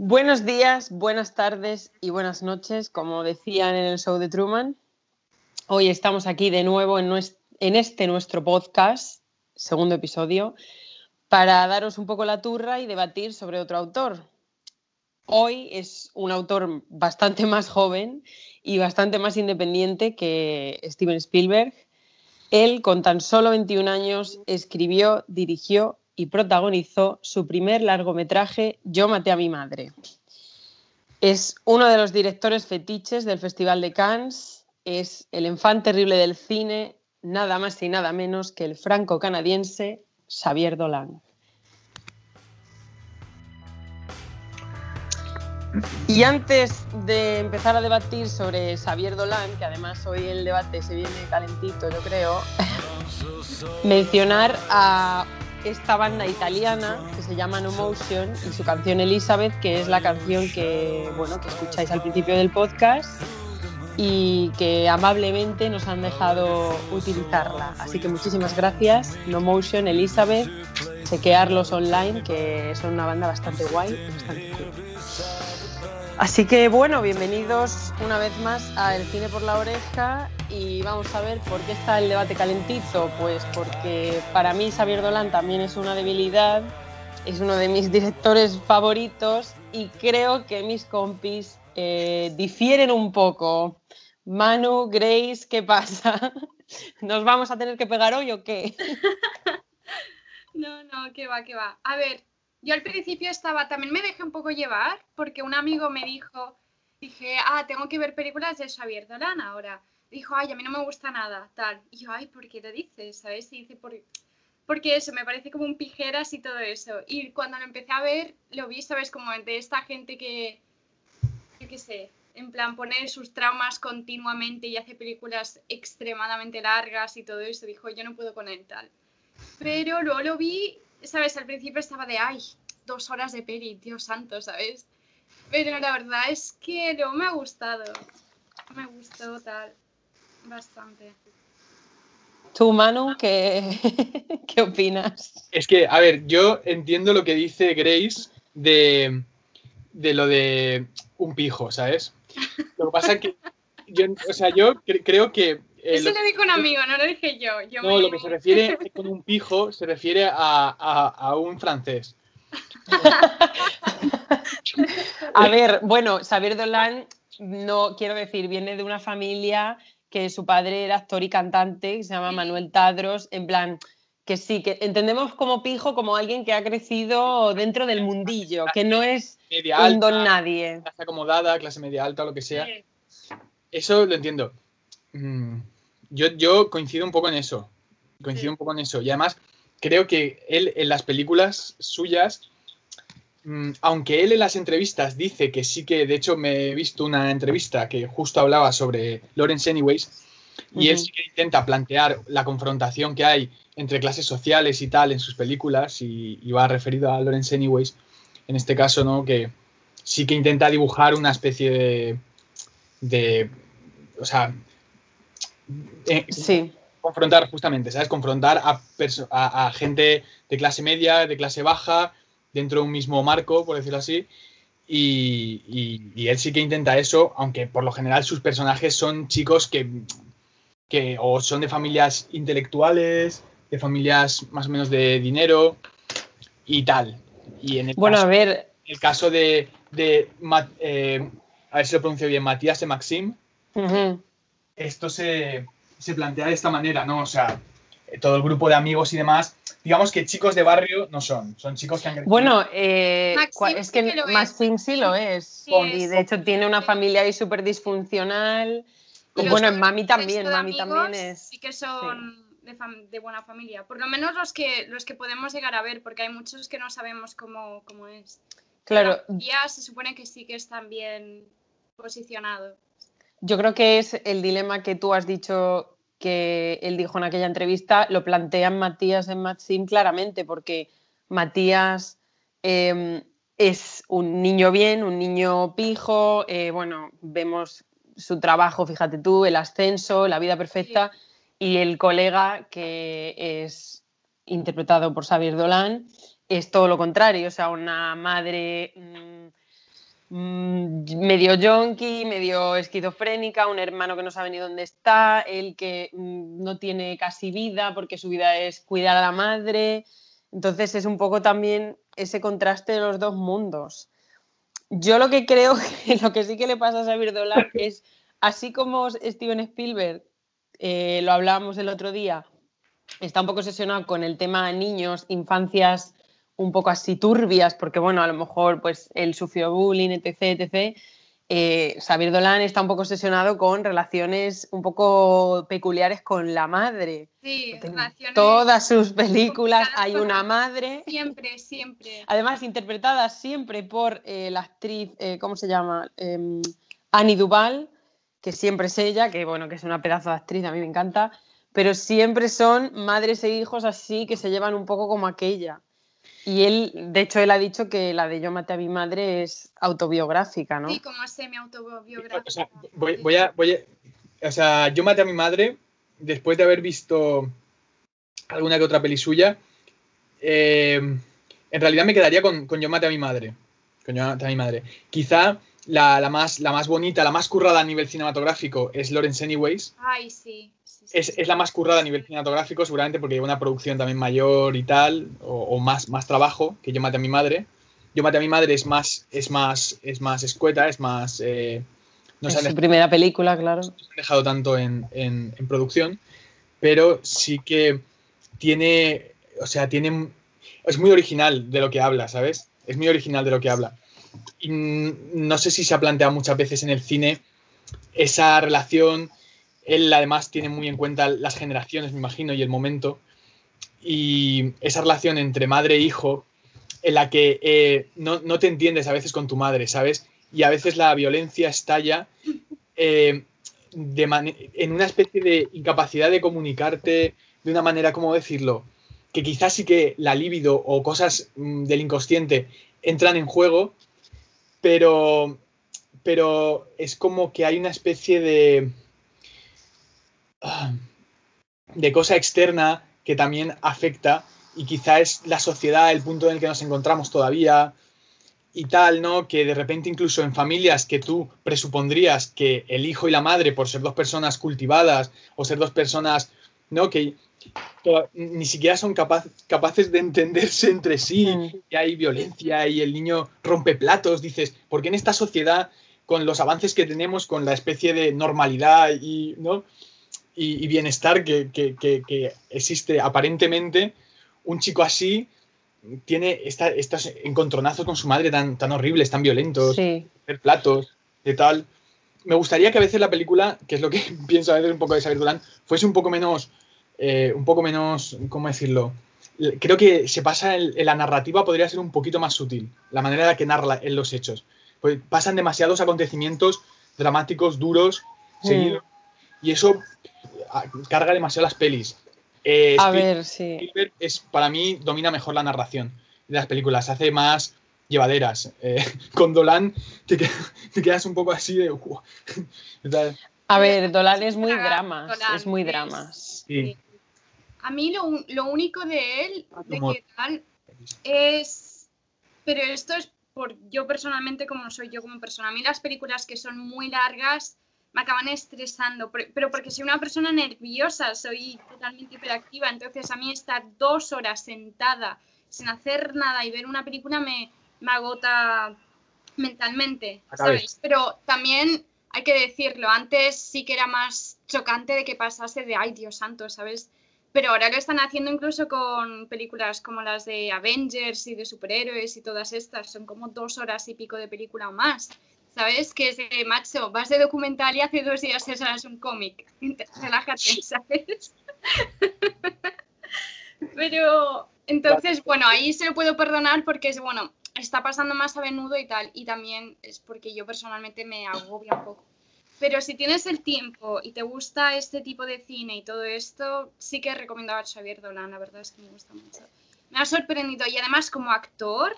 Buenos días, buenas tardes y buenas noches, como decían en el show de Truman. Hoy estamos aquí de nuevo en, este nuestro podcast, segundo episodio, para daros un poco la turra y debatir sobre otro autor. Hoy es un autor bastante más joven y bastante más independiente que Steven Spielberg. Él, con tan solo 21 años, escribió, dirigió y protagonizó su primer largometraje Yo maté a mi madre. Es uno de los directores fetiches del Festival de Cannes, es el enfant terrible del cine, nada más y nada menos que el franco-canadiense Xavier Dolan. Y antes de empezar a debatir sobre Xavier Dolan, que además hoy el debate se viene calentito, yo creo, mencionar a esta banda italiana que se llama No Motion y su canción Elizabeth, que es la canción que, bueno, que escucháis al principio del podcast y que amablemente nos han dejado utilizarla. Así que muchísimas gracias, No Motion, Elizabeth, chequearlos online, que son una banda bastante guay bastante cool. Así que bueno, bienvenidos una vez más a El Cine por la Oreja y vamos a ver por qué está el debate calentito. Pues porque para mí Xavier Dolan también es una debilidad, es uno de mis directores favoritos y creo que mis compis eh, difieren un poco. Manu, Grace, ¿qué pasa? ¿Nos vamos a tener que pegar hoy o qué? no, no, qué va, qué va. A ver, yo al principio estaba, también me dejé un poco llevar porque un amigo me dijo, dije, ah, tengo que ver películas de Xavier Dolan ahora. Dijo, ay, a mí no me gusta nada, tal. Y yo, ay, ¿por qué lo dices? ¿Sabes? Y dice, por, porque eso, me parece como un pijeras y todo eso. Y cuando lo empecé a ver, lo vi, ¿sabes? Como de esta gente que, yo qué sé, en plan pone sus traumas continuamente y hace películas extremadamente largas y todo eso. Dijo, yo no puedo con él, tal. Pero luego lo vi ¿sabes? Al principio estaba de, ay, dos horas de peli, Dios santo, ¿sabes? Pero la verdad es que no me ha gustado. Me gustó tal, bastante. ¿Tú, Manu, qué, qué opinas? Es que, a ver, yo entiendo lo que dice Grace de, de lo de un pijo, ¿sabes? Lo que pasa es que, yo, o sea, yo creo que eh, Eso lo, dijo un amigo, no lo dije yo. no, lo que se refiere con un pijo se refiere a, a, un francés. a ver, bueno, Xavier Dolan, no quiero decir, viene de una familia que su padre era actor y cantante, que se llama Manuel Tadros, en plan, que sí, que entendemos como pijo como alguien que ha crecido dentro del mundillo, que no es un don nadie. Clase acomodada, clase media alta lo que sea. Eso lo entiendo. Mm, yo, coincido un poco en eso. Coincido un poco en eso. Y además, creo que él en las películas suyas, aunque él en las entrevistas dice que sí que, de hecho, me he visto una entrevista que justo hablaba sobre Lawrence Anyways, y él sí que intenta plantear la confrontación que hay entre clases sociales y tal en sus películas, y, va referido a Lawrence Anyways, en este caso, ¿no? Que sí que intenta dibujar una especie de, de o sea, eh, sí. confrontar justamente, ¿sabes? Confrontar a, a, gente de clase media, de clase baja, dentro de un mismo marco, por decirlo así. Y, él sí que intenta eso, aunque por lo general sus personajes son chicos que, que o son de familias intelectuales, de familias más o menos de dinero y tal. Y en el bueno, caso, a ver. El caso de, de eh, a ver si lo pronuncio bien, Matías de Maxim, esto se, plantea de esta manera, ¿no? O sea, todo el grupo de amigos y demás, digamos que chicos de barrio no son, son chicos que han crecido. Bueno, eh, es que, Maxim sí lo es. y de hecho tiene una familia ahí súper disfuncional. Y bueno, en Mami también, Mami también es. Sí que son De, buena familia. Por lo menos los que, los que podemos llegar a ver, porque hay muchos que no sabemos cómo, cómo es. Claro. ya se supone que sí que están bien posicionados. Yo creo que es el dilema que tú has dicho que él dijo en aquella entrevista, lo plantean Matías en Maxim claramente, porque Matías em, es un niño bien, un niño pijo, eh, bueno, vemos su trabajo, fíjate tú, el ascenso, la vida perfecta, y el colega que es interpretado por Xavier Dolan es todo lo contrario, o sea, una madre... Mm, medio yonki, medio esquizofrénica, un hermano que no sabe ni dónde está, él que mm, no tiene casi vida porque su vida es cuidar a la madre. Entonces es un poco también ese contraste de los dos mundos. Yo lo que creo que lo que sí que le pasa a Xavier Dolan es, así como Steven Spielberg, eh, lo hablábamos el otro día, está un poco obsesionado con el tema niños, infancias un poco así turbias, porque bueno, a lo mejor pues él sufrió bullying, etc, etc. Eh, Xavier Dolan está un poco obsesionado con relaciones un poco peculiares con la madre. Sí, relaciones. Todas sus películas hay una madre. Siempre, siempre. Además, interpretada siempre por eh, la actriz, eh, ¿cómo se llama? Em, Annie Duval, que siempre es ella, que bueno, que es una pedazo de actriz, a mí me encanta, pero siempre son madres e hijos así que se llevan un poco como aquella. Y él, de hecho, él ha dicho que la de Yo maté a mi madre es autobiográfica, ¿no? Sí, como semi-autobiográfica. O sea, voy, voy, a, voy a, O sea, Yo maté a mi madre, después de haber visto alguna que otra peli suya, eh, en realidad me quedaría con, con, Yo maté a mi madre. Con Yo maté a mi madre. Quizá la, la, más, la más bonita, la más currada a nivel cinematográfico es Lawrence Anyways. Ay, sí es, la más currada a nivel cinematográfico, seguramente porque lleva una producción también mayor y tal, o, más, más trabajo que Yo maté a mi madre. Yo maté a mi madre es más, es más, es más escueta, es más. Eh, no es su primera película, claro. No se ha dejado tanto en, en, producción, pero sí que tiene, o sea, tiene, es muy original de lo que habla, ¿sabes? Es muy original de lo que habla. Y no sé si se ha planteado muchas veces en el cine esa relación él además tiene muy en cuenta las generaciones, me imagino, y el momento. Y esa relación entre madre e hijo, en la que eh, no, te entiendes a veces con tu madre, ¿sabes? Y a veces la violencia estalla eh, en una especie de incapacidad de comunicarte de una manera, ¿cómo decirlo? Que quizás sí que la libido o cosas mm, del inconsciente entran en juego, pero, pero es como que hay una especie de de cosa externa que también afecta y quizá es la sociedad el punto en el que nos encontramos todavía y tal, ¿no? Que de repente incluso en familias que tú presupondrías que el hijo y la madre, por ser dos personas cultivadas o ser dos personas, ¿no? Que ni siquiera son capaces de entenderse entre sí, mm. y hay violencia y el niño rompe platos, dices, ¿por qué en esta sociedad, con los avances que tenemos, con la especie de normalidad y, ¿no? Y, bienestar que, existe aparentemente, un chico así tiene estos encontronazos con su madre tan, tan horribles, tan violentos, sí. platos, de tal. Me gustaría que a veces la película, que es lo que pienso a veces un poco de Xavier Dolan, fuese un poco menos, eh, un poco menos, ¿cómo decirlo? Creo que se pasa en, la narrativa, podría ser un poquito más sutil, la manera en la que narra en los hechos. Pues pasan demasiados acontecimientos dramáticos, duros, seguidos, y eso carga demasiado las pelis. Eh, a ver, sí. es, para mí domina mejor la narración de las películas, hace más llevaderas. Eh, con Dolan te, quedas un poco así de... a ver, Dolan es muy dramas, es muy dramas. A mí lo, único de él, de que tal, es... Pero esto es por yo personalmente, como soy yo como persona. A mí las películas que son muy largas me acaban estresando, pero porque soy una persona nerviosa, soy totalmente hiperactiva, entonces a mí estar dos horas sentada sin hacer nada y ver una película me, me agota mentalmente, ¿sabes? Pero también hay que decirlo, antes sí que era más chocante de que pasase de, ay Dios santo, ¿sabes? Pero ahora lo están haciendo incluso con películas como las de Avengers y de superhéroes y todas estas, son como dos horas y pico de película o más. ¿Sabes? Que es de, macho, vas de documental y hace dos días es un cómic. Relájate, ¿sabes? Pero, entonces, bueno, ahí se lo puedo perdonar porque es, bueno, está pasando más a menudo y tal. Y también es porque yo personalmente me agobia un poco. Pero si tienes el tiempo y te gusta este tipo de cine y todo esto, sí que recomiendo a Xavier Dolan, la verdad es que me gusta mucho. Me ha sorprendido y además como actor,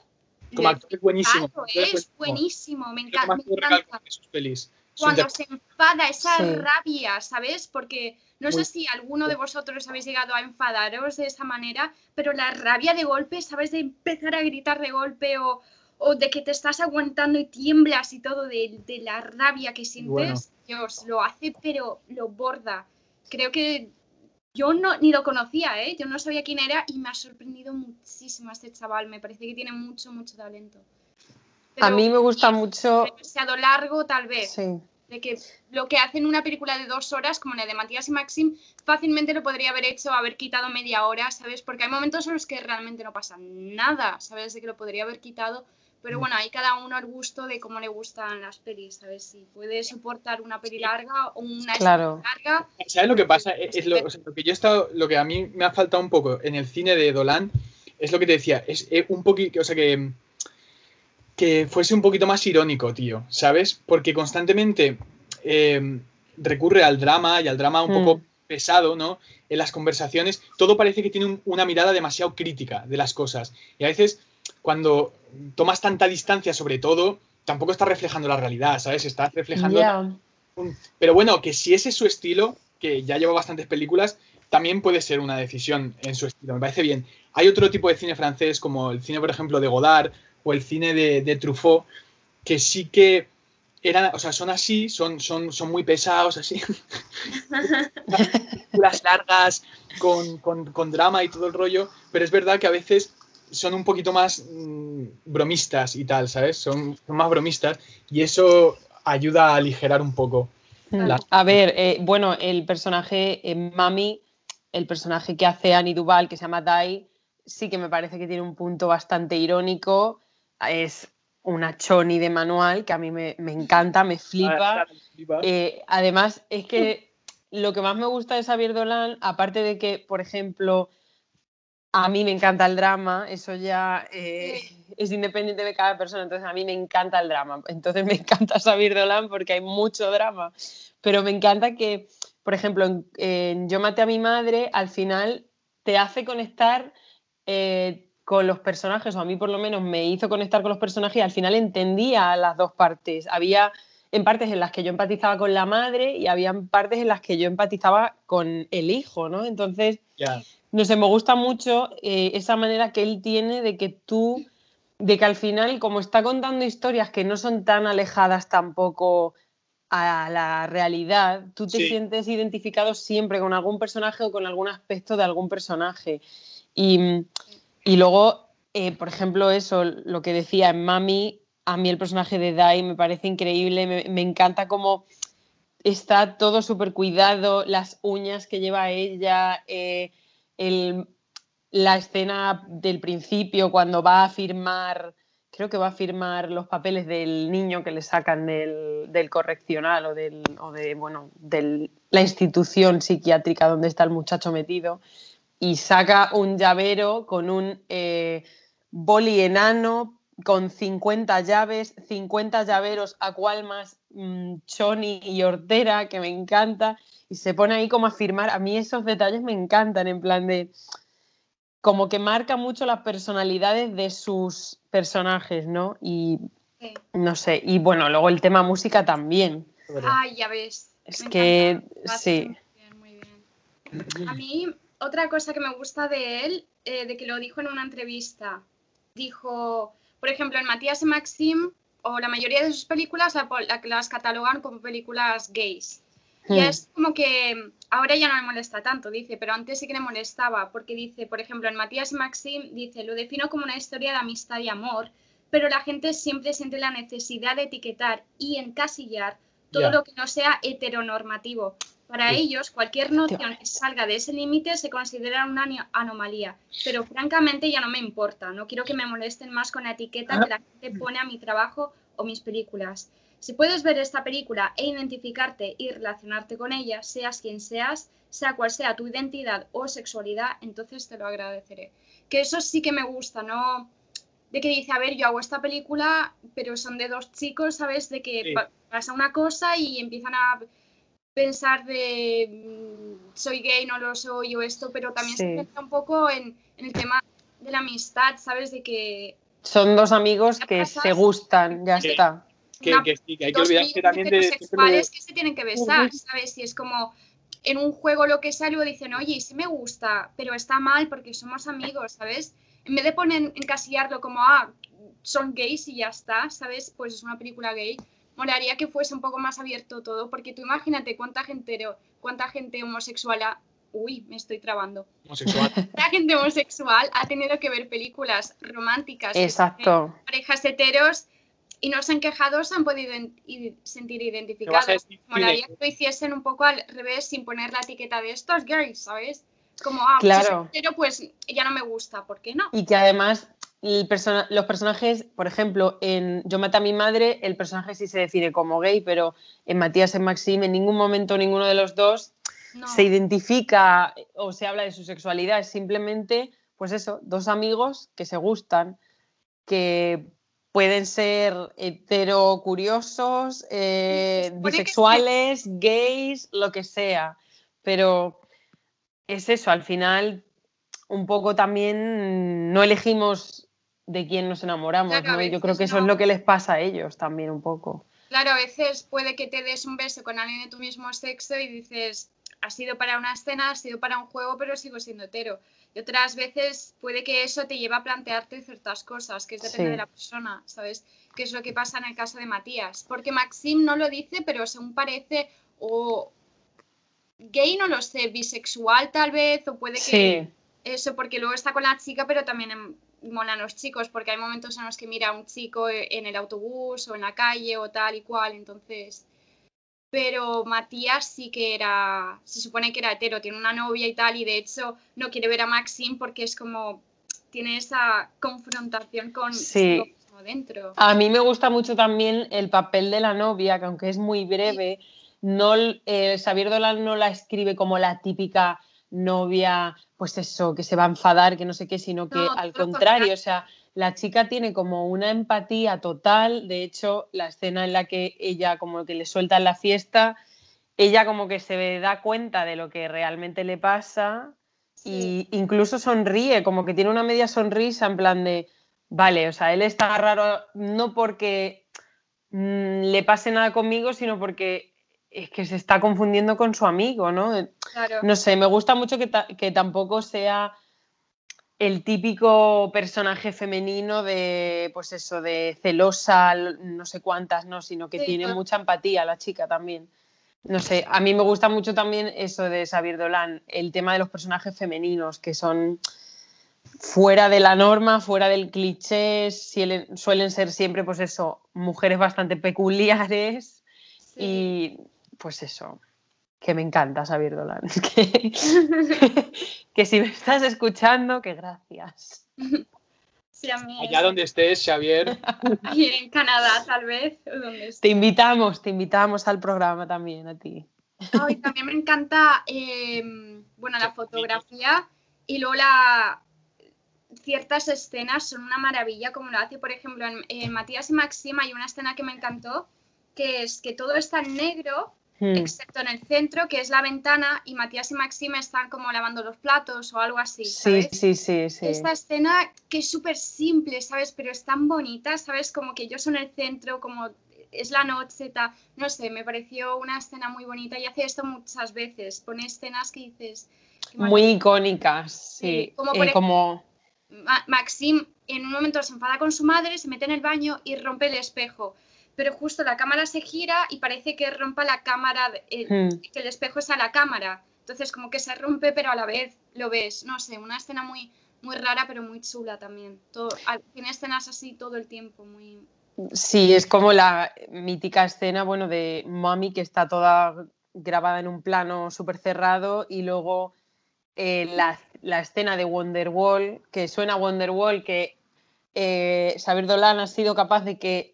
como actor es buenísimo. es buenísimo, me, encanta. Cuando se enfada, esa rabia, ¿sabes? Porque no sé si alguno de vosotros habéis llegado a enfadaros de esa manera, pero la rabia de golpe, ¿sabes? De empezar a gritar de golpe o, o de que te estás aguantando y tiemblas y todo de, de la rabia que sientes, Dios, lo hace pero lo borda. Creo que yo no, ni lo conocía, ¿eh? yo no sabía quién era y me ha sorprendido muchísimo este chaval, me parece que tiene mucho, mucho talento. a mí me gusta mucho... Demasiado largo tal vez. Sí de que lo que hace en una película de dos horas, como la de Matías y Maxim, fácilmente lo podría haber hecho, haber quitado media hora, ¿sabes? Porque hay momentos en los que realmente no pasa nada, ¿sabes? De que lo podría haber quitado. Pero bueno, hay cada uno al gusto de cómo le gustan las pelis, ¿sabes? Si puede soportar una peli larga o una claro. larga. ¿Sabes lo que pasa? Es, lo, que yo he estado, lo que a mí me ha faltado un poco en el cine de Dolan, es lo que te decía, es eh, un poquito, o sea que que fuese un poquito más irónico, tío, ¿sabes? Porque constantemente em, recurre al drama y al drama un poco mm. pesado, ¿no? En las conversaciones, todo parece que tiene una mirada demasiado crítica de las cosas. Y a veces, cuando tomas tanta distancia sobre todo, tampoco está reflejando la realidad, ¿sabes? Está reflejando... Pero bueno, que si ese es su estilo, que ya lleva bastantes películas, también puede ser una decisión en su estilo. Me parece bien. Hay otro tipo de cine francés, como el cine, por ejemplo, de Godard o el cine de, Truffaut, que sí que eran, o sea, son así, son, son, son muy pesados, así. Las largas, con, drama y todo el rollo, pero es verdad que a veces son un poquito más mm, bromistas y tal, ¿sabes? Son, más bromistas y eso ayuda a aligerar un poco. A ver, eh, bueno, el personaje eh, Mami, el personaje que hace Annie Duval, que se llama Dai, sí que me parece que tiene un punto bastante irónico es una choni de manual que a mí me, encanta, me flipa. Eh, además, es que lo que más me gusta de Xavier Dolan, aparte de que, por ejemplo, a mí me encanta el drama, eso ya eh, es independiente de cada persona, entonces a mí me encanta el drama. Entonces me encanta Xavier Dolan porque hay mucho drama, pero me encanta que, por ejemplo, en, Yo maté a mi madre, al final te hace conectar eh, con los personajes, o a mí por lo menos me hizo conectar con los personajes y al final entendía las dos partes. Había en partes en las que yo empatizaba con la madre y había partes en las que yo empatizaba con el hijo, ¿no? Entonces, no sé, me gusta mucho eh, esa manera que él tiene de que tú, de que al final, como está contando historias que no son tan alejadas tampoco a la realidad, tú te sientes identificado siempre con algún personaje o con algún aspecto de algún personaje. Y y luego, eh, por ejemplo, eso, lo que decía en Mami, a mí el personaje de Dai me parece increíble, me, encanta cómo está todo súper cuidado, las uñas que lleva ella, eh, la escena del principio cuando va a firmar, creo que va a firmar los papeles del niño que le sacan del, correccional o, del, o de, bueno, de la institución psiquiátrica donde está el muchacho metido y saca un llavero con un eh, boli enano con 50 llaves, 50 llaveros a cual más mm, Choni y Hortera, que me encanta, y se pone ahí como a firmar. A mí esos detalles me encantan, en plan de como que marca mucho las personalidades de sus personajes, ¿no? Y no sé, y bueno, luego el tema música también. Ay, ya ves. Es que sí. Muy bien. A mí otra cosa que me gusta de él, eh, de que lo dijo en una entrevista, dijo, por ejemplo, en Matías y Maxim, o la mayoría de sus películas las catalogan como películas gays. Y hmm. es como que ahora ya no me molesta tanto, dice, pero antes sí que me molestaba, porque dice, por ejemplo, en Matías y Maxim, dice, lo defino como una historia de amistad y amor, pero la gente siempre siente la necesidad de etiquetar y encasillar todo lo que no sea heteronormativo. Para ellos, cualquier noción que salga de ese límite se considera una anomalía, pero francamente ya no me importa, no quiero que me molesten más con la etiqueta que la gente pone a mi trabajo o mis películas. Si puedes ver esta película e identificarte y relacionarte con ella, seas quien seas, sea cual sea tu identidad o sexualidad, entonces te lo agradeceré. Que eso sí que me gusta, ¿no? De que dice, a ver, yo hago esta película, pero son de dos chicos, ¿sabes? De que pasa una cosa y empiezan a pensar de mm, soy gay, no lo soy o esto, pero también se piensa un poco en, el tema de la amistad, ¿sabes? De que... Son dos amigos que se gustan, ya está. Que, que, sí, que hay que olvidarse también de... sexuales que se tienen que besar, ¿sabes? Si es como en un juego lo que sale dicen, oye, sí me gusta, pero está mal porque somos amigos, ¿sabes? En vez de poner, encasillarlo como, ah, son gays y ya está, ¿sabes? Pues es una película gay. Molaría que fuese un poco más abierto todo, porque tú imagínate cuánta gente, cuánta gente homosexual ha... Uy, me estoy trabando. Homosexual. La gente homosexual ha tenido que ver películas románticas. Exacto. Parejas heteros y no se han quejado, se han podido sentir identificados. Molaría que lo hiciesen un poco al revés, sin poner la etiqueta de estos gays, ¿sabes? Como, ah, pues claro. pero pues ya no me gusta, ¿por qué no? Y que además los personajes, por ejemplo, en Yo maté a mi madre, el personaje sí se define como gay, pero en Matías en Maxim en ningún momento ninguno de los dos se identifica o se habla de su sexualidad, es simplemente, pues eso, dos amigos que se gustan, que pueden ser heterocuriosos, eh, bisexuales, gays, lo que sea, pero es eso, al final un poco también no elegimos de quién nos enamoramos, ¿no? Yo creo que eso es lo que les pasa a ellos también un poco. Claro, a veces puede que te des un beso con alguien de tu mismo sexo y dices, ha sido para una escena, ha sido para un juego, pero sigo siendo hetero. Y otras veces puede que eso te lleve a plantearte ciertas cosas, que es depende de la persona, ¿sabes? Que es lo que pasa en el caso de Matías. Porque Maxim no lo dice, pero según parece, o gay no lo sé, bisexual tal vez, o puede que... Eso, porque luego está con la chica, pero también molan los chicos, porque hay momentos en los que mira a un chico en el autobús o en la calle o tal y cual, entonces pero Matías sí que era, se supone que era hetero, tiene una novia y tal, y de hecho no quiere ver a Maxim porque es como, tiene esa confrontación con sí. dentro. A mí me gusta mucho también el papel de la novia, que aunque es muy breve, no, eh, Xavier Dolan no la escribe como la típica novia, pues eso, que se va a enfadar, que no sé qué, sino que al contrario, o sea, la chica tiene como una empatía total, de hecho, la escena en la que ella como que le suelta en la fiesta, ella como que se da cuenta de lo que realmente le pasa e incluso sonríe, como que tiene una media sonrisa en plan de, vale, o sea, él está raro no porque mm, le pase nada conmigo, sino porque es que se está confundiendo con su amigo, ¿no? No sé, me gusta mucho que, que tampoco sea el típico personaje femenino de, pues eso, de celosa, no sé cuántas, no, sino que tiene mucha empatía la chica también. No sé, a mí me gusta mucho también eso de Xavier Dolan, el tema de los personajes femeninos, que son fuera de la norma, fuera del cliché, suelen ser siempre, pues eso, mujeres bastante peculiares y pues eso, que me encanta Xavier Dolan. Que, si me estás escuchando, que gracias. Allá donde estés, Xavier. Y en Canadá, tal vez. te invitamos, te invitamos al programa también, a ti. también me encanta em, bueno, la fotografía y luego la, ciertas escenas son una maravilla, como lo hace, por ejemplo, en, Matías y Maxima hay una escena que me encantó, que es que todo está en negro Hmm. excepto en el centro, que es la ventana, y Matías y Maxime están como lavando los platos o algo así. Sí, sí, sí, sí. Esta escena que es súper simple, ¿sabes? Pero es tan bonita, ¿sabes? Como que ellos son el centro, como es la noche, no sé, me pareció una escena muy bonita y hace esto muchas veces, pone escenas que dices... Muy icónicas, sí. como, eh, como... Maxim en un momento se enfada con su madre, se mete en el baño y rompe el espejo pero justo la cámara se gira y parece que rompa la cámara, eh, hmm. que el espejo es a la cámara. Entonces como que se rompe, pero a la vez lo ves. No sé, una escena muy, muy rara, pero muy chula también. Todo, tiene escenas así todo el tiempo, muy... Sí, es como la mítica escena, bueno, de Mami que está toda grabada en un plano súper cerrado y luego eh, la, la, escena de Wonderwall, que suena Wonderwall, que eh, Xavier Dolan ha sido capaz de que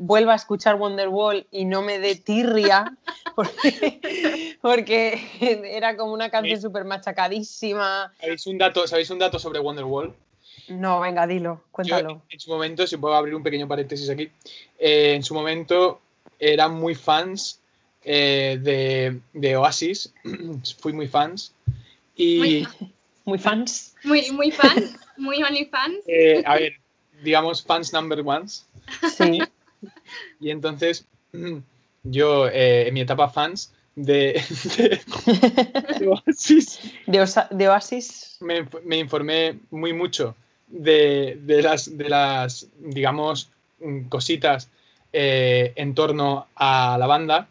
vuelva a escuchar Wonderwall y no me dé tirria, porque, era como una canción súper machacadísima. ¿Sabéis un, dato, ¿Sabéis un dato sobre Wonderwall? No, venga, dilo, cuéntalo. en su momento, si puedo abrir un pequeño paréntesis aquí, eh, en su momento eran muy fans eh, de, Oasis, fui muy fans. Y, muy, fans. Muy, muy fans, muy only fans. Eh, a ver, digamos, fans number ones. Sí. Y entonces, yo, eh, en mi etapa fans de, de, Oasis, de, Oasis. Me, me, informé muy mucho de, las, de las, digamos, mm, cositas eh, en torno a la banda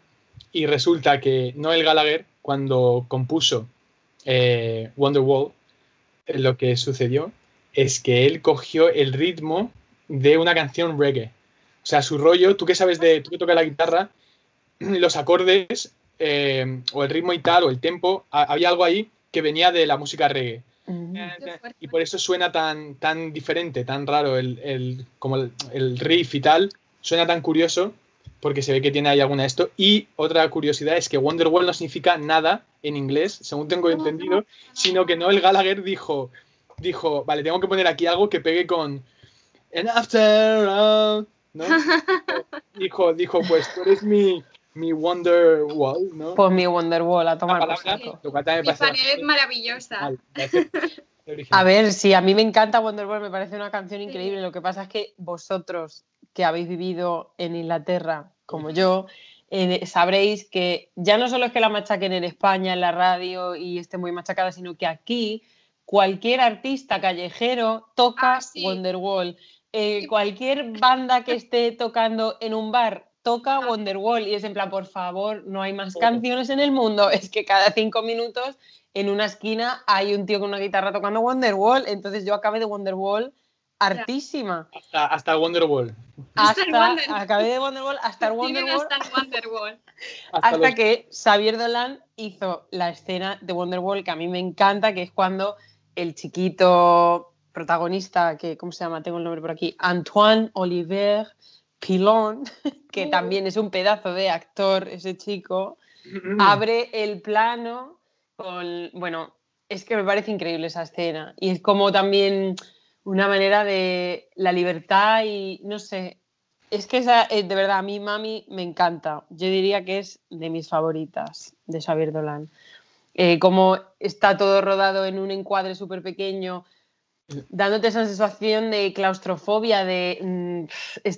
y resulta que Noel Gallagher, cuando compuso eh, Wonderwall, lo que sucedió es que él cogió el ritmo de una canción reggae. O sea, su rollo, tú que sabes de, tú que tocas la guitarra, los acordes eh, o el ritmo y tal, o el tempo, había algo ahí que venía de la música reggae. Y por eso suena tan, tan diferente, tan raro, el, como el, riff y tal, suena tan curioso, porque se ve que tiene ahí alguna de esto. Y otra curiosidad es que Wonderwall no significa nada en inglés, según tengo entendido, sino que Noel Gallagher dijo, dijo, vale, tengo que poner aquí algo que pegue con... And after all, ¿no? dijo, dijo, pues tú eres mi, mi Wonderwall, ¿no? Pues mi Wonderwall, a tomar palabra, Mi pared maravillosa. a ver, sí, a mí me encanta Wonderwall, me parece una canción increíble. Lo que pasa es que vosotros que habéis vivido en Inglaterra, como yo, eh, sabréis que ya no solo es que la machaquen en España, en la radio y esté muy machacada, sino que aquí cualquier artista callejero toca ah, Wonderwall. Eh, cualquier banda que esté tocando en un bar toca Wonderwall y es en plan, por favor, no hay más canciones en el mundo. Es que cada cinco minutos en una esquina hay un tío con una guitarra tocando Wonderwall. Entonces yo acabé de Wonderwall hartísima. Hasta, hasta Wonderwall. Hasta, acabé de Wonderwall hasta el Wonderwall. Hasta, Wonderwall. hasta, que Xavier Dolan hizo la escena de Wonderwall que a mí me encanta, que es cuando el chiquito protagonista, que, ¿cómo se llama? Tengo el nombre por aquí, Antoine Oliver Pilón, que también es un pedazo de actor, ese chico, mm. abre el plano con, bueno, es que me parece increíble esa escena y es como también una manera de la libertad y no sé, es que esa, eh, de verdad a mí mami me encanta, yo diría que es de mis favoritas de Xavier Dolan. Eh, como está todo rodado en un encuadre súper pequeño, dándote esa sensación de claustrofobia, de mm,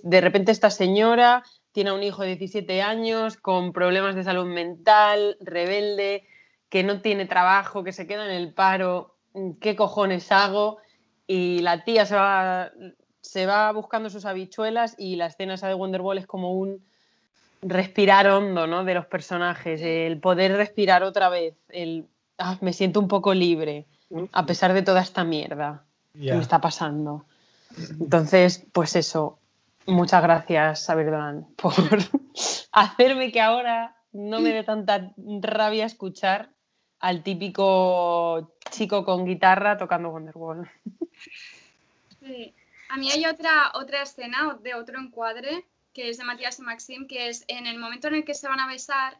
de repente esta señora tiene un hijo de 17 años con problemas de salud mental, rebelde, que no tiene trabajo, que se queda en el paro, mm, ¿qué cojones hago? Y la tía se va, se va buscando sus habichuelas y la escena esa de Wonderwall es como un respirar hondo ¿no? de los personajes, el poder respirar otra vez, el ah, me siento un poco libre, a pesar de toda esta mierda me está pasando. Entonces, pues eso, muchas gracias, Saberdán, por hacerme que ahora no me dé tanta rabia escuchar al típico chico con guitarra tocando Wonderwall. Sí. A mí hay otra, otra escena de otro encuadre que es de Matías y Maxim, que es en el momento en el que se van a besar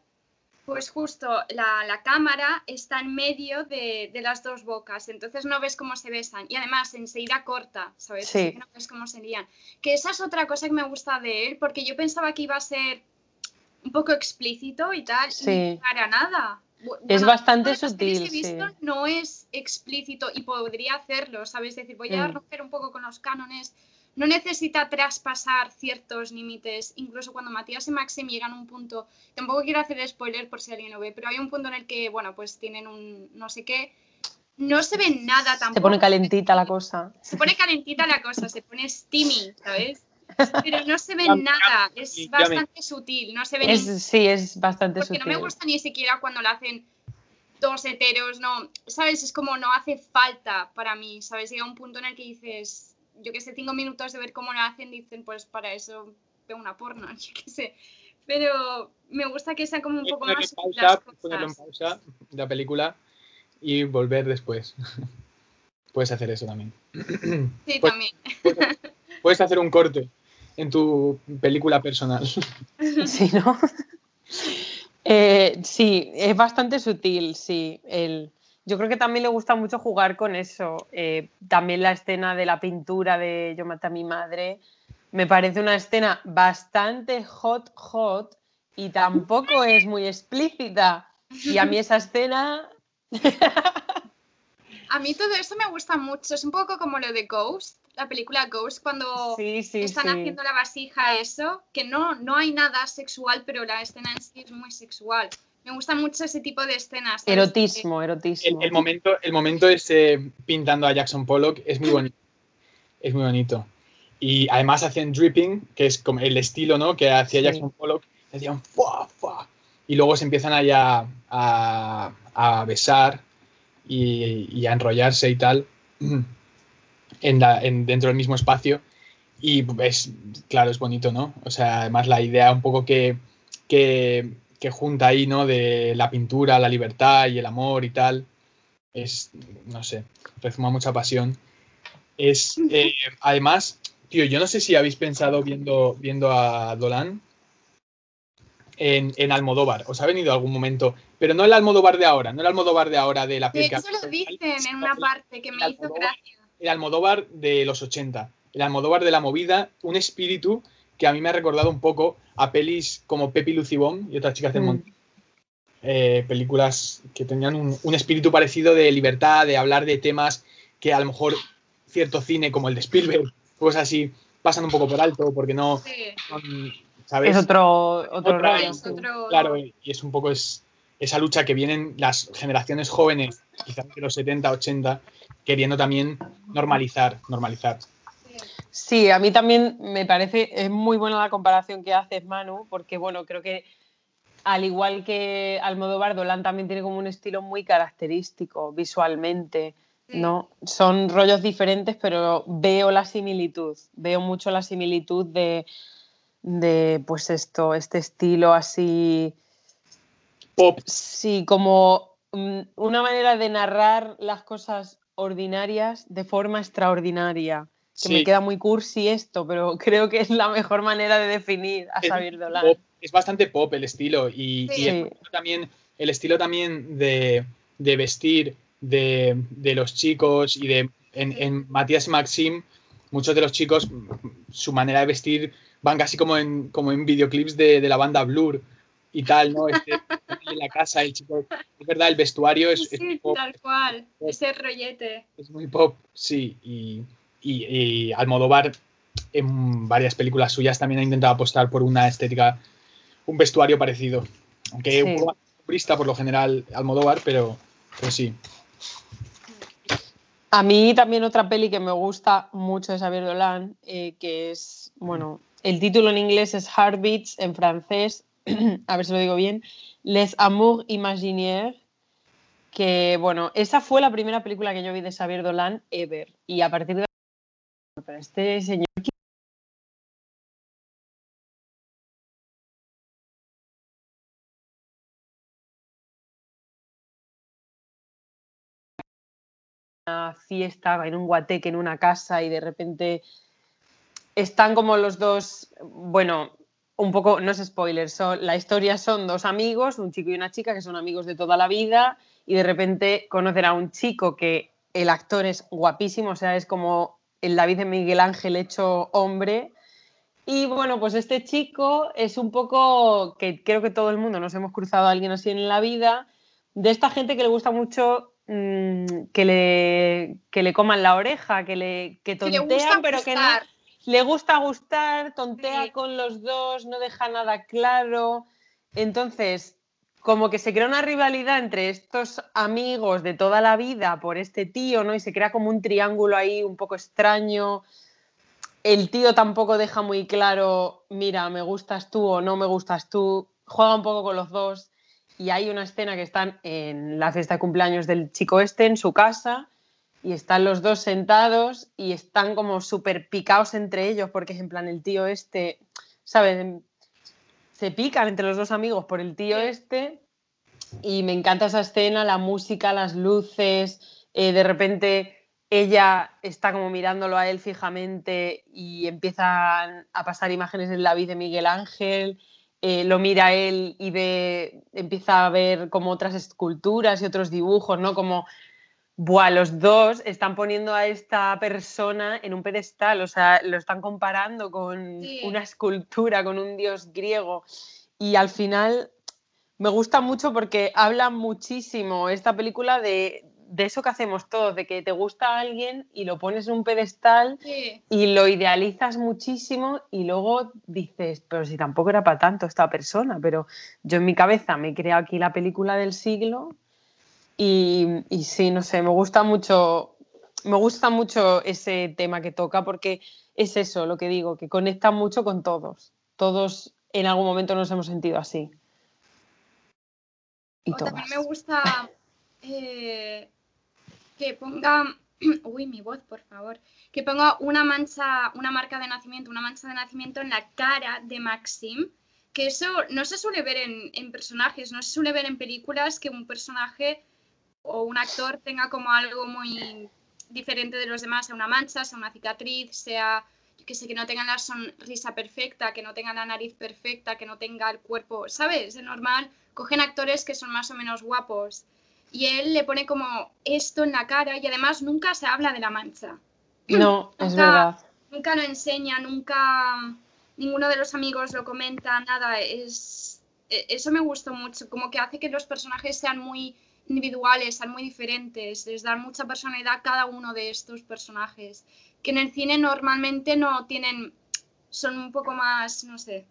pues justo la, cámara está en medio de, las dos bocas, entonces no ves cómo se besan. Y además enseguida corta, ¿sabes? Sí. No ves cómo serían. Que esa es otra cosa que me gusta de él, porque yo pensaba que iba a ser un poco explícito y tal, y para nada. es bastante sutil. sí. no es explícito y podría hacerlo, ¿sabes? Es decir, voy a mm. romper un poco con los cánones no necesita traspasar ciertos límites, incluso cuando Matías y Maxim llegan a un punto, tampoco quiero hacer spoiler por si alguien lo ve, pero hay un punto en el que, bueno, pues tienen un no sé qué, no se ve nada tampoco. Se pone calentita la cosa. Se pone calentita la cosa, se pone steamy, ¿sabes? Pero no se ve nada, es bastante sutil, no se ve Sí, es bastante sutil. Porque no me gusta ni siquiera cuando lo hacen dos heteros, no, ¿sabes? Es como no hace falta para mí, ¿sabes? Llega un punto en el que dices, yo que sé, cinco minutos de ver cómo lo hacen, dicen, pues para eso veo una porno, yo qué sé. Pero me gusta que sea como un poco más... Pausa, ponerlo en pausa la película y volver después. puedes hacer eso también. Sí, también. Puedes, hacer un corte en tu película personal. Sí, ¿no? Eh, sí, es bastante sutil, sí. El, yo creo que también le gusta mucho jugar con eso. Eh, también la escena de la pintura de Yo maté a mi madre me parece una escena bastante hot, hot y tampoco es muy explícita. Y a mí esa escena... a mí todo eso me gusta mucho. Es un poco como lo de Ghost, la película Ghost, cuando están haciendo la vasija, eso, que no, no hay nada sexual, pero la escena en sí es muy sexual. Me gusta mucho ese tipo de escenas. Erotismo, erotismo. El, momento, el momento ese pintando a Jackson Pollock es muy bonito. es muy bonito. Y además hacían dripping, que es como el estilo ¿no? que hacía Sí. Jackson Pollock. Hacían ¡fua, fua! Y luego se empiezan allá a, a besar y, y a enrollarse y tal en la- en- dentro del mismo espacio. Y es, claro, es bonito, ¿no? O sea, además la idea un poco que, que, que junta ahí, ¿no? De la pintura, la libertad y el amor y tal. Es, no sé, rezuma mucha pasión. Es, eh, además, tío, yo no sé si habéis pensado viendo, viendo a Dolan en, en Almodóvar. ¿Os ha venido algún momento? Pero no el Almodóvar de ahora, no el Almodóvar de ahora de la De piel hecho, lo dicen en una parte que me hizo gracia. el Almodóvar de los 80, el Almodóvar de la movida, un espíritu que a mí me ha recordado un poco a pelis como Pepi Lucibón y otras chicas del Mm. monte. Eh, películas que tenían un, un espíritu parecido de libertad, de hablar de temas que a lo mejor cierto cine como el de Spielberg, cosas así, pasan un poco por alto porque no Sí. son, ¿sabes? Es otro, otro Otra-. Es otro- Claro, y y es un poco es, esa lucha que vienen las generaciones jóvenes, quizás de los 70, 80, queriendo también normalizar, normalizar. Sí. A mí también me parece, es muy buena la comparación que haces, Manu, porque bueno, creo que al igual que Almodóvar, Dolan también tiene como un estilo muy característico visualmente, ¿no? Son rollos diferentes, pero veo la similitud, veo mucho la similitud de, de pues esto, este estilo así, Pop, sí, como mm, una manera de narrar las cosas ordinarias de forma extraordinaria. Que sí, me queda muy cursi esto, pero creo que es la mejor manera de definir a Es Xavier Dolan. pop, es bastante pop el estilo y, Sí. y el, estilo también, el estilo también de, de vestir de, de los chicos y de en, en Matías y Maxim, muchos de los chicos, su manera de vestir van casi como en, como en videoclips de, de la banda Blur y tal, ¿no? Este, en la casa, el chico, es verdad, el vestuario es, es Sí, muy pop, tal cual. Pop. Ese rollete. es muy pop, sí, y, y, y Almodóvar en varias películas suyas también ha intentado apostar por una estética, un vestuario parecido, aunque Sí. un poco más purista por lo general Almodóvar, pero, pero sí. A mí también otra peli que me gusta mucho de Xavier Dolan, eh, que es, bueno, el título en inglés es Heartbeats, en francés, a ver si lo digo bien, Les Amours Imaginaires, que, bueno, esa fue la primera película que yo vi de Xavier Dolan ever, y a partir de... Pero este señor... una fiesta en un guateque en una casa y de repente están como los dos, bueno, un poco, no es spoiler, son, la historia son dos amigos, un chico y una chica que son amigos de toda la vida y de repente conocen a un chico que el actor es guapísimo, o sea, es como el David de Miguel Ángel hecho hombre. Y bueno, pues este chico es un poco, que creo que todo el mundo nos hemos cruzado a alguien así en la vida, de esta gente que le gusta mucho mm, que, le, que le coman la oreja, que le que Que le tontean, gusta pero que no, gustar. le gusta gustar, tontea Sí. con los dos, no deja nada claro. Entonces, como que se crea una rivalidad entre estos amigos de toda la vida por este tío, ¿no? Y se crea como un triángulo ahí un poco extraño. El tío tampoco deja muy claro, mira, me gustas tú o no me gustas tú. Juega un poco con los dos. Y hay una escena que están en la fiesta de cumpleaños del chico este, en su casa, y están los dos sentados y están como súper picados entre ellos, porque es en plan el tío este, ¿sabes? Se pican entre los dos amigos por el tío este. Y me encanta esa escena, la música, las luces, eh, de repente ella está como mirándolo a él fijamente y empiezan a pasar imágenes del David de Miguel Ángel, eh, lo mira él y ve, empieza a ver como otras esculturas y otros dibujos, ¿no? Como, buah, los dos están poniendo a esta persona en un pedestal, o sea, lo están comparando con Sí. una escultura, con un dios griego. Y al final me gusta mucho porque habla muchísimo esta película de, de eso que hacemos todos, de que te gusta alguien y lo pones en un pedestal Sí. y lo idealizas muchísimo y luego dices, pero si tampoco era para tanto esta persona, pero yo en mi cabeza me he creado aquí la película del siglo y, y sí, no sé, me gusta mucho me gusta mucho ese tema que toca porque es eso, lo que digo, que conecta mucho con todos. Todos en algún momento nos hemos sentido así. Y también me gusta eh, que ponga, uy, mi voz, por favor, que ponga una mancha, una marca de nacimiento, una mancha de nacimiento en la cara de Maxim, que eso no se suele ver en, en personajes, no se suele ver en películas que un personaje o un actor tenga como algo muy diferente de los demás, sea una mancha, sea una cicatriz, sea que sé, que no tenga la sonrisa perfecta, que no tenga la nariz perfecta, que no tenga el cuerpo, ¿sabes? De normal, cogen actores que son más o menos guapos y él le pone como esto en la cara y además nunca se habla de la mancha. No, es verdad. Nunca lo enseña, nunca ninguno de los amigos lo comenta, nada, es e, eso me gustó mucho, como que hace que los personajes sean muy individuales, sean muy diferentes, les dan mucha personalidad a cada uno de estos personajes que en el cine normalmente no tienen, son un poco más, no sé,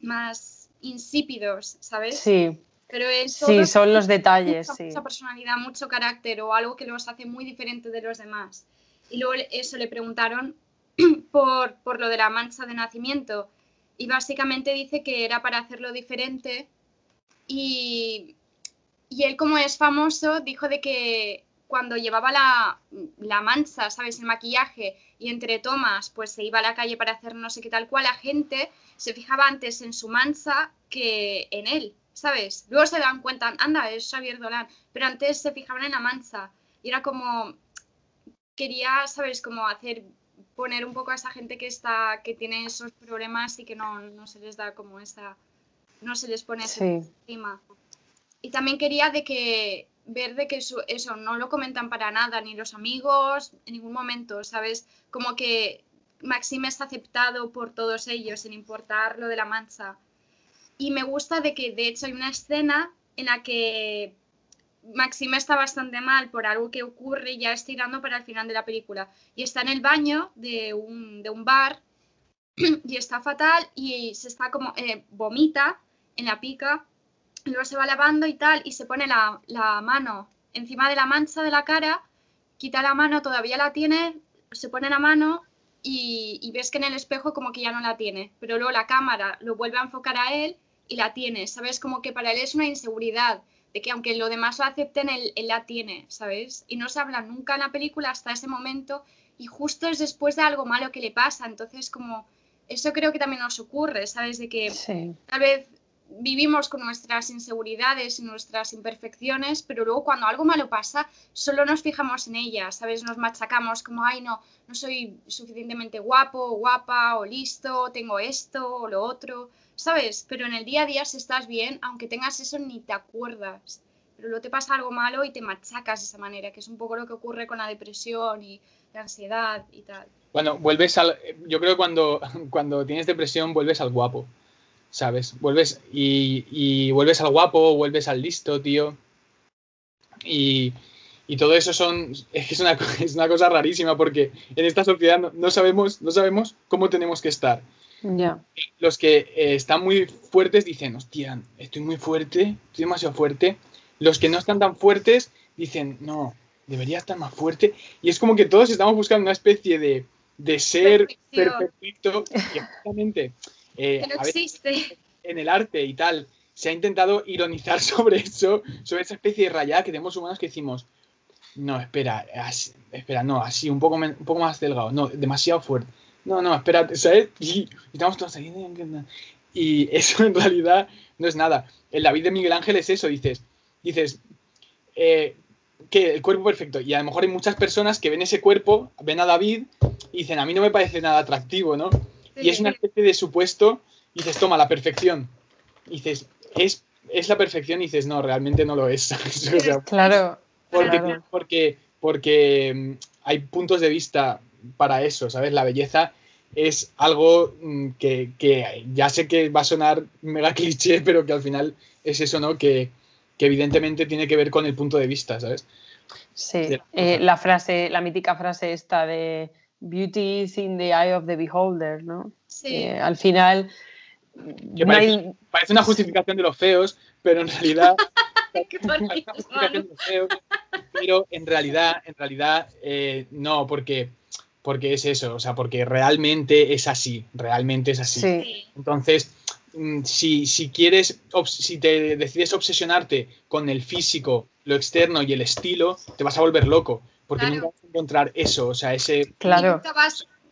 más insípidos, ¿sabes? Sí. Pero sí, son los detalles, mucha, Mucha personalidad, mucho carácter o algo que los hace muy diferentes de los demás. Y luego eso le preguntaron por, por lo de la mancha de nacimiento y básicamente dice que era para hacerlo diferente y, y él como es famoso dijo de que cuando llevaba la, la, mancha, ¿sabes? El maquillaje y entre tomas, pues se iba a la calle para hacer no sé qué tal cual, la gente se fijaba antes en su mancha que en él, ¿sabes? Luego se dan cuenta, anda, es Xavier Dolan, pero antes se fijaban en la mancha y era como, quería, ¿sabes? Como hacer, poner un poco a esa gente que está, que tiene esos problemas y que no, no se les da como esa, no se les pone ese encima. Y también quería de que ver de que eso, no lo comentan para nada, ni los amigos, en ningún momento, ¿sabes? Como que Maxime es aceptado por todos ellos, sin importar lo de la mancha. Y me gusta de que, de hecho, hay una escena en la que Maxime está bastante mal por algo que ocurre y ya estirando para el final de la película. Y está en el baño de un, de un bar y está fatal y se está como, eh, vomita en la pica luego se va lavando y tal, y se pone la, mano encima de la mancha de la cara, quita la mano, todavía la tiene, se pone la mano y, ves que en el espejo como que ya no la tiene, pero luego la cámara lo vuelve a enfocar a él y la tiene, ¿sabes? Como que para él es una inseguridad, de que aunque lo demás lo acepten, él, él la tiene, ¿sabes? Y no se habla nunca en la película hasta ese momento y justo es después de algo malo que le pasa, entonces como eso creo que también nos ocurre, ¿sabes? De que tal vez vivimos con nuestras inseguridades y nuestras imperfecciones, pero luego cuando algo malo pasa, solo nos fijamos en ellas, ¿sabes? Nos machacamos como, ay, no, no soy suficientemente guapo guapa o listo, tengo esto o lo otro, ¿sabes? Pero en el día a día, si estás bien, aunque tengas eso, ni te acuerdas. Pero luego te pasa algo malo y te machacas de esa manera, que es un poco lo que ocurre con la depresión y la ansiedad y tal. Bueno, vuelves al. Yo creo que cuando, cuando tienes depresión, vuelves al guapo. ¿Sabes? Vuelves y, vuelves al guapo, vuelves al listo, tío. Y, todo eso son, es, una, es una cosa rarísima porque en esta sociedad no, sabemos, no sabemos cómo tenemos que estar. Los que eh, están muy fuertes dicen, hostia, estoy muy fuerte, estoy demasiado fuerte. Los que no están tan fuertes dicen, no, debería estar más fuerte. Y es como que todos estamos buscando una especie de, de ser perfecto. Y exactamente eh, que no existe. En el arte y tal, se ha intentado ironizar sobre eso, sobre esa especie de rayada que tenemos humanos que decimos, no, espera, espera, no, así, un poco, un poco más delgado, no, demasiado fuerte. No, no, espera, ¿sabes? Y, estamos todos ahí. Y eso en realidad no es nada. El David de Miguel Ángel es eso, dices, dices, eh, que el cuerpo perfecto. Y a lo mejor hay muchas personas que ven ese cuerpo, ven a David y dicen, a mí no me parece nada atractivo, ¿no? Y es una especie de supuesto, y dices, toma, la perfección. Y dices, es, es la perfección, y dices, no, realmente no lo es. claro. Porque, porque, porque mm, hay puntos de vista para eso, ¿sabes? La belleza es algo mm, que, que, ya sé que va a sonar mega cliché, pero que al final es eso, ¿no? Que, que evidentemente tiene que ver con el punto de vista, ¿sabes? Sí, eh, la frase, la mítica frase esta de beauty is in the eye of the beholder, ¿no? Sí. al final... parece, una justificación de los feos, pero en realidad pero en realidad, en realidad eh, no, porque, porque es eso, o sea, porque realmente es así, realmente es así. Entonces, mm, si, si quieres, si te decides obsesionarte con el físico, lo externo y el estilo, te vas a volver loco, porque nunca vas a encontrar eso, o sea, ese... Claro.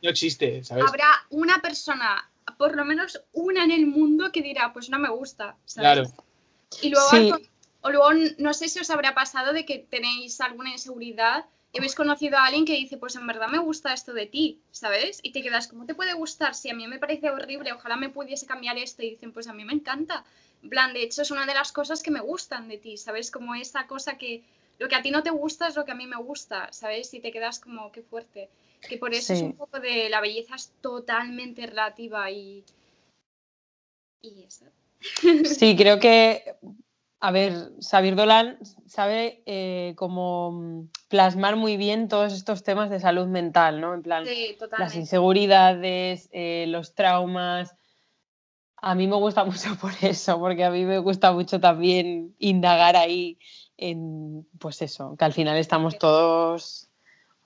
No existe, ¿sabes? Habrá una persona, por lo menos una en el mundo que dirá, pues no me gusta, ¿sabes? Claro. Y luego, o luego, no sé si os habrá pasado de que tenéis alguna inseguridad y habéis conocido a alguien que dice, pues en verdad me gusta esto de ti, ¿sabes? Y te quedas, ¿cómo te puede gustar? Si a mí me parece horrible, ojalá me pudiese cambiar esto. Y dicen, pues a mí me encanta. En plan, de hecho, es una de las cosas que me gustan de ti, ¿sabes? Como esa cosa que lo que a ti no te gusta es lo que a mí me gusta, ¿sabes? Y te quedas como, qué fuerte. Que por eso es un poco de la belleza es totalmente relativa y. Y eso. Sí, creo que a ver, Xavier Dolan sabe eh, cómo plasmar muy bien todos estos temas de salud mental, ¿no? En plan, las inseguridades, eh, los traumas. A mí me gusta mucho por eso, porque a mí me gusta mucho también indagar ahí en, pues eso, que al final estamos todos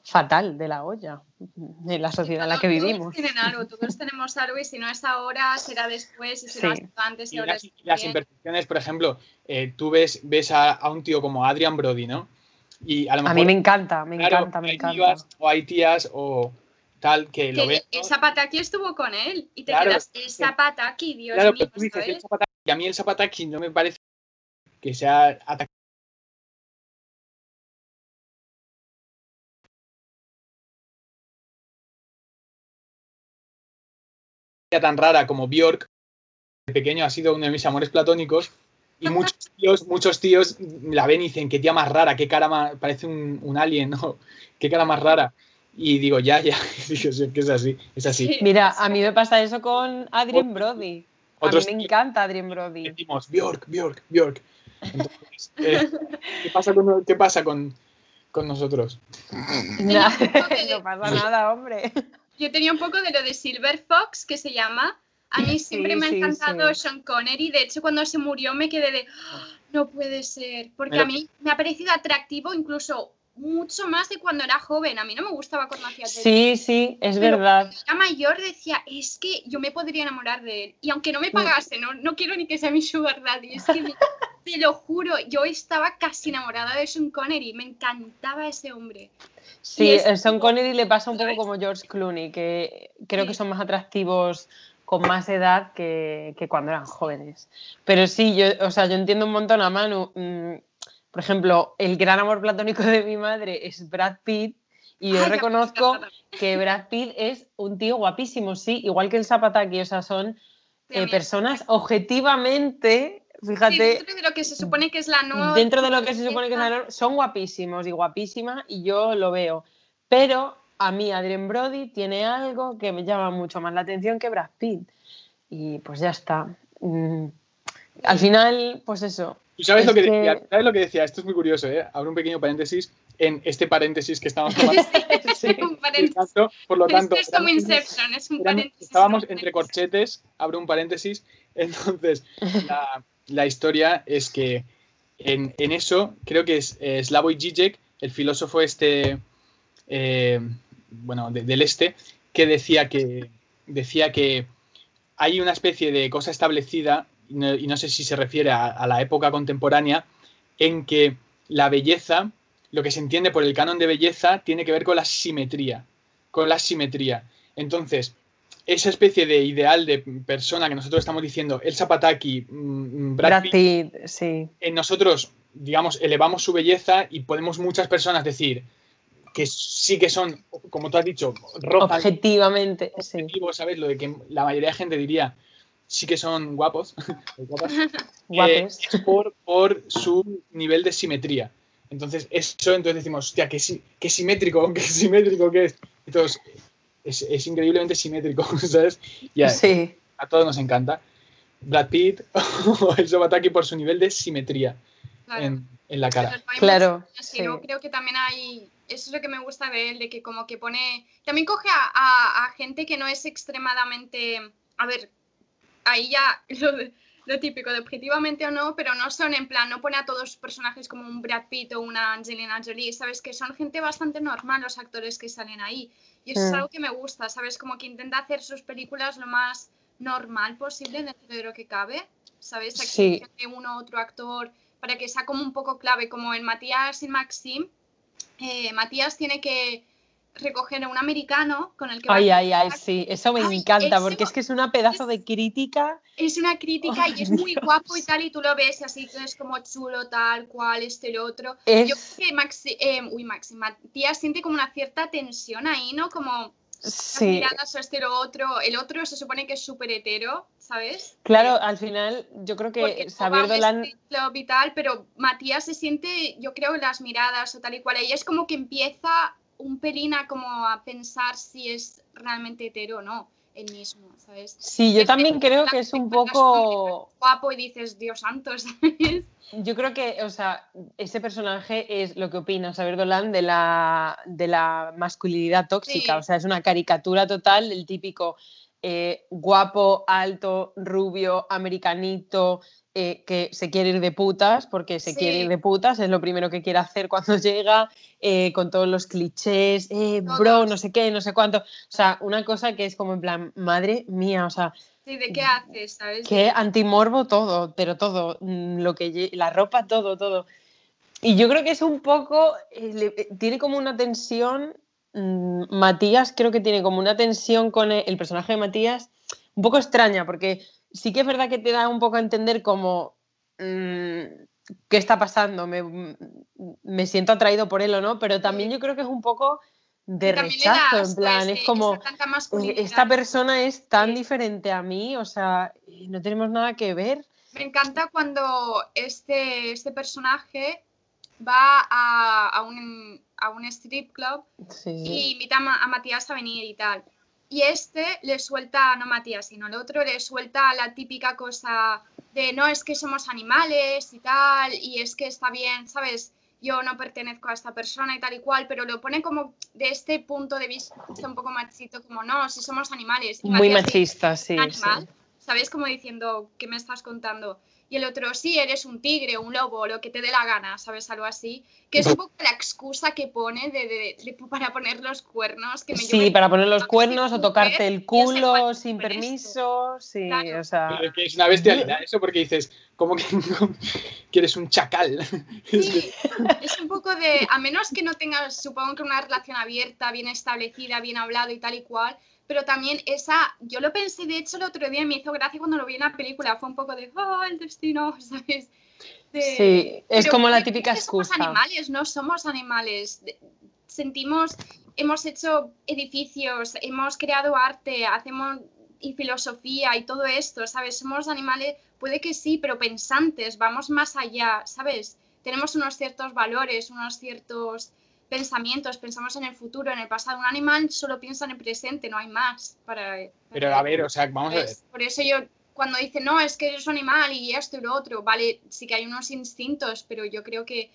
fatal de la olla en la sociedad en la que vivimos. Todos tienen algo, todos tenemos algo y si no es ahora, será después y será antes y, las, las imperfecciones, por ejemplo, eh, tú ves, ves a, un tío como Adrian Brody, ¿no? Y a, lo mejor, a mí me encanta, me encanta, me encanta. o hay tías o tal que, lo ven. El Zapataki estuvo con él y te quedas, el Zapataki, Dios claro, mío. Tú dices, el Zapataki, y a mí el Zapataki no me parece que sea atacado tan rara como Bjork, de pequeño ha sido uno de mis amores platónicos. Y muchos tíos, muchos tíos la ven y dicen, qué tía más rara, qué cara más, parece un, alien, ¿no? Qué cara más rara. Y digo, ya, ya, digo, que es así, es así. Mira, a mí me pasa eso con Adrien Brody. A mí me encanta Adrien Brody. Decimos, Bjork, Bjork, Bjork. Eh, ¿qué pasa, con, qué pasa con, con nosotros? no pasa nada, hombre. Yo tenía un poco de lo de Silver Fox, que se llama. A mí siempre me ha encantado Sean Connery. De hecho, cuando se murió me quedé de, ah, no puede ser. Porque a mí me ha parecido atractivo incluso mucho más de cuando era joven. A mí no me gustaba hacía Sí, sí, es verdad. La mayor decía, es que yo me podría enamorar de él. Y aunque no me pagase, no, no quiero ni que sea mi sugar daddy. Es que te lo juro, yo estaba casi enamorada de Sean Connery. Me encantaba ese hombre. Sí, el Sean Connery le pasa un poco como George Clooney, que creo que son más atractivos con más edad que, cuando eran jóvenes. Pero sí, yo, o sea, yo entiendo un montón a Manu. Por ejemplo, el gran amor platónico de mi madre es Brad Pitt. Y yo reconozco que Brad Pitt es un tío guapísimo, sí, igual que el Zapataki, o sea, son eh, personas objetivamente Fíjate. dentro de lo que se supone que es la nueva. Dentro de lo que se supone que es la norma, son guapísimos y guapísimas y yo lo veo. Pero a mí Adrien Brody tiene algo que me llama mucho más la atención que Brad Pitt. Y pues ya está. Mm, al final, pues eso. sabes, lo que, Decía? ¿Sabes lo que decía? Esto es muy curioso, ¿eh? Abro un pequeño paréntesis en este paréntesis que estamos tomando. sí, un paréntesis. por lo tanto, es como Inception, es un paréntesis. Estábamos entre corchetes, abro un paréntesis. Entonces, la, la historia es que en, eso creo que es Slavoj Žižek, el filósofo este, eh, bueno, del este, que decía que decía que hay una especie de cosa establecida, y no, sé si se refiere a, la época contemporánea, en que la belleza, lo que se entiende por el canon de belleza, tiene que ver con la simetría, con la simetría. Entonces, esa especie de ideal de persona que nosotros estamos diciendo, el Zapataki, mm, mm, Brad, Pitt, sí. en nosotros, digamos, elevamos su belleza y podemos muchas personas decir que sí que son, como tú has dicho, rojas. Objetivamente, sí. ¿sabes? Lo de que la mayoría de gente diría sí que son guapos, eh, por, por su nivel de simetría. Entonces, eso, entonces decimos, hostia, qué, qué simétrico, qué simétrico que es. Entonces, es, increíblemente simétrico, ¿sabes? Y a, sí. a todos nos encanta. Brad Pitt o el Sobataki por su nivel de simetría en, la cara. claro. Sí. Creo que también hay. Eso es lo que me gusta de él, de que como que pone. También coge a, gente que no es extremadamente. A ver, ahí ya lo típico de objetivamente o no, pero no son en plan, no pone a todos personajes como un Brad Pitt o una Angelina Jolie, ¿sabes? Que son gente bastante normal los actores que salen ahí. Y eso es Mm. algo que me gusta, ¿sabes? Como que intenta hacer sus películas lo más normal posible dentro de lo que cabe, ¿sabes? Aquí Sí. uno otro actor para que sea como un poco clave, como en Matías y Maxim. eh, Matías tiene que recoger a un americano con el que va Ay, ay, ay, sí, eso me Ay, encanta, ese porque es que es una pedazo de crítica. es una crítica y es muy Dios. guapo y tal, y tú lo ves y así es como chulo, tal cual, este, el otro. Es, Yo creo que Maxi, eh, uy, Maxi, Matías siente como una cierta tensión ahí, ¿no? Como sí, este, lo otro. El otro se supone que es súper hetero, ¿sabes? claro, al final yo creo que Xavier Dolan, y tal, pero Matías se siente, yo creo, en las miradas o tal y cual. Y es como que empieza un pelín a como a pensar si es realmente hetero o no, él mismo, ¿sabes? sí, yo Es también creo que es un poco, Guapo y dices, Dios santo, ¿sabes? yo creo que, o sea, ese personaje es lo que opina Xavier Dolan de la, de la masculinidad tóxica, Sí. o sea, es una caricatura total del típico eh, guapo, alto, rubio, americanito, eh, que se quiere ir de putas, porque se quiere Sí. ir de putas, es lo primero que quiere hacer cuando llega, eh, con todos los clichés, eh, bro, no sé qué, no sé cuánto. O sea, una cosa que es como en plan, madre mía, o sea, Sí, ¿de qué haces, sabes? que antimorbo todo, pero todo, mm, lo que la ropa, todo, todo. Y yo creo que es un poco, eh, le- eh, tiene como una tensión, mm, Matías creo que tiene como una tensión con el, el personaje de Matías un poco extraña, porque sí que es verdad que te da un poco a entender como, mm, ¿qué está pasando? Me, mm, me siento atraído por él o no, pero también yo creo que es un poco de rechazo, en asco plan, es como... esa tanta "Eh. Esta persona es tan Sí. diferente a mí, o sea, eh, no tenemos nada que ver. Me encanta cuando este, este personaje va a, a un, a un strip club y invita a, a Matías a venir y tal. Y este le suelta, no Matías, sino el otro, le suelta la típica cosa de no es que somos animales y tal, y es que está bien, ¿sabes? Yo no pertenezco a esta persona y tal y cual, pero lo pone como de este punto de vista un poco machito, como no, si somos animales. Y Muy Matías dice, machista, sí. un sí. animal, ¿sabes? Como diciendo, ¿qué me estás contando? Y el otro, sí, eres un tigre, un lobo, lo que te dé la gana, ¿sabes? Algo así. Que es un poco la excusa que pone de, de- de- para poner los cuernos. Que me Sí, para poner los cuernos o tocarte el culo sin esto. permiso, sí, Claro. o sea... Pero que es una bestialidad eso, porque dices, ¿cómo que, que eres un chacal? Sí, es un poco de, a menos que no tengas, supongo que una relación abierta, bien establecida, bien hablado y tal y cual, pero también esa, yo lo pensé de hecho el otro día me hizo gracia cuando lo vi en la película, fue un poco de, oh, el destino, ¿sabes? De- Sí, es pero como la típica que somos excusa. animales, no somos animales. Sentimos, hemos hecho edificios, hemos creado arte, hacemos y filosofía y todo esto, ¿sabes? Somos animales, puede que sí, pero pensantes, vamos más allá, ¿sabes? Tenemos unos ciertos valores, unos ciertos pensamientos, pensamos en el futuro, en el pasado. Un animal solo piensa en el presente, no hay más para... Pero para- a ver, o sea, vamos a ver. por eso yo, cuando dice, no, es que eres un animal y esto y lo otro, vale, sí que hay unos instintos, pero yo creo que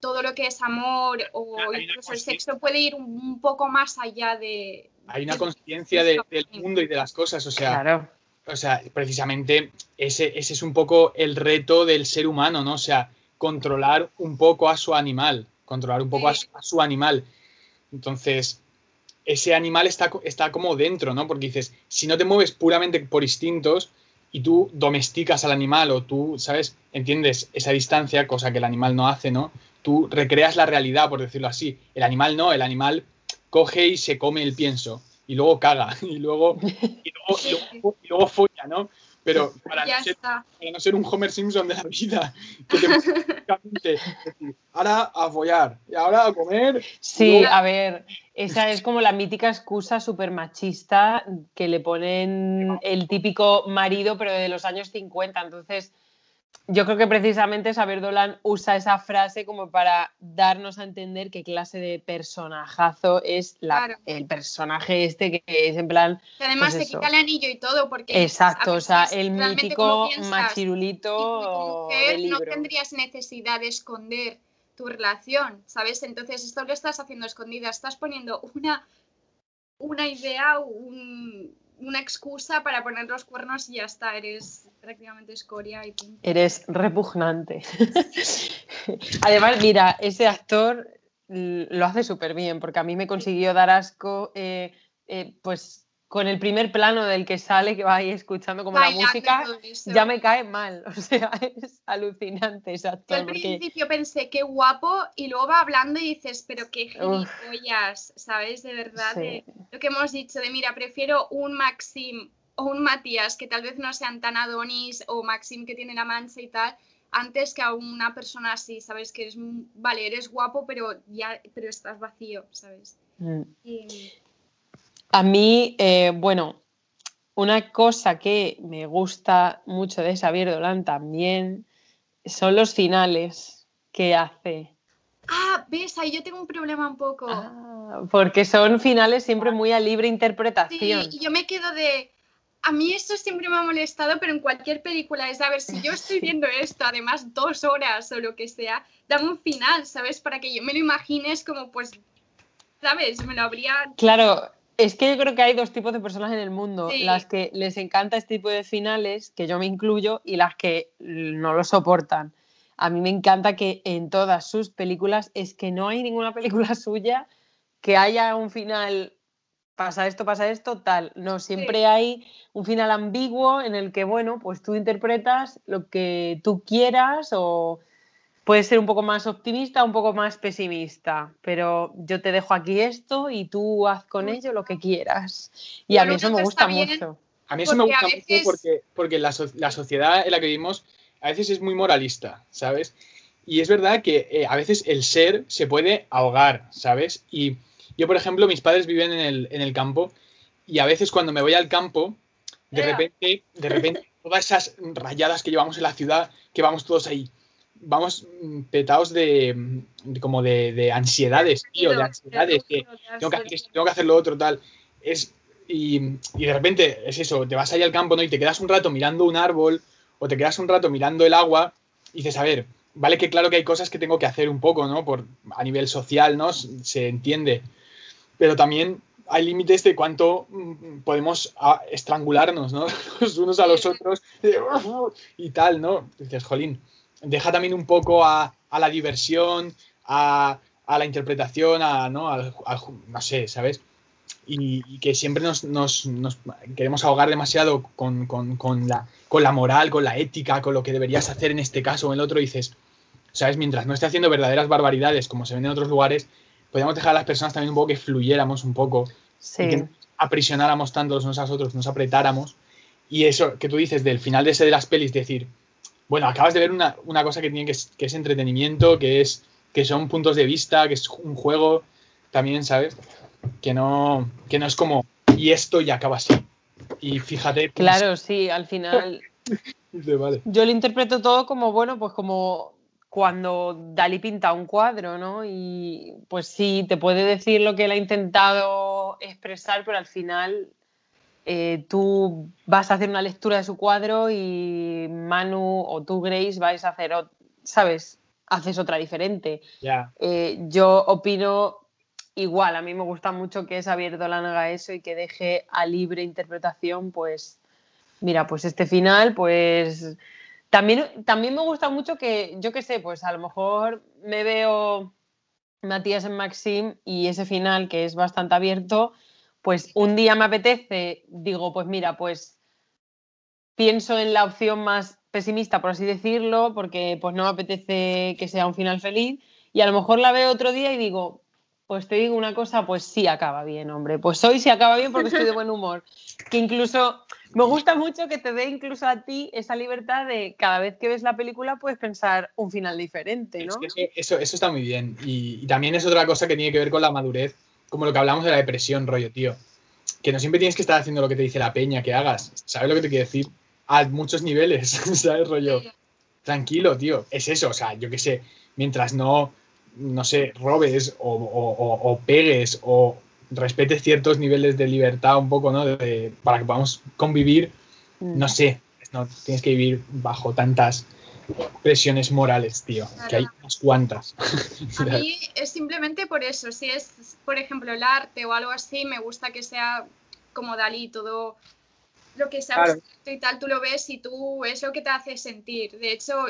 todo lo que es amor o Hay incluso el sexo puede ir un, un poco más allá de... Hay una de- conciencia de- del mundo y de las cosas, o sea, Claro. o sea, precisamente ese, ese es un poco el reto del ser humano, ¿no? O sea, controlar un poco a su animal, controlar un poco a Sí. su, a su animal. Entonces, ese animal está, está como dentro, ¿no? Porque dices, si no te mueves puramente por instintos y tú domesticas al animal o tú, ¿sabes? Entiendes esa distancia, cosa que el animal no hace, ¿no? Tú recreas la realidad, por decirlo así. El animal no, el animal coge y se come el pienso y luego caga y luego, y luego, y luego, y luego folla, ¿no? Pero para no, ser, está. para no ser un Homer Simpson de la vida, que te ahora a follar y ahora a comer. Sí, Luego- a ver, esa es como la mítica excusa súper machista que le ponen el típico marido, pero de los años 50. Entonces, yo creo que precisamente Saber Dolan usa esa frase como para darnos a entender qué clase de personajazo es la- Claro. el personaje este que es en plan, Y además Pues te eso. quita el anillo y todo porque... exacto, o sea, el mítico piensas, machirulito mujer no tendrías necesidad de esconder tu relación, ¿sabes? Entonces esto lo estás haciendo escondida, estás poniendo una, una idea, un, una excusa para poner los cuernos y ya está, eres prácticamente escoria y punto. Eres repugnante. Además, mira, ese actor lo hace súper bien, porque a mí me consiguió dar asco, eh, eh, pues con el primer plano del que sale, que va ahí escuchando como la música, ya me cae mal. O sea, es alucinante ese actor. Yo al principio pensé, qué guapo, y luego va hablando y dices, pero qué gilipollas, ¿sabes? De verdad, lo que hemos dicho, de mira, prefiero un Maxim o un Matías que tal vez no sean tan Adonis o Maxim que tiene la mancha y tal, antes que a una persona así, ¿sabes? Que eres, vale, eres guapo, pero ya, pero estás vacío, ¿sabes? Mm. A mí, eh, bueno, una cosa que me gusta mucho de Xavier Dolan también son los finales que hace. Ah, ves, ahí yo tengo un problema un poco. Ah, porque son finales siempre muy a libre interpretación. Sí, y yo me quedo de. A mí esto siempre me ha molestado, pero en cualquier película es, a ver, si yo estoy viendo esto, además dos horas o lo que sea, dame un final, ¿sabes? Para que yo me lo imagines como, pues, ¿sabes? Me lo habría... Claro, es que yo creo que hay dos tipos de personas en el mundo, las que les encanta este tipo de finales, que yo me incluyo, y las que no lo soportan. A mí me encanta que en todas sus películas es que no hay ninguna película suya que haya un final pasa esto, pasa esto, tal. No, siempre hay un final ambiguo en el que, bueno, pues tú interpretas lo que tú quieras o puedes ser un poco más optimista, un poco más pesimista, pero yo te dejo aquí esto y tú haz con ello lo que quieras. Y a mí eso me gusta mucho. A mí eso me gusta mucho porque, porque la, sociedad en la que vivimos a veces es muy moralista, ¿sabes? Y es verdad que eh, a veces el ser se puede ahogar, ¿sabes? Y yo, por ejemplo, mis padres viven en el, en el campo y a veces cuando me voy al campo, de repente, de repente, todas esas rayadas que llevamos en la ciudad, que vamos todos ahí vamos mm, petados de, como de, ansiedades, tío, de ansiedades, que tengo que, hacer, lo otro, tal. Es, y, de repente es eso, te vas ahí al campo, ¿no? Y te quedas un rato mirando un árbol o te quedas un rato mirando el agua y dices, a ver, vale que claro que hay cosas que tengo que hacer un poco, ¿no? Por, a nivel social, ¿no? Se entiende. Pero también hay límites de cuánto mm, podemos estrangularnos, ¿no? Los unos a los otros y tal, ¿no? Dices, jolín deja también un poco a, la diversión, a, la interpretación, a, ¿no? no sé, ¿sabes? Y, que siempre nos, queremos ahogar demasiado con, la, con la moral, con la ética, con lo que deberías hacer en este caso o en el otro, y dices, ¿sabes? Mientras no esté haciendo verdaderas barbaridades como se ven en otros lugares, podríamos dejar a las personas también un poco que fluyéramos un poco, sí. que aprisionáramos tanto los unos a los otros, nos apretáramos. Y eso que tú dices del final de ese de las pelis, decir, bueno, acabas de ver una, cosa que tiene que es, que es, entretenimiento, que es que son puntos de vista, que es un juego también, ¿sabes? Que no, que no es como y esto ya acaba así. Y fíjate. Pues, claro, sí, al final. Yo lo interpreto todo como, bueno, pues como cuando Dalí pinta un cuadro, ¿no? Y pues sí, te puede decir lo que él ha intentado expresar, pero al final eh, tú vas a hacer una lectura de su cuadro y Manu o tú, Grace, vais a hacer, ¿sabes? Haces otra diferente. Eh, yo opino igual, a mí me gusta mucho que Xavier Dolan haga eso y que deje a libre interpretación, pues, mira, pues este final, pues... También, también me gusta mucho que, yo qué sé, pues a lo mejor me veo Matías en Maxim y ese final que es bastante abierto, pues un día me apetece, digo, pues mira, pues pienso en la opción más pesimista, por así decirlo, porque pues no me apetece que sea un final feliz, y a lo mejor la veo otro día y digo, pues te digo una cosa, pues sí acaba bien, hombre, pues hoy sí acaba bien porque estoy de buen humor. Que incluso me gusta mucho que te dé incluso a ti esa libertad de cada vez que ves la película puedes pensar un final diferente, ¿no? eso, eso, está muy bien. y, también es otra cosa que tiene que ver con la madurez como lo que hablamos de la depresión, rollo, tío. Que no siempre tienes que estar haciendo lo que te dice la peña que hagas. ¿Sabes lo que te quiero decir? A muchos niveles, ¿sabes, rollo? Tranquilo, tío. Es eso, o sea, yo qué sé, mientras no, no sé, robes o, pegues o respetes ciertos niveles de libertad un poco, ¿no? para que podamos convivir, mm. no sé, no tienes que vivir bajo tantas presiones morales, tío, que hay unas cuantas. A mí es simplemente por eso, si es, por ejemplo, el arte o algo así, me gusta que sea como Dalí, todo lo que sabes y tal, tú lo ves y tú es lo que te hace sentir. De hecho,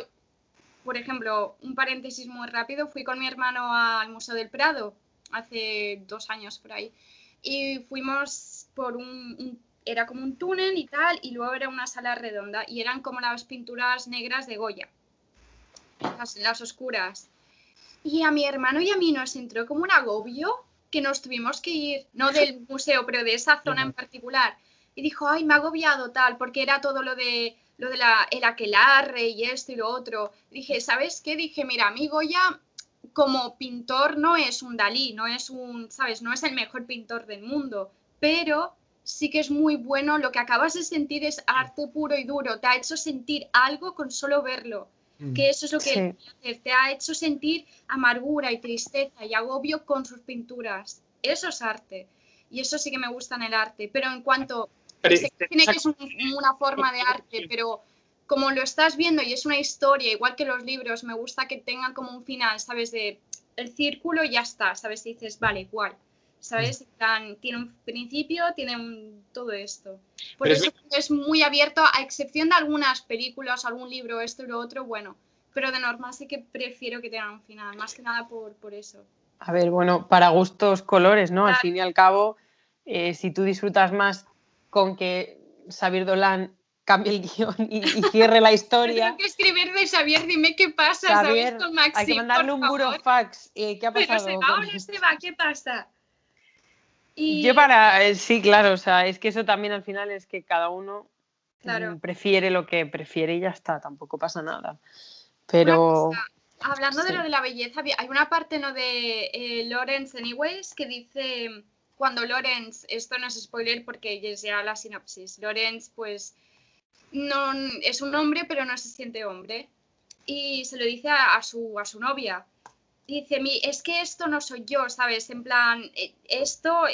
por ejemplo, un paréntesis muy rápido, fui con mi hermano al Museo del Prado hace dos años por ahí y fuimos por un, era como un túnel y tal y luego era una sala redonda y eran como las pinturas negras de Goya, las, las oscuras. Y a mi hermano y a mí nos entró como un agobio que nos tuvimos que ir, no del museo, pero de esa zona en particular. Y dijo, ay, me ha agobiado tal, porque era todo lo de lo de la, el aquelarre y esto y lo otro. Dije, ¿sabes qué? Dije, mira, mi Goya como pintor no es un Dalí, no es un, ¿sabes? No es el mejor pintor del mundo, pero sí que es muy bueno. Lo que acabas de sentir es arte puro y duro. Te ha hecho sentir algo con solo verlo. Mm. Que eso es lo que te ha hecho sentir amargura y tristeza y agobio con sus pinturas. Eso es arte. Y eso sí que me gusta en el arte. Pero en cuanto tiene que es una forma de arte, pero como lo estás viendo y es una historia, igual que los libros, me gusta que tengan como un final, ¿sabes? De el círculo y ya está, ¿sabes? Y dices, vale, igual. ¿Sabes? Mm. tiene un principio, tiene todo esto. Por eso es... muy abierto, a excepción de algunas películas, algún libro, esto y lo otro, bueno. Pero de normal sí que prefiero que tengan un final, más que nada por, por eso. A ver, bueno, para gustos colores, ¿no? Al fin y al cabo, eh, si tú disfrutas más con que Xavier Dolan cambie el guion y, cierre la historia. Tengo que escribir de Xavier, dime qué pasa, Xavier, con Maxi, Hay que mandarle un burofax. Eh, ¿Qué ha pasado? Pero se va o no se va, ¿qué pasa? Y... Yo para, eh, sí, claro, o sea, es que eso también al final es que cada uno mm, prefiere lo que prefiere y ya está, tampoco pasa nada. Pero... Hablando de lo de la belleza, hay una parte ¿no? de eh, Lawrence Anyways que dice cuando Lorenz, esto no es spoiler porque ya la sinopsis, Lorenz pues no, es un hombre pero no se siente hombre y se lo dice a, su, a su novia. Dice, es que esto no soy yo, ¿sabes? En plan, eh, esto,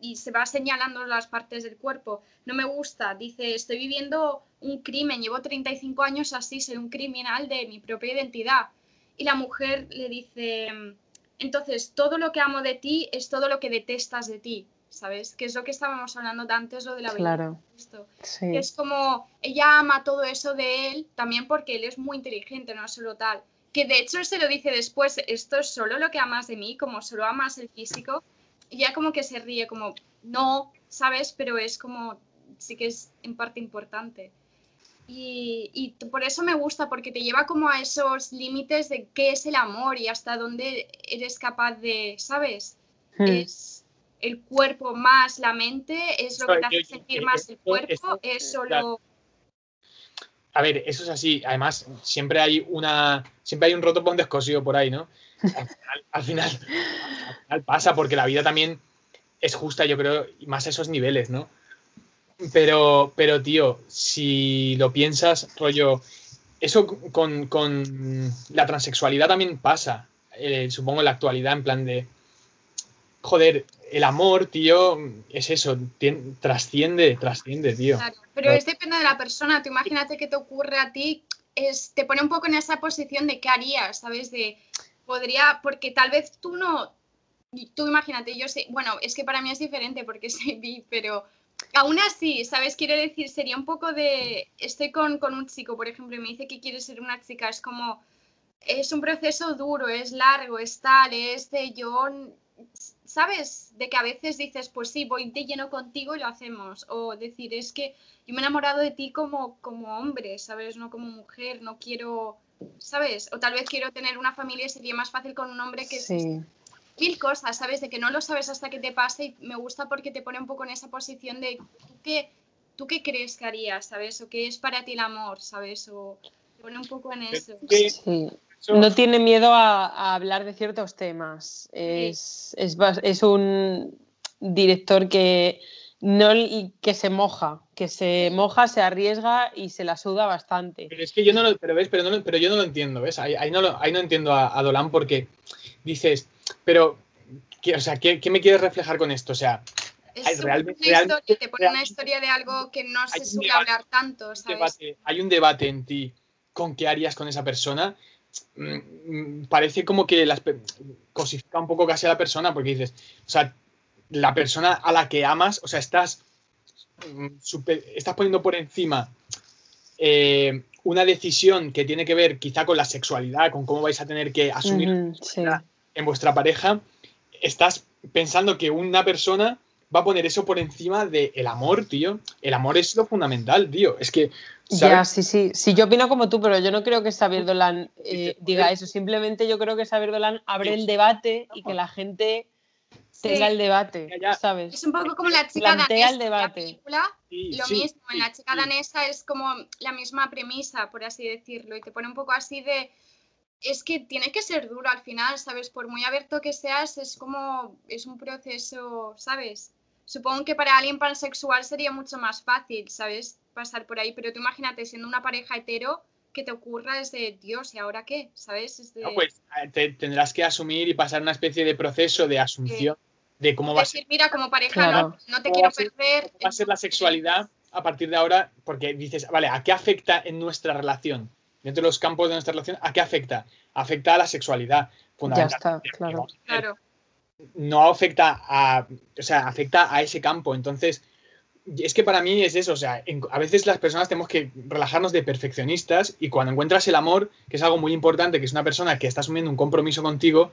y se va señalando las partes del cuerpo, no me gusta. Dice, estoy viviendo un crimen, llevo 35 años así, soy un criminal de mi propia identidad. Y la mujer le dice, entonces, todo lo que amo de ti es todo lo que detestas de ti, ¿sabes? Que es lo que estábamos hablando antes, lo de la claro. Que es como, ella ama todo eso de él también porque él es muy inteligente, no solo tal. Que de hecho se lo dice después, esto es solo lo que amas de mí, como solo amas el físico. Y ya como que se ríe, como, no, ¿sabes? Pero es como, sí que es en parte importante. Y, por eso me gusta, porque te lleva como a esos límites de qué es el amor y hasta dónde eres capaz de, ¿sabes? Hmm. Es el cuerpo más la mente, es lo que te hace sentir más el cuerpo, es solo... A ver, eso es así. Además, siempre hay una, siempre hay un roto por un descosido por ahí, ¿no? al final, al final pasa, porque la vida también es justa, yo creo, más a esos niveles, ¿no? Pero, pero, tío, si lo piensas, rollo, eso con, la transexualidad también pasa, eh, supongo en la actualidad, en plan de, joder, el amor, tío, es eso, trasciende, trasciende, tío. Claro, pero es depende de la persona, tú imagínate que te ocurre a ti, es, te pone un poco en esa posición de qué harías, ¿sabes? De, podría, porque tal vez tú no, tú imagínate, yo sé, bueno, es que para mí es diferente porque soy bi, pero aún así, ¿sabes? Quiero decir, sería un poco de, estoy con, un chico, por ejemplo, y me dice que quiere ser una chica, es como, es un proceso duro, es largo, es tal, es de yo, ¿sabes? De que a veces dices, pues sí, voy de lleno contigo y lo hacemos, o decir, es que yo me he enamorado de ti como, como hombre, ¿sabes? No como mujer, no quiero, ¿sabes? O tal vez quiero tener una familia, sería más fácil con un hombre que... Sí mil cosas, ¿sabes? De que no lo sabes hasta que te pase y me gusta porque te pone un poco en esa posición de ¿tú qué, tú qué crees que harías, ¿sabes? O qué es para ti el amor, ¿sabes? O te pone un poco en eso. Sí. No tiene miedo a, hablar de ciertos temas. Es, es, es un director que no que se moja, que se moja, se arriesga y se la suda bastante. Pero es que yo no lo, pero ves, pero, no, pero yo no lo entiendo, ¿ves? Ahí, no, lo, ahí no entiendo a, a, Dolan porque dices, pero, ¿qué, o sea, ¿qué, me quieres reflejar con esto? O sea, es realmente, una historia, te pone una historia de algo que no se suele hablar tanto, ¿sabes? hay un debate en ti con qué harías con esa persona. Mm, parece como que las cosifica un poco casi a la persona porque dices, o sea, la persona a la que amas, o sea, estás mm, estás poniendo por encima eh, una decisión que tiene que ver quizá con la sexualidad, con cómo vais a tener que asumir en vuestra pareja, estás pensando que una persona va a poner eso por encima del amor, tío. El amor es lo fundamental, tío. Es que. Ya, sí, sí. Sí, yo opino como tú, pero yo no creo que Xavier Dolan eh, diga eso. Simplemente yo creo que Xavier Dolan abre el debate y que la gente tenga el debate, ¿sabes? Es un poco como la chica danesa. El debate. lo mismo, en la chica danesa es como la misma premisa, por así decirlo, y te pone un poco así de es que tiene que ser duro al final, ¿sabes? Por muy abierto que seas, es como, es un proceso, ¿sabes? Supongo que para alguien pansexual sería mucho más fácil, ¿sabes? Pasar por ahí, pero tú imagínate siendo una pareja hetero, que te ocurra es de Dios, ¿y ahora qué? ¿Sabes? No, pues eh, te tendrás que asumir y pasar una especie de proceso de asunción de cómo va a ser. Mira, como pareja no, te quiero perder. va a ser la sexualidad a partir de ahora? Porque dices, vale, ¿a qué afecta en nuestra relación? dentro de los campos de nuestra relación, ¿a qué afecta? Afecta a la sexualidad, fundamentalmente. Ya está, claro. No afecta a, o sea, afecta a ese campo. Entonces, es que para mí es eso, o sea, a veces las personas tenemos que relajarnos de perfeccionistas y cuando encuentras el amor, que es algo muy importante, que es una persona que está asumiendo un compromiso contigo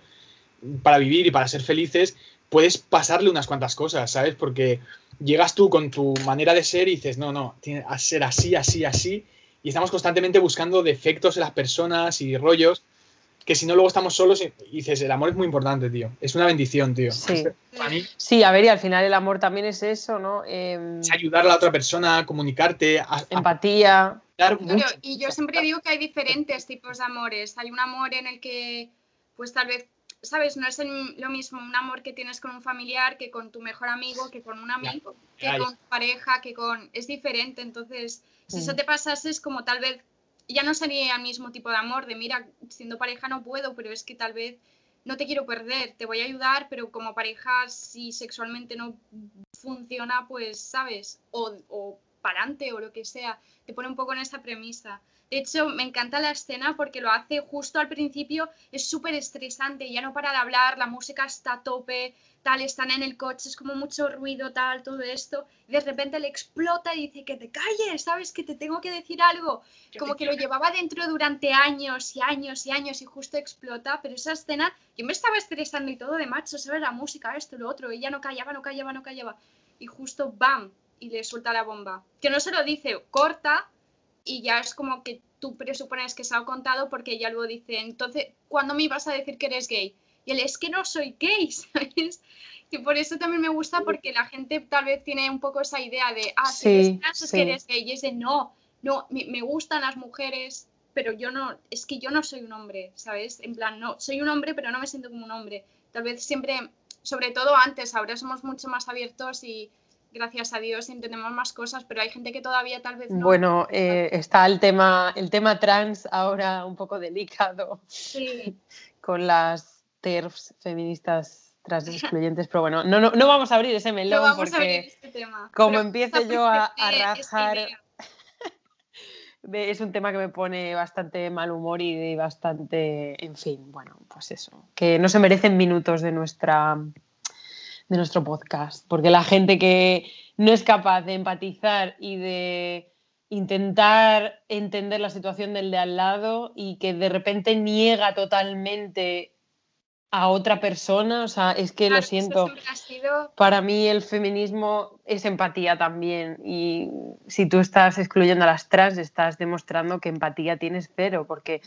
para vivir y para ser felices, puedes pasarle unas cuantas cosas, ¿sabes? Porque llegas tú con tu manera de ser y dices, no, no, tiene que ser así, así, así, y estamos constantemente buscando defectos en las personas y rollos que si no luego estamos solos y dices, el amor es muy importante, tío. Es una bendición, tío. Sí, sí a ver, y al final el amor también es eso, ¿no? Em, es ayudar a la otra persona, a comunicarte. A, empatía. y yo siempre digo que hay diferentes tipos de amores. Hay un amor en el que, pues tal vez, ¿sabes? No es lo mismo un amor que tienes con un familiar que con tu mejor amigo, que con un amigo, que con tu pareja, que con... Es diferente, entonces si eso te pasase es como tal vez ya no sería el mismo tipo de amor, de mira, siendo pareja no puedo, pero es que tal vez no te quiero perder, te voy a ayudar, pero como pareja si sexualmente no funciona, pues sabes, o, o para o lo que sea, te pone un poco en esa premisa. De hecho, me encanta la escena porque lo hace justo al principio, es súper estresante, ya no para de hablar, la música está a tope, tal, están en el coche, es como mucho ruido, tal, todo esto, y de repente le explota y dice que te calles, ¿sabes? Que te tengo que decir algo. Como que lo llevaba dentro durante años y años y años y justo explota, pero esa escena, yo me estaba estresando y todo de macho, ¿sabes? La música, esto, lo otro, ella no callaba, no callaba, no callaba. Y justo, ¡bam! Y le suelta la bomba. Que no se lo dice, corta y ya es como que tú presupones que se ha contado porque ella luego dice, entonces, ¿cuándo me ibas a decir que eres gay? Y él, es que no soy gay, ¿sabes? Y por eso también me gusta porque la gente tal vez tiene un poco esa idea de, ah, si eres es que eres gay. Y es de, no, no, me, me, gustan las mujeres, pero yo no, es que yo no soy un hombre, ¿sabes? En plan, no, soy un hombre, pero no me siento como un hombre. Tal vez siempre, sobre todo antes, ahora somos mucho más abiertos y gracias a Dios entendemos más cosas, pero hay gente que todavía tal vez no. Bueno, eh, está el tema, el tema trans ahora un poco delicado. Sí. Con las TERFs feministas tras excluyentes, pero bueno, no, no, no, vamos a abrir ese melón no porque este como empiece yo a, a rajar, es un tema que me pone bastante mal humor y bastante, en fin, bueno, pues eso, que no se merecen minutos de nuestra de nuestro podcast, porque la gente que no es capaz de empatizar y de intentar entender la situación del de al lado y que de repente niega totalmente a otra persona, o sea, es que lo siento. Para mí el feminismo es empatía también y si tú estás excluyendo a las trans estás demostrando que empatía tienes cero, porque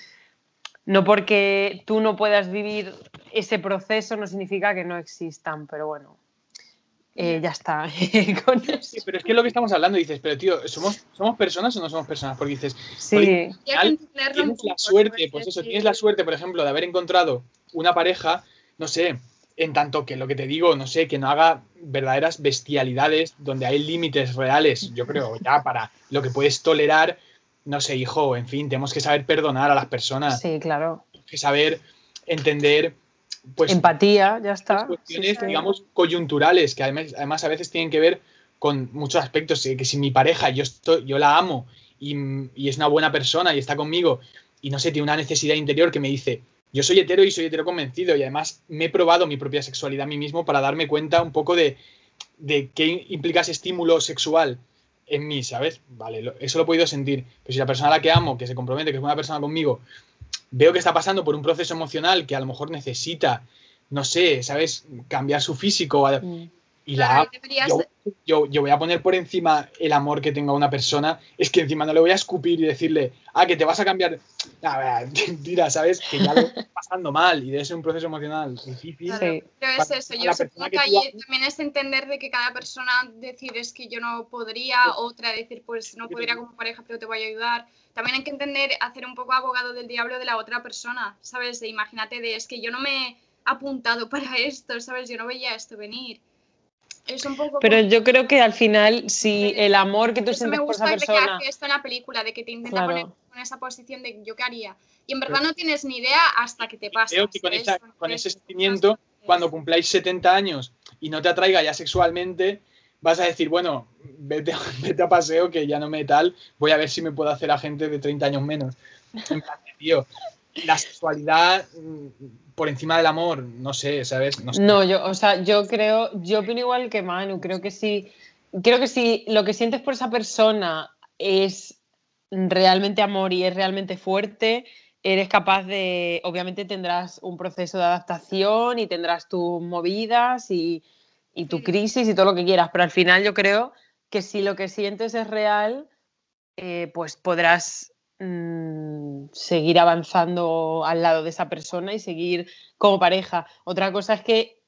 no porque tú no puedas vivir ese proceso no significa que no existan, pero bueno. Eh, ya está. sí, pero es que es lo que estamos hablando, dices, pero tío, ¿somos, ¿somos personas o no somos personas? Porque dices, sí. tienes la suerte, pues eso, tienes la suerte, por ejemplo, de haber encontrado una pareja, no sé, en tanto que lo que te digo, no sé, que no haga verdaderas bestialidades donde hay límites reales, yo creo, ya para lo que puedes tolerar, no sé, hijo, en fin, tenemos que saber perdonar a las personas. Sí, claro. que saber entender, pues... Empatía, ya está. Cuestiones, digamos, coyunturales, que además, además a veces tienen que ver con muchos aspectos, que si mi pareja, yo, estoy, yo la amo y, y es una buena persona y está conmigo y no sé, tiene una necesidad interior que me dice, yo soy hetero y soy hetero convencido y además me he probado mi propia sexualidad a mí mismo para darme cuenta un poco de, de qué implica ese estímulo sexual en mí, ¿sabes? Vale, eso lo he podido sentir. Pero si la persona a la que amo, que se compromete, que es una persona conmigo, veo que está pasando por un proceso emocional que a lo mejor necesita, no sé, ¿sabes? Cambiar su físico. Y la yo, yo, voy a poner por encima el amor que tenga una persona. Es que encima no le voy a escupir y decirle, ah, que te vas a cambiar. A mentira, ¿sabes? Que ya lo estás pasando mal y debe ser un proceso emocional difícil. Pero es eso, yo supongo que, ahí también es entender de que cada persona decir es que yo no podría, otra decir pues no podría como pareja, pero te voy a ayudar. También hay que entender, hacer un poco abogado del diablo de la otra persona, ¿sabes? De imagínate de es que yo no me he apuntado para esto, ¿sabes? Yo no veía esto venir pero yo creo que al final, si el amor que tú sientes por esa persona. Me gusta esto en la película, de que te intenta poner en esa posición de yo qué haría. Y en verdad no tienes ni idea hasta que te pasa. Creo que con, ese sentimiento, cuando cumpláis 70 años y no te atraiga ya sexualmente, vas a decir, bueno, vete, vete, a paseo que ya no me tal, voy a ver si me puedo hacer a gente de 30 años menos. En plan, tío, la sexualidad mm, por encima del amor, no sé, ¿sabes? No, yo, o sea, yo creo, yo opino igual que Manu, creo que sí, creo que si lo que sientes por esa persona es realmente amor y es realmente fuerte, eres capaz de, obviamente tendrás un proceso de adaptación y tendrás tus movidas y, tu crisis y todo lo que quieras, pero al final yo creo que si lo que sientes es real, eh, pues podrás Mm, seguir avanzando al lado de esa persona y seguir como pareja. Otra cosa es que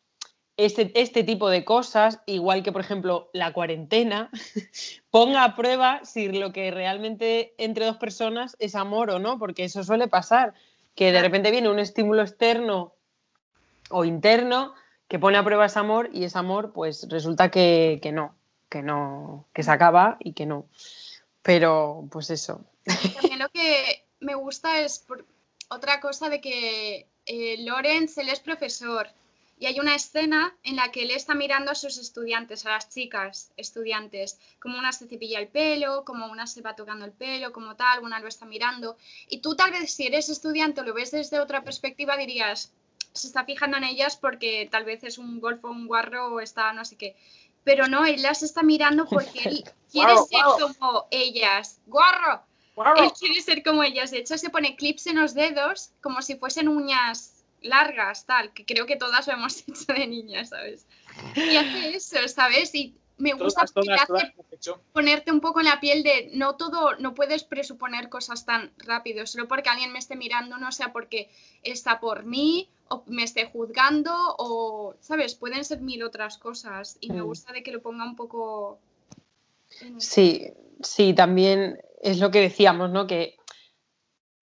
este, este tipo de cosas, igual que por ejemplo la cuarentena, ponga a prueba si lo que realmente entre dos personas es amor o no, porque eso suele pasar, que de repente viene un estímulo externo o interno que pone a prueba ese amor y ese amor pues resulta que, que no, que no, que se acaba y que no. Pero pues eso, también lo que me gusta es por otra cosa de que eh, Lorenz, él es profesor y hay una escena en la que él está mirando a sus estudiantes, a las chicas estudiantes, como una se cepilla el pelo, como una se va tocando el pelo, como tal, una lo está mirando. Y tú tal vez si eres estudiante o lo ves desde otra perspectiva dirías, se está fijando en ellas porque tal vez es un golfo, un guarro o está no sé qué. Pero no, él las está mirando porque él quiere ser como ellas. ¡Guarro! Él quiere ser como ellas. De hecho, se pone clips en los dedos como si fuesen uñas largas, tal, que creo que todas lo hemos hecho de niñas, ¿sabes? Y hace eso, ¿sabes? Y me gusta ponerte un poco en la piel de no todo, no puedes presuponer cosas tan rápido, solo porque alguien me esté mirando, no sea porque está por mí o me esté juzgando o, ¿sabes? Pueden ser mil otras cosas y me mm. gusta de que lo ponga un poco... Sí, sí, también es lo que decíamos, ¿no? Que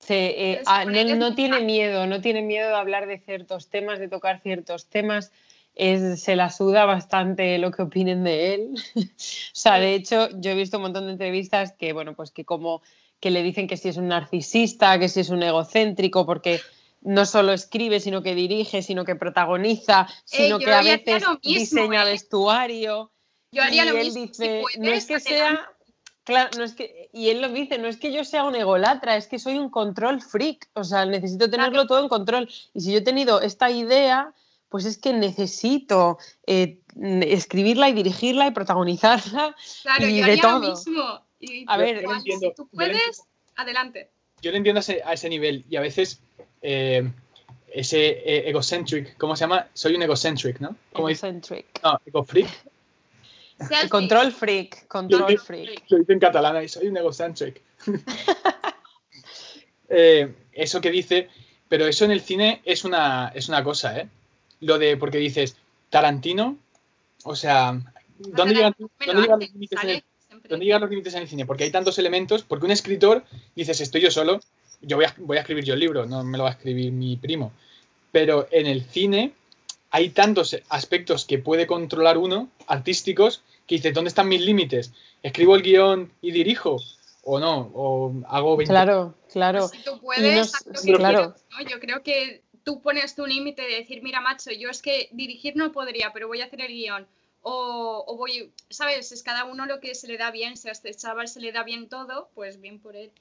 eh, ah, no, tiene miedo, no tiene miedo de hablar de ciertos temas, de tocar ciertos temas. se la suda bastante lo que opinen de él. o sea, de hecho, yo he visto un montón de entrevistas que, bueno, pues que como que le dicen que si es un narcisista, que si es un egocéntrico, porque no solo escribe, sino que dirige, sino que protagoniza, sino que a veces diseña ¿eh? vestuario. Yo haría lo mismo. no es que sea Claro, no es que, y él lo dice, no es que yo sea un egolatra, es que soy un control freak, o sea, necesito tenerlo todo en control. Y si yo he tenido esta idea, pues es que necesito eh, escribirla y dirigirla y protagonizarla. Claro, y yo de todo. lo mismo. a ver, si tú puedes, adelante. Yo lo entiendo a ese, nivel y a veces eh, ese eh, egocentric, ¿cómo se llama? Soy un egocentric, ¿no? Egocentric. No, ego Control freak, control freak. Lo dice en catalán y soy un egocentric. Eh, eso que dice, pero eso en el cine es una, es una cosa, ¿eh? Lo de, porque dices, Tarantino, o sea, ¿dónde llegan, los límites en el, ¿dónde llegan los límites en el cine? Porque hay tantos elementos, porque un escritor, dices, estoy yo solo, yo voy a, voy a escribir yo el libro, no me lo va a escribir mi primo. Pero en el cine hay tantos aspectos que puede controlar uno, artísticos, que dice, ¿dónde están mis límites? ¿Escribo el guion y dirijo? ¿O no? ¿O hago 20? Claro, claro. Si tú puedes, claro. Yo creo que tú pones tu límite de decir, mira, macho, yo es que dirigir no podría, pero voy a hacer el guion. O, o, voy, ¿sabes? Es cada uno lo que se le da bien. Si a este chaval se le da bien todo, pues bien por él.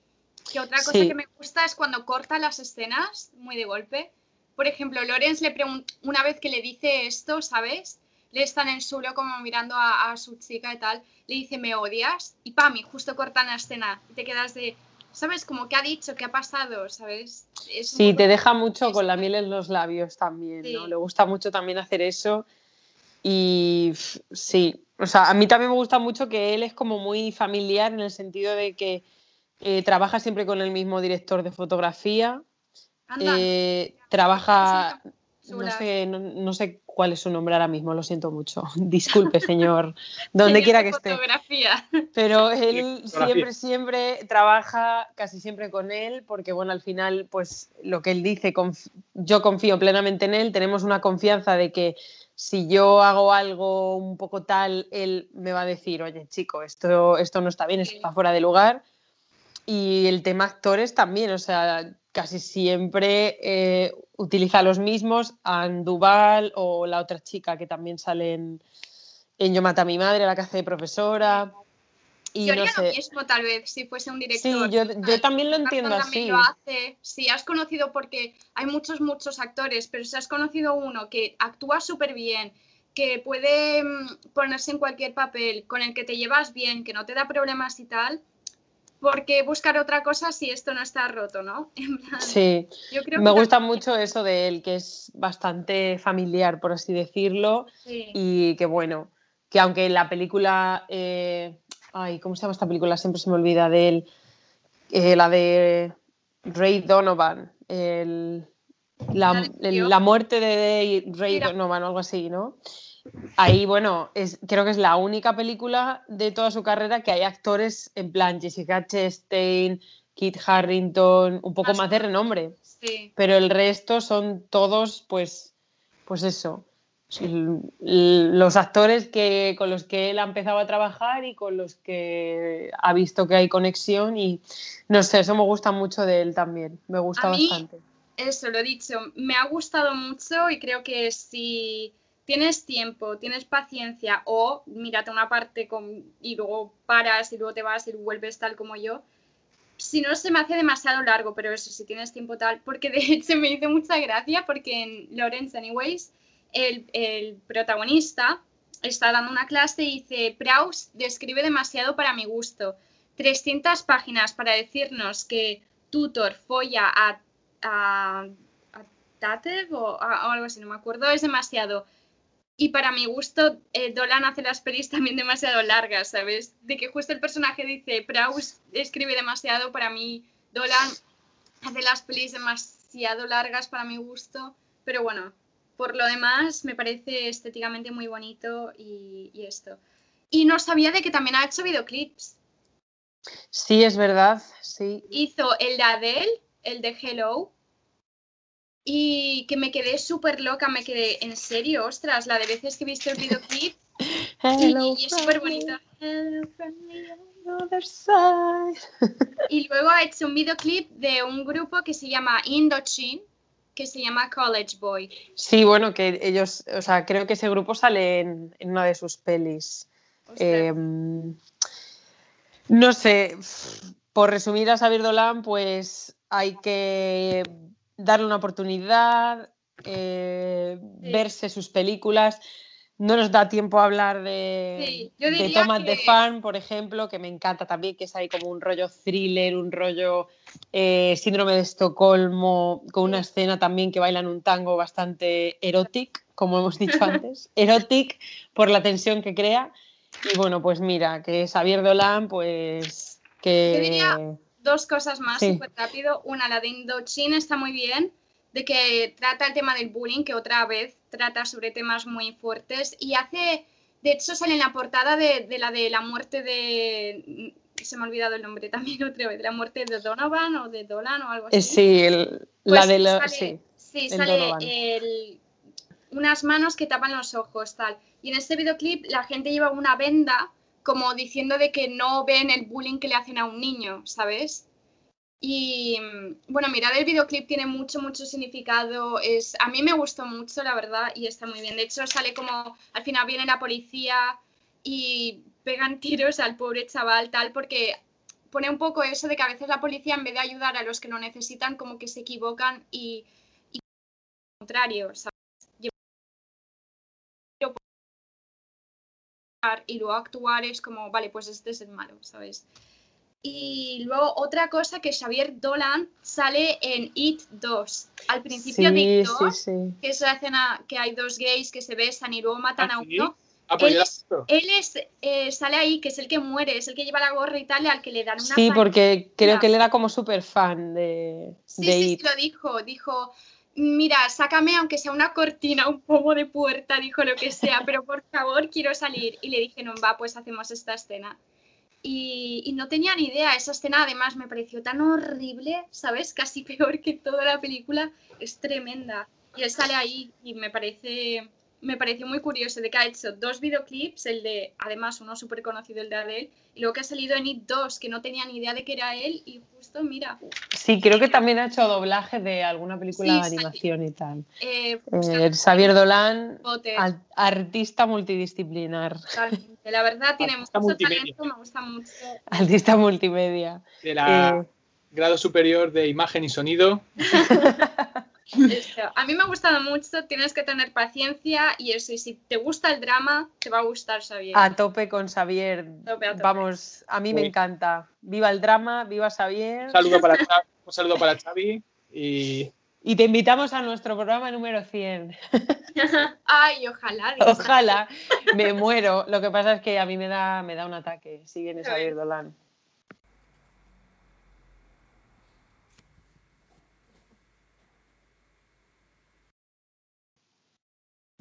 Que otra cosa que me gusta es cuando corta las escenas muy de golpe por ejemplo, Lorenz le pregunta, una vez que le dice esto, ¿sabes? le está en el suelo como mirando a, su chica y tal, le dice, ¿me odias? Y pam, y justo cortan la escena. Y te quedas de, ¿sabes? Como que ha dicho, qué ha pasado, ¿sabes? sí, te deja mucho con la miel en los labios también, ¿no? Le gusta mucho también hacer eso. Y sí, o sea, a mí también me gusta mucho que él es como muy familiar en el sentido de que eh, trabaja siempre con el mismo director de fotografía. Eh, trabaja, no sé, no, sé cuál es su nombre ahora mismo, lo siento mucho. Disculpe, señor, donde quiera que esté. Pero él siempre, siempre trabaja casi siempre con él, porque bueno, al final, pues lo que él dice, yo confío plenamente en él, tenemos una confianza de que si yo hago algo un poco tal, él me va a decir, oye, chico, esto, esto no está bien, esto está fuera de lugar. Y el tema actores también, o sea, casi siempre eh, utiliza los mismos, Anduval o la otra chica que también sale en, Yo mata a mi madre, la que hace de profesora. Y yo haría lo mismo, tal vez, si fuese un director. Sí, yo, también lo entiendo así. Lo hace. Si has conocido, porque hay muchos, muchos actores, pero si has conocido uno que actúa súper bien, que puede mm, ponerse en cualquier papel, con el que te llevas bien, que no te da problemas y tal, ¿por qué buscar otra cosa si esto no está roto, no? sí, me gusta mucho eso de él, que es bastante familiar, por así decirlo, y que bueno, que aunque la película... Eh, Ay, ¿cómo se llama esta película? Siempre se me olvida de él. Eh, la de Ray Donovan. la, muerte de Ray Donovan o algo así, ¿no? Ahí, bueno, es, creo que es la única película de toda su carrera que hay actores en plan Jessica Chastain, Kit Harrington, un poco más de renombre. Sí. Pero el resto son todos, pues, pues eso, los actores que, con los que él ha empezado a trabajar y con los que ha visto que hay conexión y no sé, eso me gusta mucho de él también, me gusta bastante. Eso, lo he dicho, me ha gustado mucho y creo que si tienes tiempo, tienes paciencia o mírate una parte con, y luego paras y luego te vas y vuelves tal como yo, si no se me hace demasiado largo, pero eso, si tienes tiempo tal, porque de hecho me hizo mucha gracia porque en Lawrence Anyways el, protagonista está dando una clase y dice, Praus describe demasiado para mi gusto. 300 páginas para decirnos que Tutor folla a, a, Tatev o, algo así, no me acuerdo, es demasiado. Y para mi gusto, eh, Dolan hace las pelis también demasiado largas, ¿sabes? De que justo el personaje dice, Praus escribe demasiado, para mí Dolan hace las pelis demasiado largas para mi gusto, pero bueno, por lo demás, me parece estéticamente muy bonito y, esto. Y no sabía de que también ha hecho videoclips. Sí, es verdad, sí. Hizo el de Adele, el de Hello, y que me quedé súper loca, me quedé, en serio, ostras, la de veces que he visto el videoclip. y, es súper bonito. y luego ha hecho un videoclip de un grupo que se llama Indochine que se llama College Boy. Sí, bueno, que ellos, o sea, creo que ese grupo sale en, una de sus pelis. Em, no sé, por resumir a Xavier Dolan, pues hay que darle una oportunidad, eh, verse sus películas. No nos da tiempo a hablar de, Thomas de Fan, por ejemplo, que me encanta también, que es ahí como un rollo thriller, un rollo eh, síndrome de Estocolmo, con una escena también que bailan un tango bastante erótico, como hemos dicho antes, erótico por la tensión que crea. Y bueno, pues mira, que Xavier Dolan, pues que... Yo diría dos cosas más, súper rápido. Una, la de Indochina está muy bien de que trata el tema del bullying, que otra vez trata sobre temas muy fuertes y hace, de hecho sale en la portada de, la de la muerte de, se me ha olvidado el nombre también otra vez, de la muerte de Donovan o de Dolan o algo así. Sí, la pues de la, sí, sí sale el, unas manos que tapan los ojos, tal. Y en este videoclip la gente lleva una venda como diciendo de que no ven el bullying que le hacen a un niño, ¿sabes? Y bueno, mirar el videoclip tiene mucho, mucho significado. Es, a mí me gustó mucho, la verdad, y está muy bien. De hecho, sale como al final viene la policía y pegan tiros al pobre chaval, tal, porque pone un poco eso de que a veces la policía, en vez de ayudar a los que lo necesitan, como que se equivocan y, y contrario, ¿sabes? Y luego actuar es como, vale, pues este es el malo, ¿sabes? Y luego otra cosa que Xavier Dolan sale en It 2. Al principio de It 2, que es la escena que hay dos gays que se besan y luego matan ¿Ah, a uno. Ah, pues él es, él es, eh, sale ahí, que es el que muere, es el que lleva la gorra y tal, y al que le dan una Sí, porque creo que él era como súper fan de, Sí, de sí, It. sí, lo dijo. Dijo, mira, sácame aunque sea una cortina, un pomo de puerta, dijo lo que sea, pero por favor quiero salir. Y le dije, no, va, pues hacemos esta escena. Y, y no tenía ni idea, esa escena además me pareció tan horrible, ¿sabes? Casi peor que toda la película, es tremenda. Y él sale ahí y me parece... Me pareció muy curioso de que ha hecho dos videoclips, el de, además, uno súper conocido, el de Adele, y luego que ha salido en It 2, que no tenía ni idea de que era él, y justo, mira, Sí, creo que también ha hecho doblaje de alguna película Sí, de sí. animación y tal. eh, Eh, Xavier Dolan, al- artista multidisciplinar, Totalmente. La verdad, tiene Artista mucho multimedia. talento, me gusta mucho. artista multimedia. De la Eh, grado superior de imagen y sonido. A mí me ha gustado mucho, tienes que tener paciencia y eso, y si te gusta el drama, te va a gustar Xavier. a tope con Xavier. Tope, a tope. Vamos, a mí me encanta. Viva el drama, viva Xavier. Un saludo para Xavi, un saludo para Xavi y Y te invitamos a nuestro programa número 100. Ay, ojalá. Ojalá, me muero. Lo que pasa es que a mí me da, me da un ataque si viene. Xavier Dolan.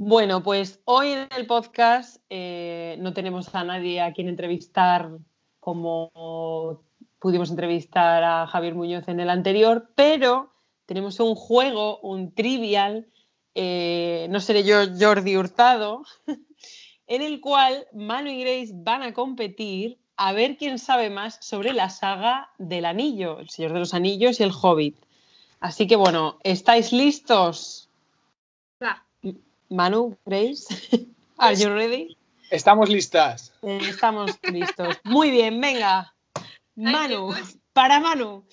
Bueno, pues hoy en el podcast eh, no tenemos a nadie a quien entrevistar como pudimos entrevistar a Javier Muñoz en el anterior, pero tenemos un juego, un trivial, eh, no seré yo Jordi Hurtado, en el cual Manu y Grace van a competir a ver quién sabe más sobre la saga del anillo, el Señor de los Anillos y el Hobbit. Así que bueno, ¿estáis listos? Manu, Grace, ¿are you ready? estamos listas. Eh, estamos listos. Muy bien, venga. Manu, para Manu,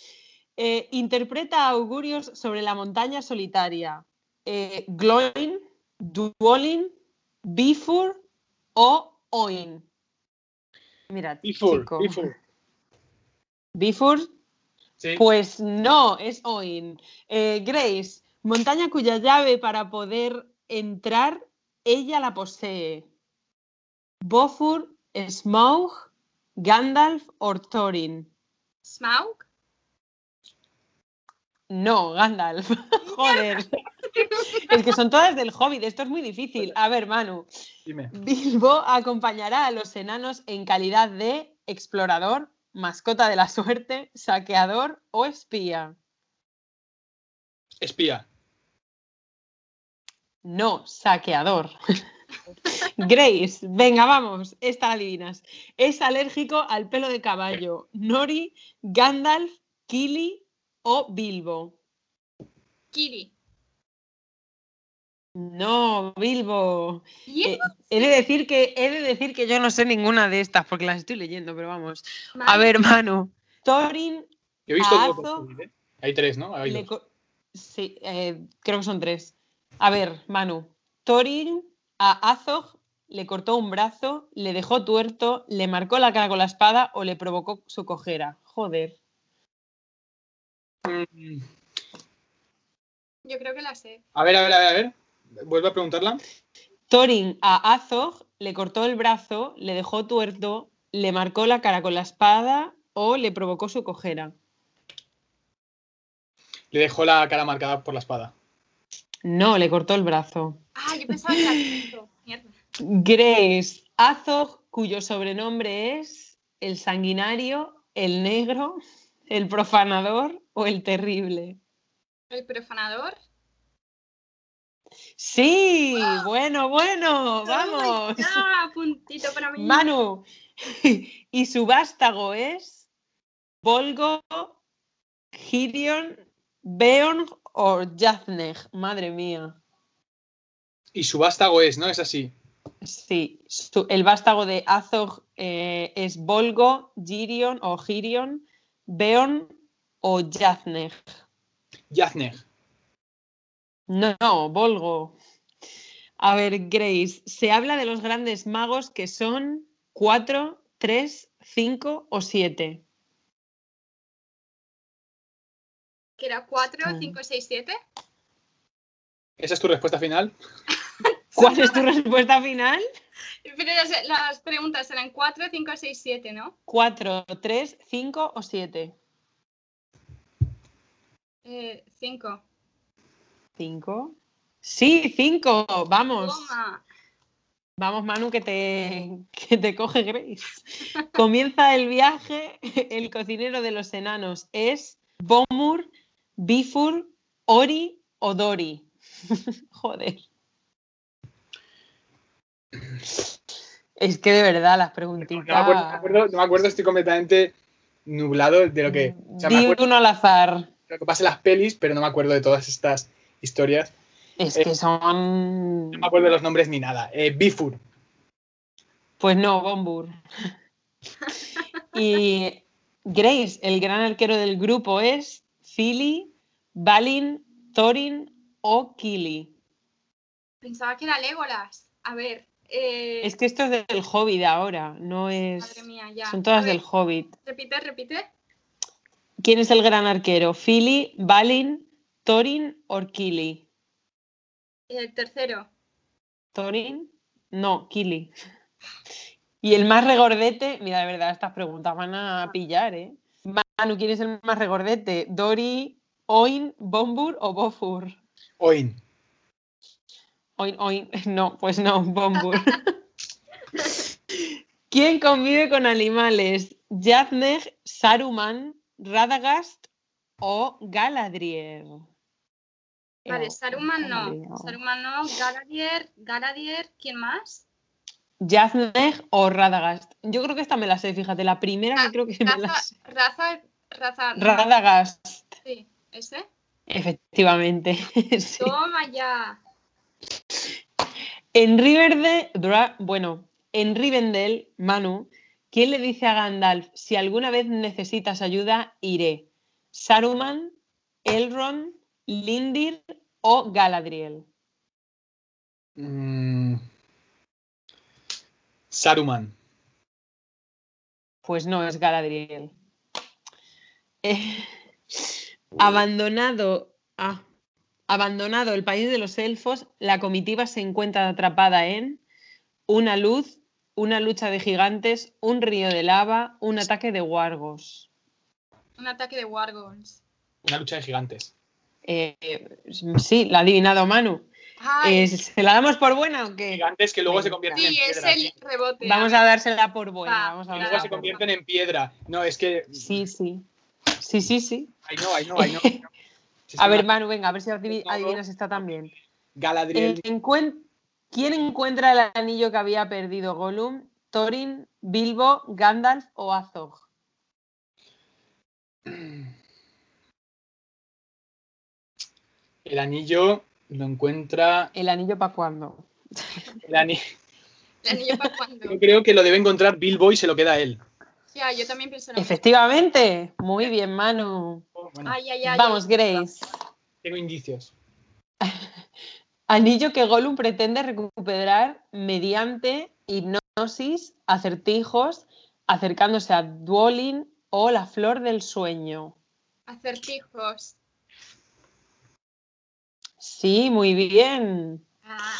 eh, interpreta augurios sobre la montaña solitaria. Eh, Gloin, Duolin, Bifur o Oin. Mira, Before, chico. before. Bifur, Sí. pues no, es Oin. Eh, Grace, montaña cuya llave para poder entrar, ella la posee. Bofur, Smaug, Gandalf o Thorin. Smaug. No, Gandalf. Joder. es que son todas del Hobbit, esto es muy difícil. A ver, Manu. Dime. Bilbo acompañará a los enanos en calidad de explorador, mascota de la suerte, saqueador o espía. Espía. No, saqueador. Grace, venga, vamos, esta la adivinas. Es alérgico al pelo de caballo. Nori, Gandalf, Kili o Bilbo. Kiri. No, Bilbo. ¿Y Eh, he, de decir que, he de decir que yo no sé ninguna de estas porque las estoy leyendo, pero vamos. A ver, Manu. Thorin Yo he visto a dos de Azo- Hobbit, ¿eh? Hay tres, ¿no? Hay Sí, eh, creo que son tres. A ver, Manu. Thorin a Azog le cortó un brazo, le dejó tuerto, le marcó la cara con la espada o le provocó su cojera. Joder. Mm, Yo creo que la sé. A ver, a ver, a ver, a ver. Vuelve a preguntarla. Thorin a Azog le cortó el brazo, le dejó tuerto, le marcó la cara con la espada o le provocó su cojera. Le dejó la cara marcada por la espada. No, le cortó el brazo. Ah, yo pensaba que era. Mierda. Grace Azog, cuyo sobrenombre es el sanguinario, el negro, el profanador o el terrible. El profanador. Sí, bueno, bueno, Toma vamos. ya, puntito para mí. Manu. Y su vástago es Volgo, Gideon, Beorn o Jathneg. Madre mía. Y su vástago es, ¿no? Es así. Sí, su- el vástago de Azog eh, es Volgo, Girion o Girion, Beorn o Jathneg. Yazneg. No, no, Volgo. A ver, Grace, se habla de los grandes magos que son 4, 3, 5 o 7. ¿Que era 4, 5, 6, 7? ¿Esa es tu respuesta final? ¿Cuál es tu respuesta final? Pero las, las preguntas eran 4, 5, 6, 7, ¿no? 4, 3, 5 o 7. 5. 5. Sí, 5. Vamos. Toma. Vamos, Manu, que te, que te coge Grace. Comienza el viaje. El cocinero de los enanos es Bomur, Bifur, Ori o Dori. Joder. Es que de verdad las preguntitas. No me acuerdo, no me acuerdo- no me acuerdo, estoy completamente nublado de lo que. O sea, me Di acuerdo uno al azar. lo que pasa en las pelis, pero no me acuerdo de todas estas historias. Es Eh, que son. No me acuerdo de los nombres ni nada. Eh, Bifur. Pues no, Bombur. Y Grace, el gran arquero del grupo, es Philly, Balin, Thorin o Kili. Pensaba que era Legolas. A ver. eh, Es que esto es del Hobbit ahora, no es. Madre mía, ya. Son todas ver, del Hobbit. Repite, repite. ¿Quién es el gran arquero? ¿Philly, Balin, Thorin o Kili? El tercero. ¿Thorin? No, Kili. Y el más regordete, mira, de verdad, estas preguntas van a pillar, ¿eh? Manu, ¿quién es el más regordete? ¿Dori, Oin, Bombur o Bofur? Oin. Oin, Oin, no, pues no, Bombur. ¿Quién convive con animales? ¿Yazneg, Saruman, Radagast o Galadriel? Vale, Eh, Saruman no. Saruman no. Galadier. Galadier. ¿Quién más? Yazneg o Radagast. Yo creo que esta me la sé, fíjate, la primera que Ah, creo que me la Raza. sé. Raza. Raza. Radagast, Sí. ¿Ese? efectivamente. sí. Toma ya. En Riverdale, bueno, en Rivendell, Manu, ¿quién le dice a Gandalf, si alguna vez necesitas ayuda, iré? ¿Saruman, Elrond, Lindir o Galadriel? Mm. Saruman. Pues no, es Galadriel. Eh, abandonado, ah, abandonado el país de los elfos, la comitiva se encuentra atrapada en una luz, una lucha de gigantes, un río de lava, un ataque de wargos. Un ataque de Wargons. Una lucha de gigantes. Eh, sí, la ha adivinado Manu. Eh, ¿Se la damos por buena o qué? Gigantes que luego Venga. se convierten sí, en es piedra. el sí. rebote. Vamos a dársela por buena. Va, vamos a luego se convierten en piedra. No, es que. Sí, sí. Sí, sí, sí. Ay, no, ay, no, ay, no. Si es A ver, ma- Manu, venga, a ver si adivi- adivinas esta también. Galadriel. ¿Quién encuentra el anillo que había perdido Gollum? ¿Thorin, Bilbo, Gandalf o Azog? El anillo lo encuentra. ¿El anillo para cuándo? El ani- El anillo para cuando. Yo creo que lo debe encontrar Bilbo y se lo queda a él. Ya, yo también pienso lo mismo. Efectivamente. Muy bien, Manu. Bueno, Ay, ay, ay. Vamos. Grace. tengo indicios. Anillo que Gollum pretende recuperar mediante hipnosis, acertijos, acercándose a Duolin o la flor del sueño. Acertijos. Sí, muy bien. Ah,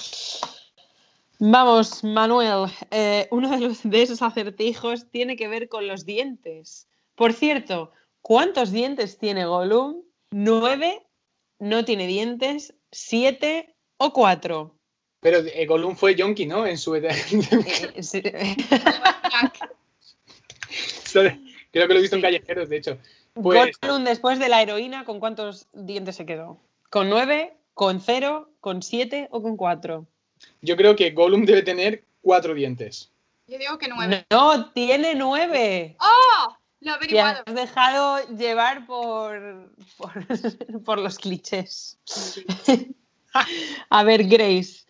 Vamos, Manuel, eh, uno de, los, de esos acertijos tiene que ver con los dientes. Por cierto, ¿cuántos dientes tiene Gollum? ¿Nueve? ¿No tiene dientes? ¿Siete o cuatro? Pero eh, Gollum fue Yonki, ¿no? En su edad. Eh. Creo que lo he visto en callejeros, de hecho. Pues Gollum, después de la heroína, ¿con cuántos dientes se quedó? ¿Con nueve? ¿Con cero? ¿Con siete o con cuatro? Yo creo que Gollum debe tener cuatro dientes. Yo digo que nueve. No, tiene nueve. ¡Oh! Lo he Te has averiguado. dejado llevar por, por, por los clichés. A ver, Grace,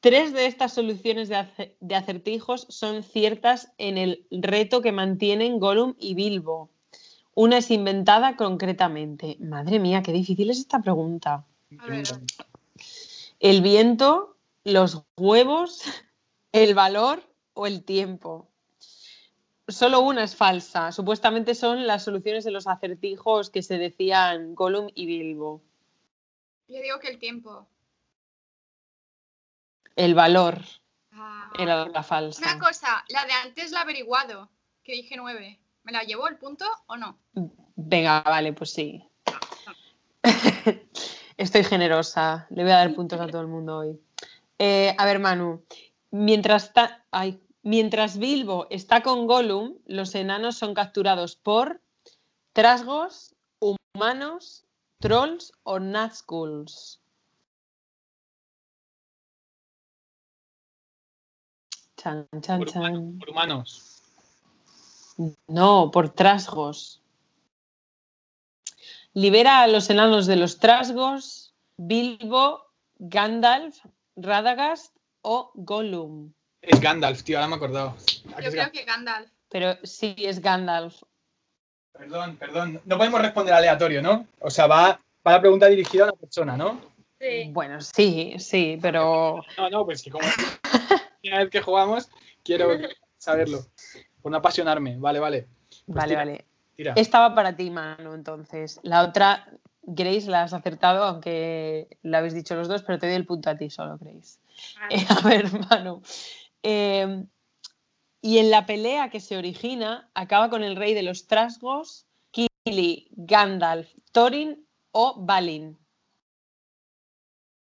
tres de estas soluciones de, ace- de acertijos son ciertas en el reto que mantienen Gollum y Bilbo. Una es inventada concretamente. Madre mía, qué difícil es esta pregunta. A ver. El viento, los huevos, el valor o el tiempo. Solo una es falsa. Supuestamente son las soluciones de los acertijos que se decían Gollum y Bilbo. Yo digo que el tiempo. El valor Ah. era la falsa. Una cosa, la de antes la he averiguado, que dije nueve. ¿Me la llevó el punto o no? Venga, vale, pues sí. Estoy generosa. Le voy a dar puntos a todo el mundo hoy. Eh, a ver, Manu. Mientras, ta- ay, mientras Bilbo está con Gollum, los enanos son capturados por trasgos, humanos, trolls o Nazguls. Chan, chan, Por, chan. por humanos. No, por trasgos. Libera a los enanos de los trasgos, Bilbo, Gandalf, Radagast o Gollum. Es Gandalf, tío, ahora me he acordado. ¿A que Yo es creo Gandalf? que Gandalf. Pero sí es Gandalf. Perdón, perdón. No podemos responder aleatorio, ¿no? O sea, va, va la pregunta dirigida a la persona, ¿no? Bueno, sí, sí, pero No, no, pues que como una vez que jugamos, quiero saberlo. Por no apasionarme. Vale, vale. Pues vale, tira, vale. Tira. Estaba para ti, Manu, entonces. La otra, Grace, la has acertado, aunque la habéis dicho los dos, pero te doy el punto a ti solo, Grace. Eh, a ver, Manu. eh, y en la pelea que se origina, acaba con el rey de los trasgos, Kili, Gandalf, Thorin o Balin.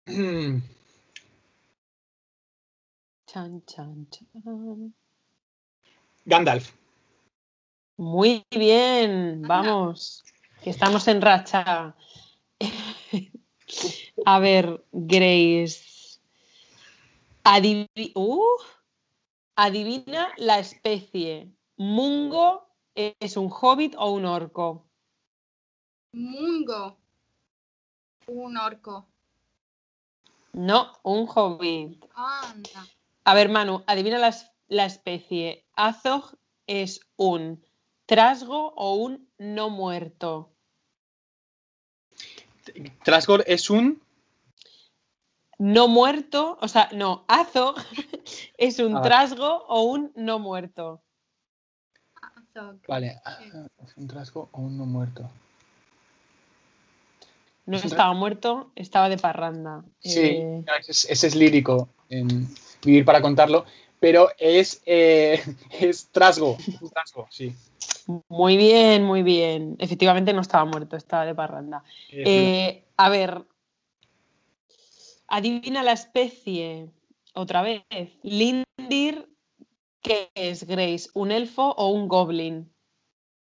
Chan, chan, chan. Gandalf. Muy bien, vamos, que estamos en racha. A ver, Grace. Adivi- uh, adivina la especie. ¿Mungo es un hobbit o un orco? Mungo. Un orco. No, un hobbit. Anda. A ver, Manu, adivina la, la especie. Azog es un trasgo o un no muerto. Trasgor es un. No muerto, o sea, no, Azog es un Ah, trasgo o un no muerto. Azog. Vale. ¿Es un trasgo o un no muerto? No estaba muerto, estaba de parranda. Sí, Eh, ese, es, ese es lírico en Vivir para contarlo, pero es, eh, es trasgo. Un trasgo, sí. muy bien, muy bien. Efectivamente no estaba muerto, estaba de parranda. Eh, Eh, a ver, adivina la especie otra vez. Lindir, ¿qué es, Grace? ¿Un elfo o un goblin?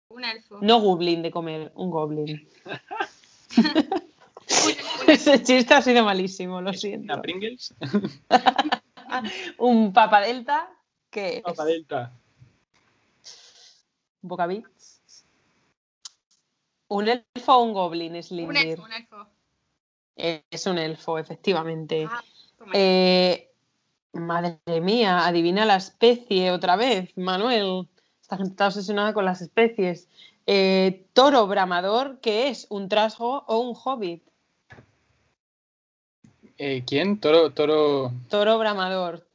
Un elfo. No goblin de comer, un goblin. Ese chiste ha sido malísimo, lo ¿Es siento. una Pringles? Un papa delta, ¿qué es? Papa Delta. ¿Un bocabits? ¿Un elfo o un goblin es un Lindir? elfo, un elfo. Es un elfo, efectivamente. Ah. Eh, madre mía, adivina la especie otra vez, Manuel. Esta gente está obsesionada con las especies. Eh, toro bramador, ¿qué es? ¿Un trasgo o un hobbit? Eh, ¿Quién? Toro, toro. Toro bramador,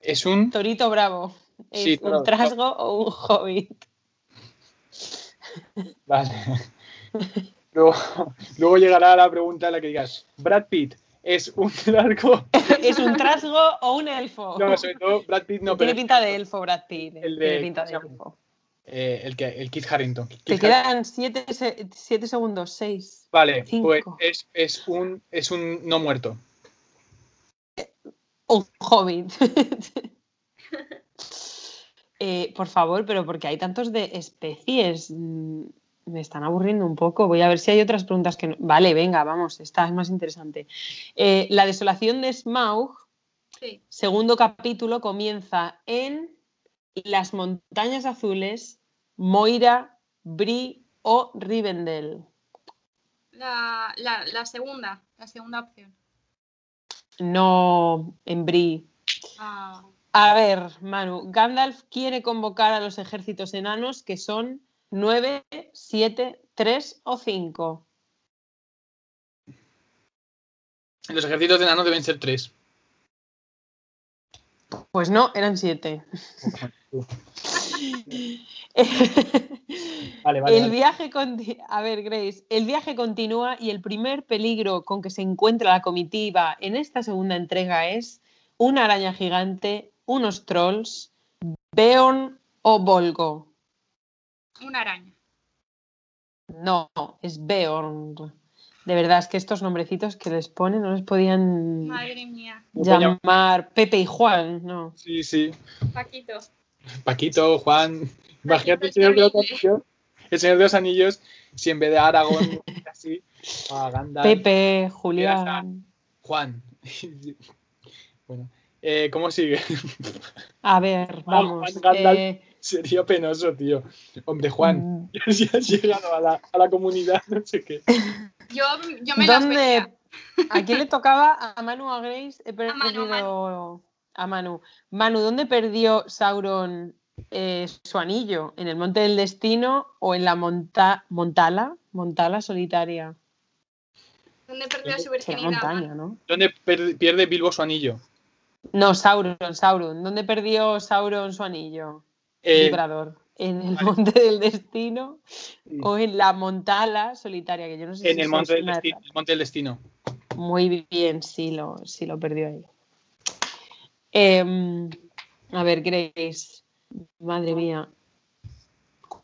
Es un. torito bravo. ¿Es Sí, un trasgo o un hobbit? Vale. Luego, luego llegará la pregunta en la que digas: Brad Pitt es un largo. ¿Es un trasgo o un elfo? No, sobre todo Brad Pitt no, Tiene pero pinta de elfo, Brad Pitt. El de- Tiene pinta de elfo. eh, el que el Kit Harrington. Kit Te Har- quedan siete, se- siete segundos, seis. Vale, cinco. pues es, es un es un no muerto. Un hobbit. Eh, por favor, pero porque hay tantos de especies. Mm, Me están aburriendo un poco. Voy a ver si hay otras preguntas que no. Vale, venga, vamos, esta es más interesante. Eh, la desolación de Smaug, Sí. segundo capítulo, comienza en las montañas azules, Moira, Bri o Rivendell. La, la, la segunda, la segunda opción. No en Bri. Ah, A ver, Manu, Gandalf quiere convocar a los ejércitos enanos que son 9, 7, 3 o 5. Los ejércitos de enanos deben ser tres. Pues no, eran siete. Vale, vale, el vale. viaje a ver, Grace, el viaje continúa y el primer peligro con que se encuentra la comitiva en esta segunda entrega es una araña gigante, unos trolls, Beorn o Volgo. Una araña. No, es Beorn. De verdad, es que estos nombrecitos que les ponen no les podían Madre mía. llamar Pepe y Juan, no. Sí, sí. Paquito. Paquito, Juan. Imagínate el señor, de los anillos, el señor de los anillos, si en vez de Aragón, así, a Gandalf, Pepe, Julián. Juan. bueno, eh, ¿cómo sigue? A ver, vamos. Juan Gandalf. eh, Sería penoso, tío. Hombre, Juan, mm, ya has llegado a la, a la comunidad, no sé qué. Yo, yo me. ¿Dónde? ¿A quién le tocaba? ¿A Manu o a Grace? He Manu, perdido a Manu. Manu, ¿dónde perdió Sauron eh, su anillo? ¿En el Monte del Destino o en la monta Montala? Montala solitaria. ¿Dónde perdió su virginidad? montaña, ¿no? ¿Dónde pierde Bilbo su anillo? No, Sauron, Sauron. ¿Dónde perdió Sauron su anillo? Eh, Vibrador. ¿En el vale. Monte del Destino o en la Montala solitaria? Que yo no sé en si el monte, es del destino, el monte del destino. Muy bien, sí lo, sí lo perdió ahí. Em, a ver, Grace, madre mía.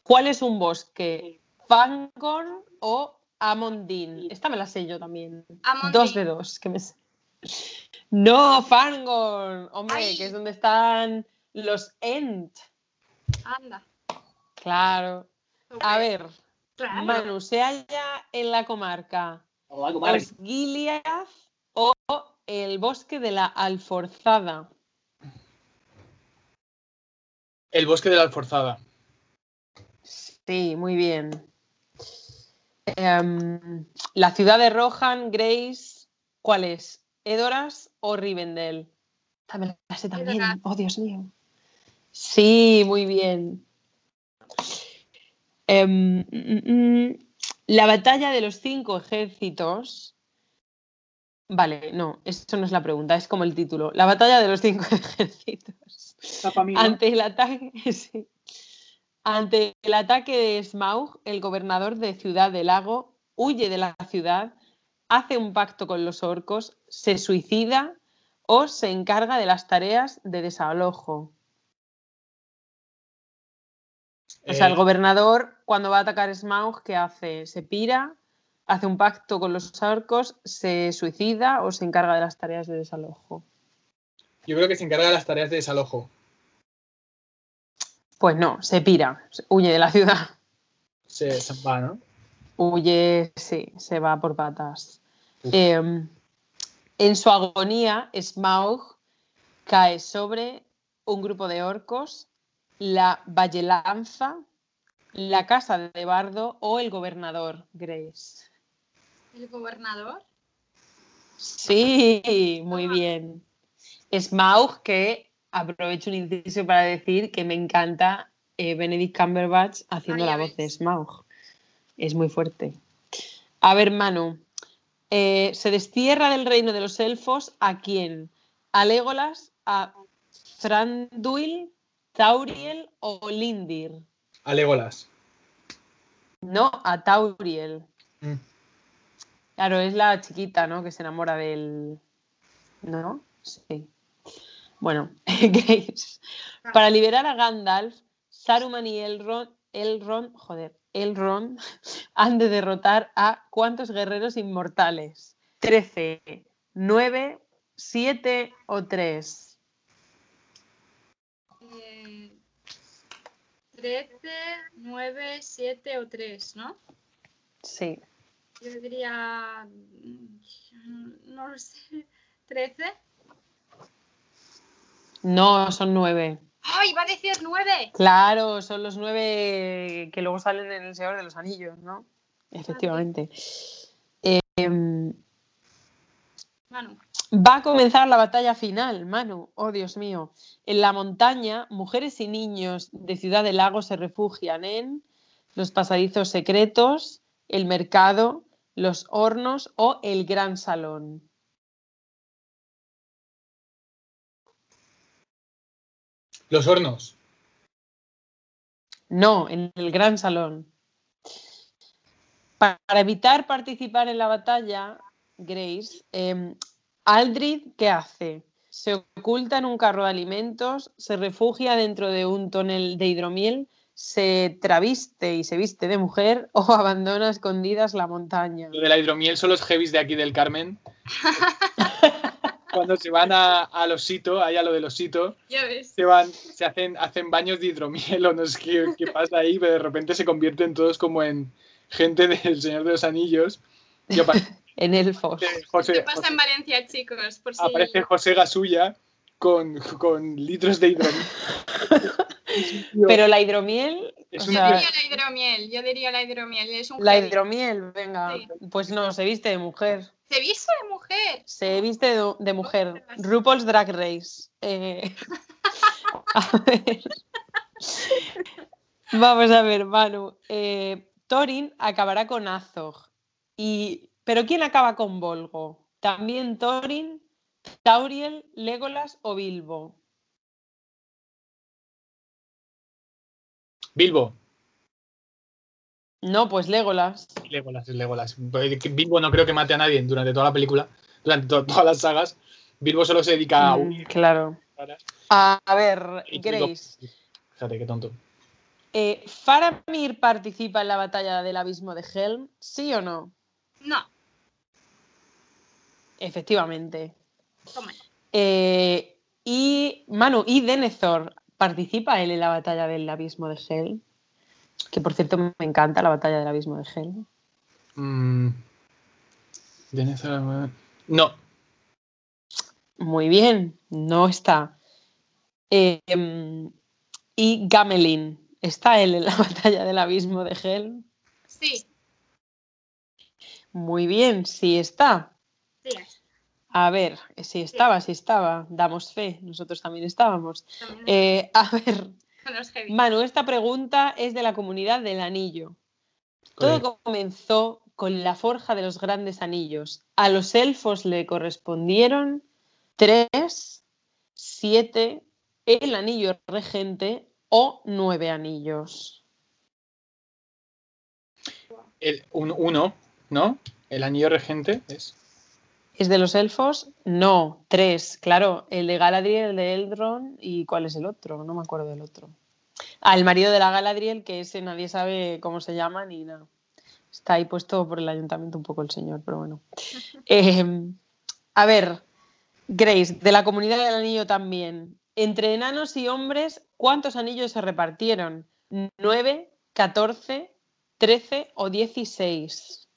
¿Cuál es un bosque? ¿Fangorn o Amondín? Esta me la sé yo también. Dos de dos. Que me sé. No, Fangorn. Hombre, Ay. que es donde están los Ent. Anda. Claro. A ver, Claro. Manu, ¿se halla en la comarca Hola, comadre. Osgiliath o el bosque de la Alforzada. El bosque de la Alforzada. Sí, muy bien. Em, la ciudad de Rohan, Grace, ¿cuál es? ¿Edoras o Rivendell? También la sé también. Edoras. Oh, Dios mío. Sí, muy bien. Em, mm, mm, la batalla de los cinco ejércitos. Vale, no, eso no es la pregunta, es como el título. La batalla de los cinco ejércitos. Ante el ataque, sí. Ante el ataque de Smaug, el gobernador de Ciudad del Lago huye de la ciudad, hace un pacto con los orcos, se suicida o se encarga de las tareas de desalojo. O sea, el Eh, gobernador, cuando va a atacar Smaug, ¿qué hace? ¿Se pira? ¿Hace un pacto con los orcos? ¿Se suicida o se encarga de las tareas de desalojo? Yo creo que se encarga de las tareas de desalojo. Pues no, se pira, huye de la ciudad. Se, se va, ¿no? Huye, sí, se va por patas. Eh, en su agonía, Smaug cae sobre un grupo de orcos, la Vallelanza, la casa de Bardo o el gobernador, Grace. ¿El gobernador? Sí, muy bien. Smaug, que aprovecho un inciso para decir que me encanta eh, Benedict Cumberbatch haciendo la voz de. Smaug. Es muy fuerte. A ver, Manu, eh, se destierra del reino de los elfos a quién? ¿A Legolas, a Thranduil, Tauriel o Lindir? A Legolas. No, a Tauriel. Mm. Claro, es la chiquita, ¿no? Que se enamora del. ¿No? Sí. Bueno, Grace. Para liberar a Gandalf, Saruman y Elrond, Elrond, joder, Elrond han de derrotar a ¿cuántos guerreros inmortales? ¿13, 9, 7 o 3? Eh, 13, 9, 7 o 3, ¿no? Sí. Yo diría. mm, No lo sé. ¿13? No, son 9. ¡Ay, iba a decir 9! Claro, son los nueve que luego salen en El Señor de los Anillos, ¿no? Efectivamente. Em, Manu. Va a comenzar la batalla final, Manu. Oh, Dios mío. En la montaña, mujeres y niños de Ciudad del Lago se refugian en los pasadizos secretos, el mercado, los hornos o el gran salón. Los hornos. No, en el gran salón. Para evitar participar en la batalla, Grace, eh, Aldrid, ¿qué hace? Se oculta en un carro de alimentos, se refugia dentro de un tonel de hidromiel, se traviste y se viste de mujer o abandona escondidas la montaña. Lo de la hidromiel son los heavies de aquí del Carmen. Cuando se van a, al osito, ahí a lo del osito, Ya ves. se van, se hacen, hacen baños de hidromiel o no sé qué, qué pasa ahí, pero de repente se convierten todos como en gente del Señor de los Anillos. Y En elfos. José, ¿Qué pasa José- en Valencia, chicos? Por si... aparece José Gasulla con, con litros de hidromiel. Pero la hidromiel, Es Yo diría la hidromiel, yo diría la hidromiel. Es un la hidromiel, venga, Sí. pues no, se viste de mujer. ¿Se viste de mujer? Se viste de, de mujer. RuPaul's Drag Race. Eh, a ver. Vamos a ver, Manu. Eh, Thorin acabará con Azog. Y, ¿Pero quién acaba con Volgo? ¿También Thorin, Tauriel, Legolas o Bilbo? Bilbo. No, pues Legolas. Legolas, es Legolas. Bilbo no creo que mate a nadie durante toda la película, durante to- todas las sagas. Bilbo solo se dedica a Mm, huir. claro. A ver, Grace. Fíjate qué tonto. eh, ¿Faramir participa en la batalla del abismo de Helm? ¿Sí o no? No. Efectivamente. Toma. Eh, y Manu, ¿y Denethor participa él en la batalla del abismo de Helm? Que por cierto me encanta la batalla del abismo de Helm. Mm. Denethor- No, Muy bien, no está. Eh, em, y Gamelin, ¿está él en la batalla del abismo de Helm? Sí, Muy bien, sí está. sí. A ver, si estaba, si estaba, damos fe, nosotros también estábamos. También Eh, a ver, los heavy. Manu, esta pregunta es de la comunidad del anillo. Todo comenzó con la forja de los grandes anillos. A los elfos le correspondieron tres, siete, el anillo regente o nueve anillos. el, un, uno, ¿no? El anillo regente es. ¿Es de los elfos? No, tres. Claro, el de Galadriel, el de Eldron y ¿cuál es el otro? No me acuerdo del otro. Ah, el marido de la Galadriel, que ese nadie sabe cómo se llama ni nada. Está ahí puesto por el ayuntamiento un poco el señor, pero bueno. Eh, a ver, Grace, de la comunidad del anillo también. Entre enanos y hombres, ¿cuántos anillos se repartieron? ¿Nueve, catorce, trece o dieciséis?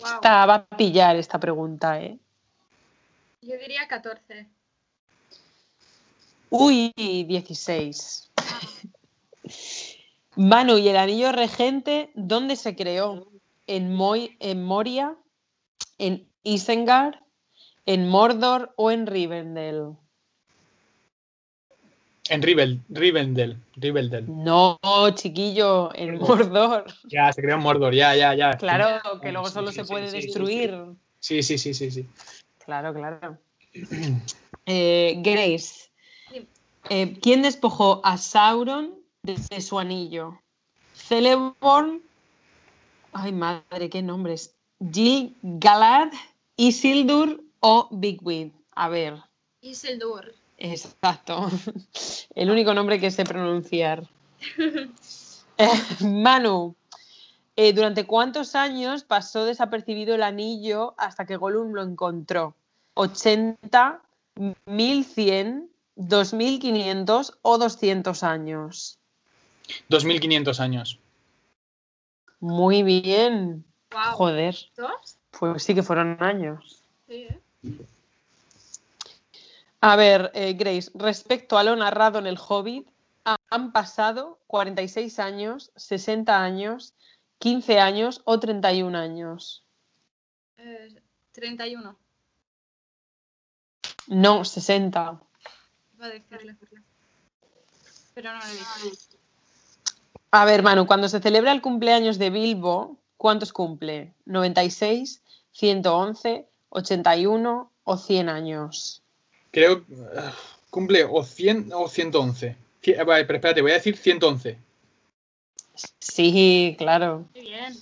Guau. Esta va a pillar esta pregunta, ¿eh? Yo diría 14. Uy, 16. Manu, ¿y el anillo regente dónde se creó? ¿En, en Moria? ¿En Isengard? ¿En Mordor o en Rivendell? En Rivel, Rivendell. Rivendell. No, chiquillo, en Mordor. Ya, se creó en Mordor, ya, ya, ya. Claro, que luego Sí, solo sí, se sí, puede sí, sí, destruir. Sí, sí, sí, sí, sí. Claro, claro. Eh, Grace, eh, ¿quién despojó a Sauron de, su anillo? Celeborn, ay madre, qué nombres. Gil Galad, Isildur o Bigwin. A ver, Isildur. exacto. El único nombre que sé pronunciar. Eh, Manu, eh, ¿durante cuántos años pasó desapercibido el anillo hasta que Gollum lo encontró? ¿80, 1100, 2500 o 200 años? 2500 años. Muy bien. Wow. Joder, ¿Dos? pues sí que fueron años. Sí, ¿eh? A ver, eh, Grace, respecto a lo narrado en El Hobbit, ha- han pasado 46 años, 60 años, 15 años o 31 años. Eh, 31. No, 60. Iba a decirle. Pero no lo he dicho. A ver, Manu, cuando se celebra el cumpleaños de Bilbo, ¿cuántos cumple? ¿96, 111, 81 o 100 años? Creo que cumple o 100 o 111. Cie- Vale, pero espérate, voy a decir 111. Sí, claro. Muy bien.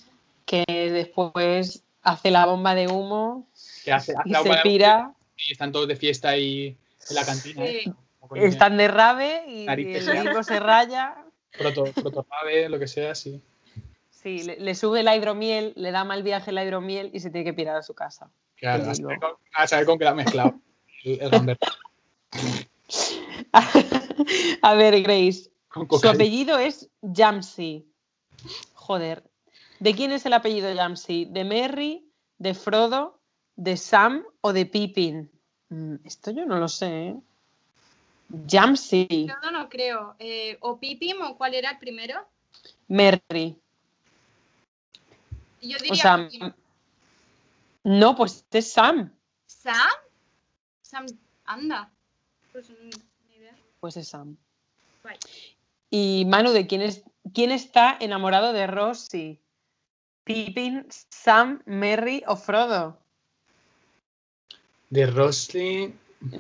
Que después hace la bomba de humo Que hace, hace y la se pira. y están todos de fiesta ahí en la cantina. Sí. ¿eh? Están de rave y Narices. el libro se raya. Proto, protorrave, lo que sea, sí. Sí, le, le sube la hidromiel, le da mal viaje la hidromiel y se tiene que pirar a su casa. Claro, a saber, con, a saber con qué la ha mezclado el, el a ver, Grace. Con Su apellido es Jamsey. Joder. ¿De quién es el apellido Jamsey? ¿De Merry? ¿De Frodo? ¿De Sam o de Pippin? Mm, Esto yo no lo sé, ¿eh? Jamsey. Yo no, no creo. Eh, ¿O Pipim o cuál era el primero? Merry. Yo O diría sea, Pipim. no, pues es Sam. ¿Sam? Sam, anda. Pues mm, ni idea. Pues es Sam. Vale. Y Manu, ¿de quién, es, quién está enamorado de Rosy? ¿Pippin, Sam, Merry o Frodo? De Rosly.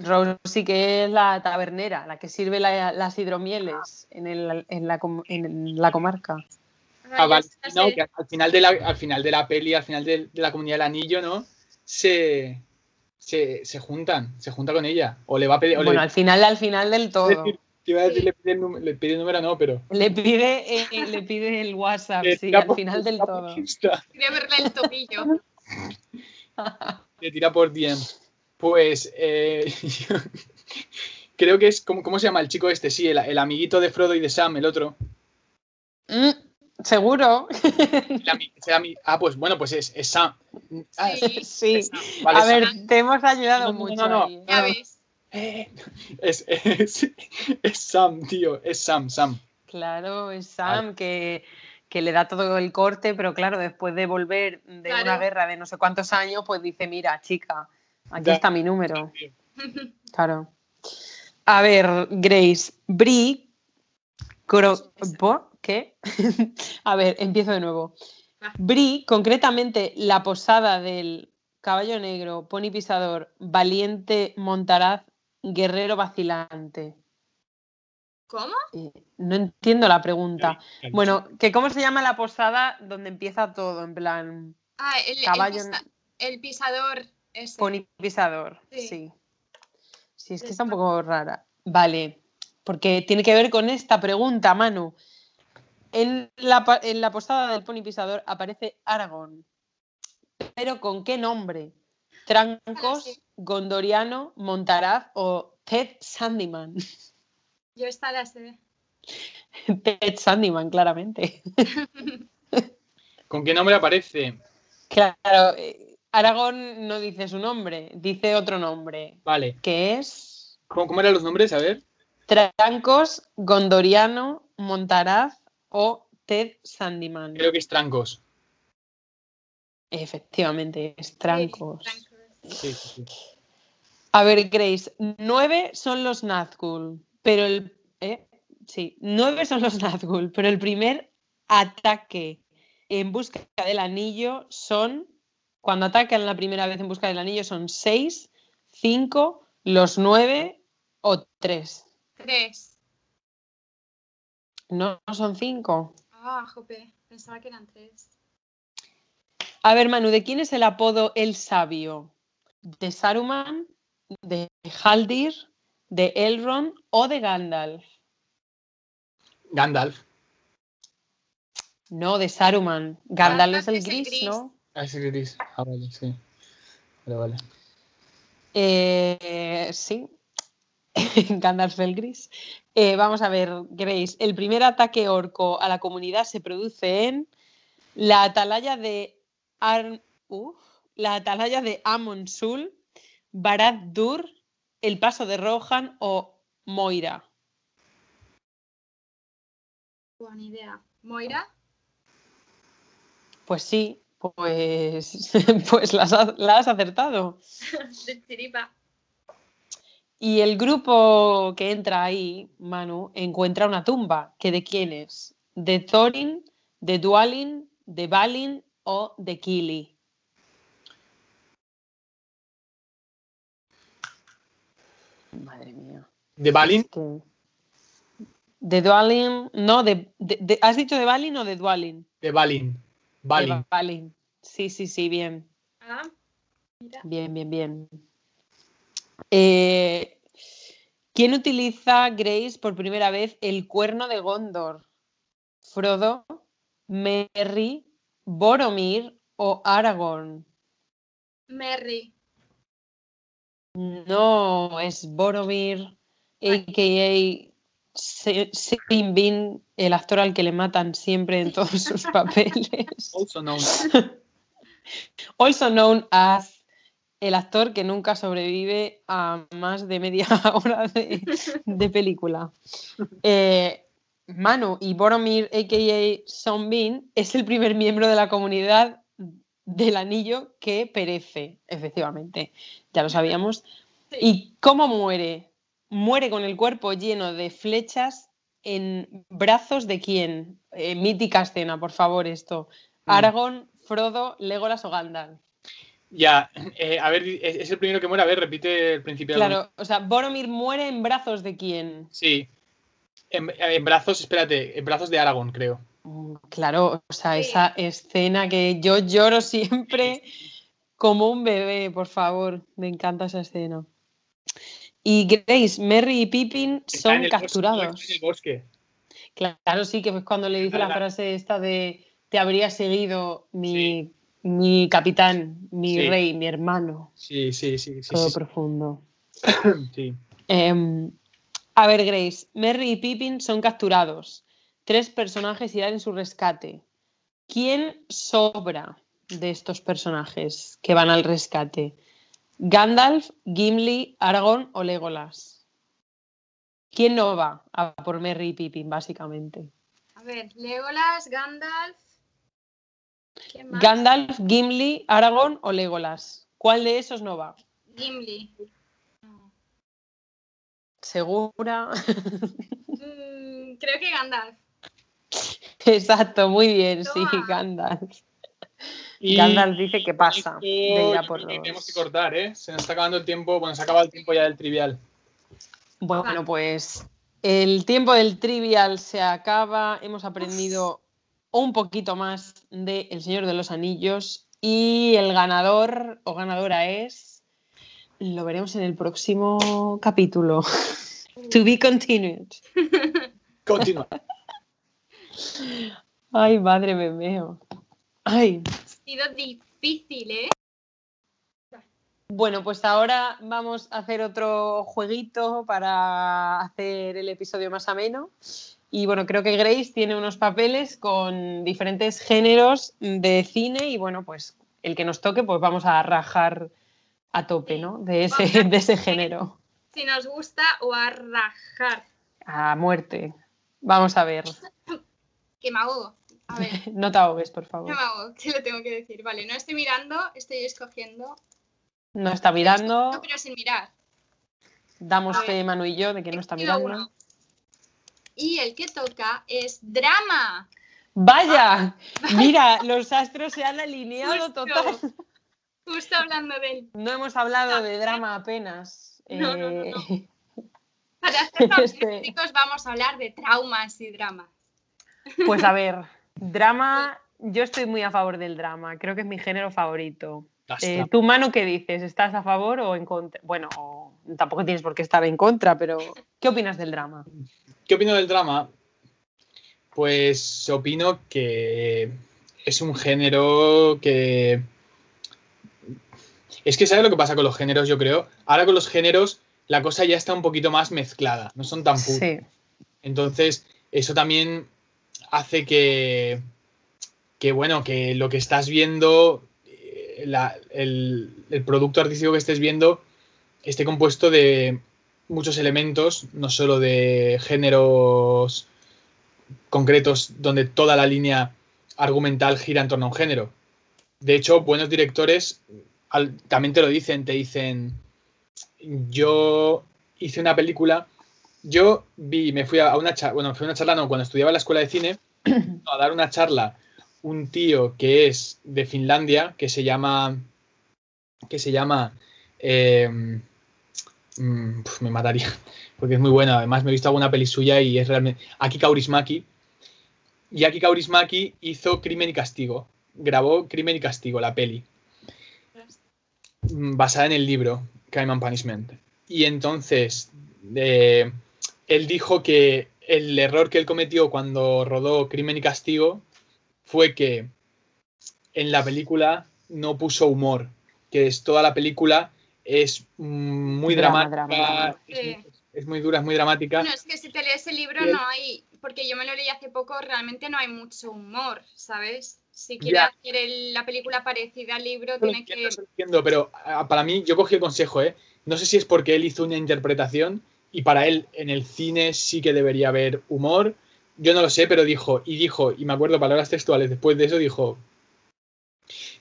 Rosy, que es la tabernera, la que sirve la- las hidromieles en, el- en la, com- en la comarca. Ah, vale. No, que al final de la, al final de la peli, al final de, de la comunidad del anillo, ¿no? Se, se, se juntan, se junta con ella. O le va a pedir. o le- Bueno, al final, al final del es todo. decir, te iba a decir, le pide el número, le pide el número, no, pero. Le pide, eh, le pide el WhatsApp, le sí, al final del todo. Quería verle el tobillo. Le tira por DM. Pues. eh, creo que es. ¿cómo, cómo se llama el chico este? Sí, el, el amiguito de Frodo y de Sam, el otro. Mm, Seguro. El ami- ese ami- ah, pues bueno, pues es, es Sam. Ah, Sí, Sí. es Sam. Vale, A Sam. ver, te hemos ayudado No, no, mucho. no, no. ahí. Ya ves. Eh, Es, es, es Sam, tío. Es Sam, Sam. Claro, es Sam que, que le da todo el corte, pero claro, después de volver de Claro. una guerra de no sé cuántos años, pues dice, mira, chica, aquí Ya. está mi número. Claro. A ver, Grace, Brie, Cro- ¿Por? ¿qué? A ver, empiezo de nuevo. Brie, concretamente la posada del caballo negro, pony pisador, valiente montaraz, guerrero vacilante. ¿Cómo? Eh, no entiendo la pregunta. Bueno, que cómo se llama la posada donde empieza todo, en plan Ah, el, el caballo pisa- el pisador. ese. pony pisador. Sí. Sí. Sí, es que está un poco rara. Vale, porque tiene que ver con esta pregunta, Manu. En la, en la posada del pony pisador aparece Aragón. ¿Pero con qué nombre? ¿Trancos, sí. Gondoriano, Montaraz o Ted Sandyman? Yo esta la sé. Ted Sandyman, claramente. ¿Con qué nombre aparece? Claro, eh, Aragón no dice su nombre, dice otro nombre, Vale. que es ¿Cómo, cómo eran los nombres? A ver. Trancos, Gondoriano, Montaraz o Ted Sandyman. Creo que es Trancos. Efectivamente, es Trancos. Sí, Trancos. Sí, sí, sí. A ver, Grace, nueve son los Nazgûl, pero el... ¿eh? Sí, nueve son los Nazgûl, pero el primer ataque en busca del anillo son... Cuando atacan la primera vez en busca del anillo son seis, cinco, los nueve o tres. Tres. No, no son cinco. Ah, jope. Pensaba que eran tres. A ver, Manu, ¿de quién es el apodo El Sabio? ¿De Saruman? ¿De Haldir? ¿De Elrond o de Gandalf? Gandalf. No, de Saruman. Gandalf es el es el gris. ¿no? Ah, ese gris. Ah, vale, sí. Vale, vale. Eh, sí. Gandalf el gris. Eh, vamos a ver, Grace. El primer ataque orco a la comunidad se produce en la atalaya de Ar- uf, la atalaya de Amon Sul, Barad-dur, el paso de Rohan o Moira. Buena idea. ¿Moira? Pues sí, pues, pues las la has acertado. De chiripa. Y el grupo que entra ahí, Manu, encuentra una tumba. ¿Que de quién es? ¿De Thorin, de Dualin, de Balin o de Kili? Madre mía. ¿De Balin? es que- de Dwalin, no, de, de- ¿has dicho de Balin o de Dwalin? De Balin. Balin. De Balin. Sí, sí, sí, bien. Ah, mira. Bien, bien, bien. Eh, ¿Quién utiliza Grace por primera vez el cuerno de Gondor? ¿Frodo, Merry, Boromir o Aragorn? Merry. No, es Boromir, a.k.a. Se- Sean Bean, el actor al que le matan siempre en todos sus papeles. Also known. Also known as el actor que nunca sobrevive a más de media hora de, de película. Eh, Manu y Boromir, a.k.a. Sean Bean, es el primer miembro de la comunidad del anillo que perece, efectivamente. Ya lo sabíamos. Sí. ¿Y cómo muere? Muere con el cuerpo lleno de flechas en brazos de quién? Eh, mítica escena, por favor, esto. Mm. Aragorn, Frodo, Legolas o Gandalf. Ya, eh, a ver, es el primero que muere. A ver, repite el principio. Claro, o sea, Boromir muere en brazos de quién? Sí. En, en brazos, espérate, en brazos de Aragón, creo. Mm, Claro, o sea, Sí. esa escena que yo lloro siempre como un bebé, por favor. Me encanta esa escena. Y Grace, Merry y Pippin en son el capturados. está en el bosque. Claro, sí, que es cuando le dice la frase esta de te habría seguido mi, mi capitán, mi Sí. rey, mi hermano. Sí, sí, sí. sí, Todo sí, profundo. sí. Sí. Em, a ver, Grace, Merry y Pippin son capturados. Tres personajes irán en su rescate. ¿Quién sobra de estos personajes que van al rescate? ¿Gandalf, Gimli, Aragorn o Legolas? ¿Quién no va a por Merry y Pippin, básicamente? A ver, Legolas, Gandalf. ¿Quién más? ¿Gandalf, Gimli, Aragorn o Legolas? ¿Cuál de esos no va? Gimli. No. ¿Segura? Mm, creo que Gandalf. Exacto, muy bien, sí. Gandalf. Y Gandalf dice que pasa por los- tenemos que cortar, ¿eh? Se nos está acabando el tiempo. Bueno, se acaba el tiempo ya del trivial. Bueno, pues el tiempo del trivial se acaba. Hemos aprendido un poquito más de El Señor de los Anillos y el ganador o ganadora es. Lo veremos en el próximo capítulo. to be continued. Continúa. Ay, madre me meo. Ay. Ha sido difícil, ¿eh? Bueno, pues ahora vamos a hacer otro jueguito para hacer el episodio más ameno. Y bueno, creo que Grace tiene unos papeles con diferentes géneros de cine y bueno, pues el que nos toque, pues vamos a rajar a tope, ¿no? De ese, de ese género. Si nos gusta o a rajar. A muerte. Vamos a ver. Que me ahogo. A ver, No te ahogues, por que favor. me ahogo. ¿Qué le tengo que decir? Vale, no estoy mirando, estoy escogiendo. No está No, mirando. pero sin mirar. Damos A ver. fe, Manu y yo, de que no está mirando. uno. Y el que toca es drama. ¡Vaya! Mira, los astros se han alineado Justo. total. Justo hablando del. No hemos hablado de drama apenas. No, no, no, Eh, Para hacerlo Este- vamos a hablar de traumas y dramas. Pues a ver, drama, yo estoy muy a favor del drama, creo que es mi género favorito. Eh, ¿Tu mano qué dices? ¿Estás a favor o en contra? Bueno, tampoco tienes por qué estar en contra, pero ¿qué opinas del drama? ¿Qué opino del drama? Pues opino que es un género que... Es que ¿sabes lo que pasa con los géneros? Yo creo. Ahora con los géneros la cosa ya está un poquito más mezclada, no son tan puros. Sí, Entonces, eso también hace que, que bueno, que lo que estás viendo, eh, el, el producto artístico que estés viendo, esté compuesto de muchos elementos, no solo de géneros concretos donde toda la línea argumental gira en torno a un género. De hecho, buenos directores también te lo dicen, te dicen, yo hice una película yo vi, me fui a una charla, bueno, fui a una charla, no, cuando estudiaba en la escuela de cine, a dar una charla un tío que es de Finlandia, que se llama, que se llama, eh, mm, me mataría, porque es muy buena. Además, me he visto alguna peli suya y es realmente... Aki Kaurismaki. Y Aki Kaurismaki hizo Crimen y Castigo. Grabó Crimen y Castigo, la peli. Basada en el libro Crime and Punishment. Y entonces, eh, él dijo que el error que él cometió cuando rodó Crimen y Castigo fue que en la película no puso humor, que es toda la película es muy Drama, dramática, drama. Es, Sí. muy- es muy dura, es muy dramática. Bueno, es que si te lees el libro no hay, porque yo me lo leí hace poco, realmente no hay mucho humor, ¿sabes? Si quiere Ya. hacer el- la película parecida al libro, Eso lo tiene entiendo, que... entiendo, pero ah, para mí, yo cogí el consejo, ¿eh? No sé si es porque él hizo una interpretación y para él en el cine sí que debería haber humor. Yo no lo sé, pero dijo, y dijo, y me acuerdo palabras textuales después de eso, dijo,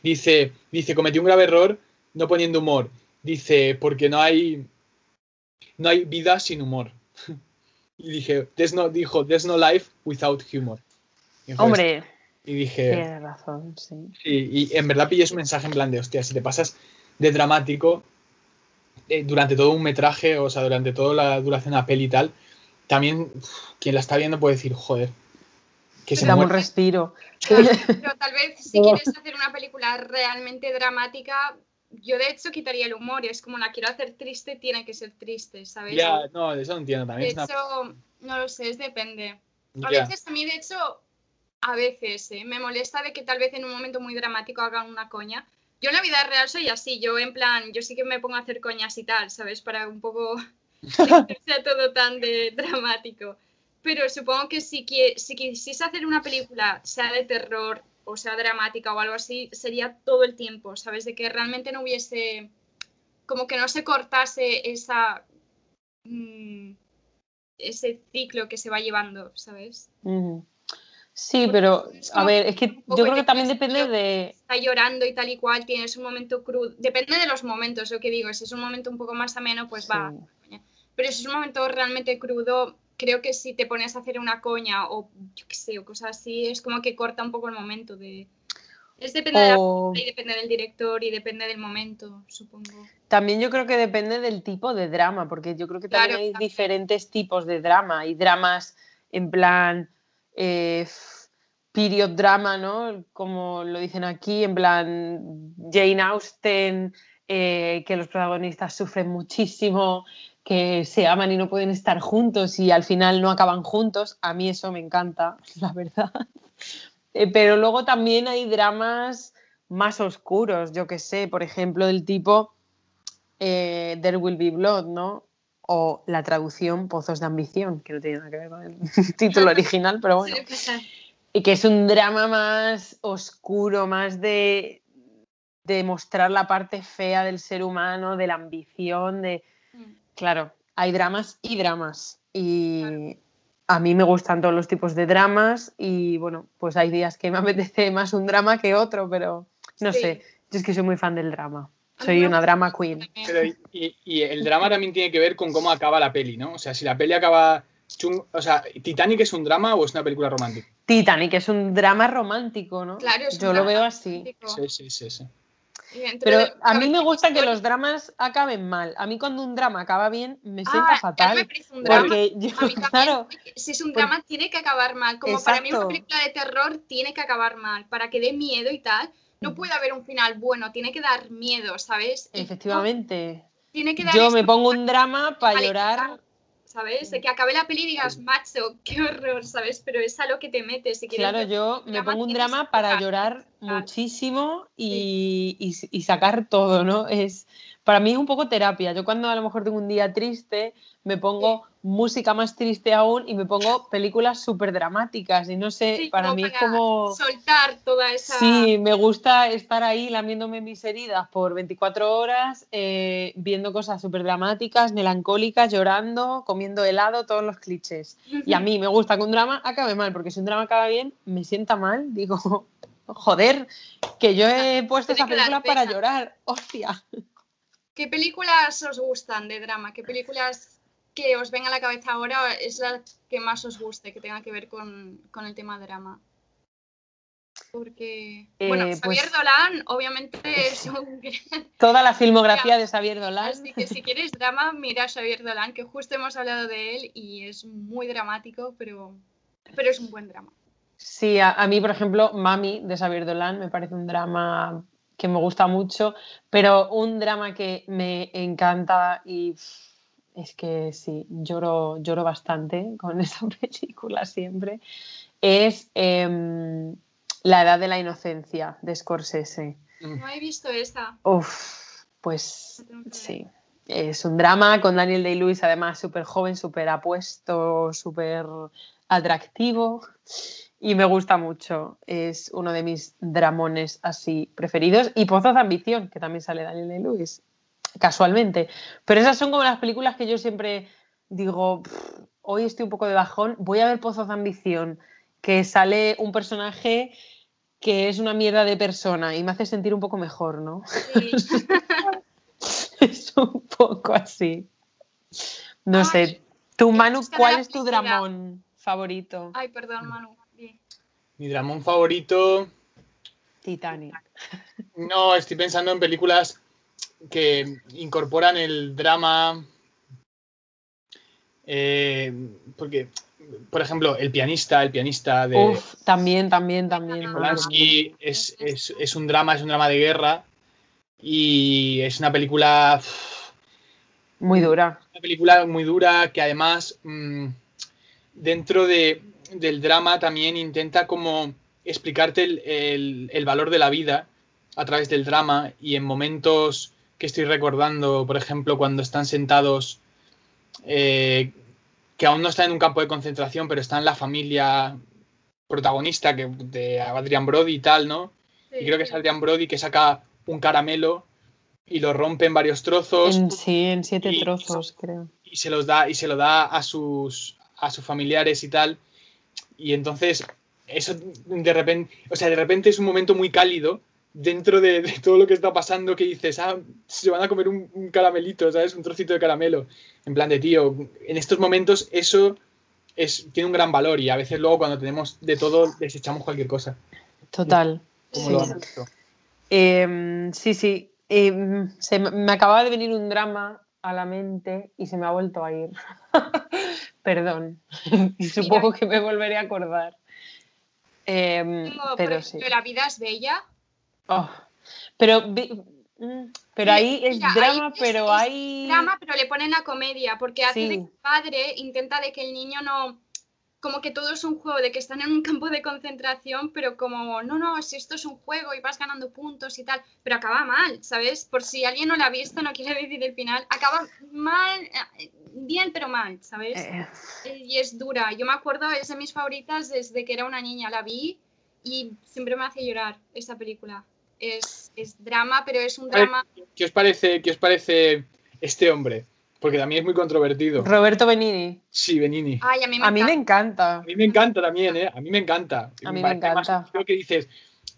dice, dice, cometí un grave error no poniendo humor. Dice, porque no hay, no hay vida sin humor. y dije, there's no, dijo, there's no life without humor. Dijo Hombre. Y dije, tienes razón, sí. y, y en verdad pillé su mensaje en plan de, hostia, si te pasas de dramático eh, durante todo un metraje, o sea, durante toda la duración de la peli y tal, también uf, quien la está viendo puede decir, joder, que se Dame un respiro. Pero tal vez si quieres hacer una película realmente dramática, yo de hecho quitaría el humor. Es como la quiero hacer triste, tiene que ser triste, ¿sabes? Ya, no, eso no entiendo de también. una- hecho, no lo sé, es depende. A ya. veces a mí, de hecho, a veces eh, me molesta de que tal vez en un momento muy dramático hagan una coña. Yo en la vida real soy así, yo en plan, yo sí que me pongo a hacer coñas y tal, ¿sabes? Para un poco que sea todo tan de dramático. Pero supongo que si, si quisiese hacer una película, sea de terror o sea dramática o algo así, sería todo el tiempo, ¿sabes? De que realmente no hubiese, como que no se cortase esa, mm, ese ciclo que se va llevando, ¿sabes? Ujú. Sí, pero a ver, es que yo creo que también depende de... Está llorando y tal y cual, tienes un momento crudo. Depende de los momentos, lo que digo. Si es un momento un poco más ameno, pues va. Pero si es un momento realmente crudo, creo que si te pones a hacer una coña o yo qué sé, o cosas así, es como que corta un poco el momento de. Es depende de la y depende del director y depende del momento, supongo. también yo creo que depende del tipo de drama, porque yo creo que también Claro, hay también. diferentes tipos de drama. Hay dramas en plan period drama, ¿no? Como lo dicen aquí, en plan Jane Austen, eh, que los protagonistas sufren muchísimo, que se aman y no pueden estar juntos y al final no acaban juntos. A mí eso me encanta, la verdad. Eh, pero luego también hay dramas más oscuros, yo que sé, por ejemplo, del tipo eh, There Will Be Blood, ¿no? O la traducción Pozos de Ambición, que no tiene nada que ver con el título original, pero bueno. Suele pasar. Y que es un drama más oscuro, más de, de mostrar la parte fea del ser humano, de la ambición, de... Mm. Claro, hay dramas y dramas. Y a mí me gustan todos los tipos de dramas y bueno, pues hay días que me apetece más un drama que otro, pero no Sí. sé, yo es que soy muy fan del drama. Soy una drama queen. Pero y, y- y el drama también tiene que ver con cómo acaba la peli, ¿no? O sea, si la peli acaba chung- o sea, ¿Titanic es un drama o es una película romántica? Titanic es un drama romántico, ¿no? Claro, es un Yo lo drama veo así. romántico. Sí, sí, sí, sí. Pero a mí me gusta que los dramas acaben mal. A mí cuando un drama acaba bien me sienta Ah, fatal. a mí me parece un drama. Porque yo, A mí también, claro, si es un Por- drama, tiene que acabar mal. Como para mí una Exacto. película de terror tiene que acabar mal. Para que dé miedo y tal, no puede haber un final bueno, tiene que dar miedo, ¿sabes? Efectivamente. Tiene que dar Yo me pongo un drama para llorar. ¿sabes? De que acabe la peli y digas, macho, qué horror, ¿sabes? Pero es a lo que te metes. Si quieres Claro, yo me drama pongo un drama para llorar muchísimo y, y- y sacar todo, ¿no? Es, para mí es un poco terapia. Yo cuando a lo mejor tengo un día triste, me pongo música más triste aún y me pongo películas súper dramáticas. Y no sé, Sí, para mí es como... soltar toda esa. Sí, me gusta estar ahí lamiéndome mis heridas por 24 horas, eh, viendo cosas súper dramáticas, melancólicas, llorando, comiendo helado, todos los clichés. Y a mí me gusta que un drama acabe mal, porque si un drama acaba bien, me sienta mal. Digo, joder, que yo he puesto esa película para llorar, hostia. ¿Qué películas os gustan de drama? ¿Qué películas que os venga a la cabeza ahora es la que más os guste, que tenga que ver con, con el tema drama? Porque, bueno, Eh, Xavier pues- Dolan obviamente es un. Toda la filmografía de Xavier Dolan. Así que si quieres drama, mira a Xavier Dolan, que justo hemos hablado de él y es muy dramático, pero, pero es un buen drama. Sí, a, a mí, por ejemplo, Mami de Xavier Dolan me parece un drama que me gusta mucho, pero un drama que me encanta y es que sí, lloro, lloro bastante con esa película siempre, es em, La Edad de la Inocencia de Scorsese. No he visto esa. Uf, pues sí. Es un drama con Daniel Day-Lewis, además súper joven, súper apuesto, súper atractivo y me gusta mucho. Es uno de mis dramones así preferidos. Y Pozos de Ambición, que también sale Daniel Day-Lewis, casualmente. Pero esas son como las películas que yo siempre digo, "Pff, hoy estoy un poco de bajón, voy a ver Pozos de Ambición, que sale un personaje que es una mierda de persona y me hace sentir un poco mejor, ¿no? Sí. Es un poco así. No Ay, sé. Tú, Manu, ¿cuál es tu dramón favorito? Ay, perdón, Manu. Di. Mi dramón favorito. Titanic. No, estoy pensando en películas que incorporan el drama. eh, porque, por ejemplo, El pianista, el pianista de Uf, también, también, también. Polanski es, es- es un drama, es un drama de guerra. Y es una película. Muy dura. una película muy dura que además mm, dentro de- del drama también intenta como explicarte el, el- el valor de la vida a través del drama y en momentos que estoy recordando, por ejemplo, cuando están sentados, eh, que aún no están en un campo de concentración, pero están la familia protagonista que, de Adrian Brody y tal, ¿no? Y creo que es Adrian Brody que saca un caramelo y lo rompe en varios trozos En, sí, en siete y- trozos, creo. y se los da y se lo da a sus a sus familiares y tal y entonces eso de repente o sea de repente es un momento muy cálido dentro de, de todo lo que está pasando que dices ah se van a comer un, un caramelito sabes un trocito de caramelo en plan de tío en estos momentos eso es tiene un gran valor y a veces luego cuando tenemos de todo desechamos cualquier cosa Total. Sí. lo han visto Em, sí, sí. Em, se me, acababa de venir un drama a la mente y se me ha vuelto a ir. Perdón. y supongo que me volveré a acordar. Tengo, por pero sí. ejemplo, La vida es bella. Oh, Pero, mm, pero ahí es Mira, drama, es- pero es hay. Drama, pero le ponen a comedia, porque hace de Sí. que el padre intenta de que el niño no. Como que todo es un juego, de que están en un campo de concentración, pero como, no, no, si esto es un juego y vas ganando puntos y tal, pero acaba mal, ¿sabes? Por si alguien no la ha visto, no quiere decir el final, acaba mal, eh, bien, pero mal, ¿sabes? Eh, Eh, Y es dura. Yo me acuerdo, es de mis favoritas desde que era una niña. La vi y siempre me hace llorar esa película. Es, es drama, pero es un drama. ¿qué os parece qué os parece este hombre? porque también es muy controvertido Roberto Benini. sí Benini Ay, a mí me A mí me encanta. A mí me encanta también, ¿eh? A mí me encanta. A mí me encanta. Creo que dices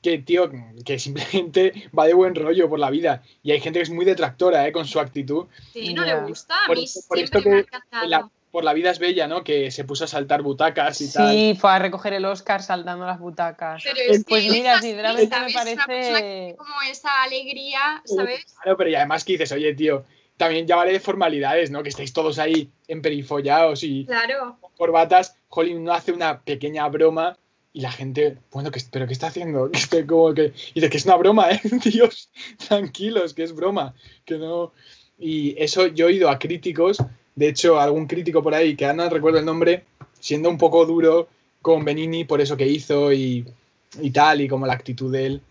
que, tío, que simplemente va de buen rollo por la vida. Y hay gente que es muy detractora, ¿eh? Con su actitud. Sí, no le gusta. A mí por siempre esto me ha encantado. La- por la vida es bella, ¿no? Que se puso a saltar butacas y tal. Sí, fue a recoger el Oscar saltando las butacas. Pero es Pues que mira, es así, sinceramente me persona que parece. como esa alegría, ¿sabes? Claro, pero y además que dices, oye, tío, también ya vale de formalidades, ¿no? Que estáis todos ahí emperifollados y Claro. con corbatas. Jolín, uno hace una pequeña broma y la gente, bueno, ¿qué, ¿pero qué está haciendo? Que estoy como que... Y dice que es una broma, ¿eh? Dios, tranquilos, que es broma, que no... Y eso yo he oído a críticos, de hecho, algún crítico por ahí, que no recuerdo el nombre, siendo un poco duro con Benini por eso que hizo y, y tal, y como la actitud de él,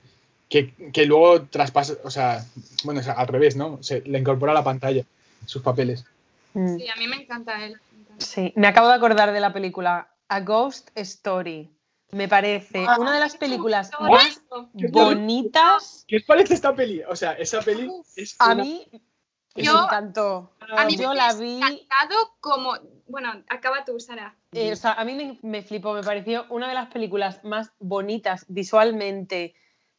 que, que luego traspasa, o sea, bueno, o sea, al revés, ¿no? Se le incorpora a la pantalla sus papeles. Mm. Sí, a mí me encanta él. Sí, me acabo de acordar de la película A Ghost Story. Me parece Ah, una de las películas más bonitas. ¿Qué os parece esta peli? O sea, esa peli es A una- mí me Yo- encantó. A mí Yo me la vi, como... Bueno, acaba tú, Sara. eh, o sea, a mí me, me flipó, me pareció una de las películas más bonitas visualmente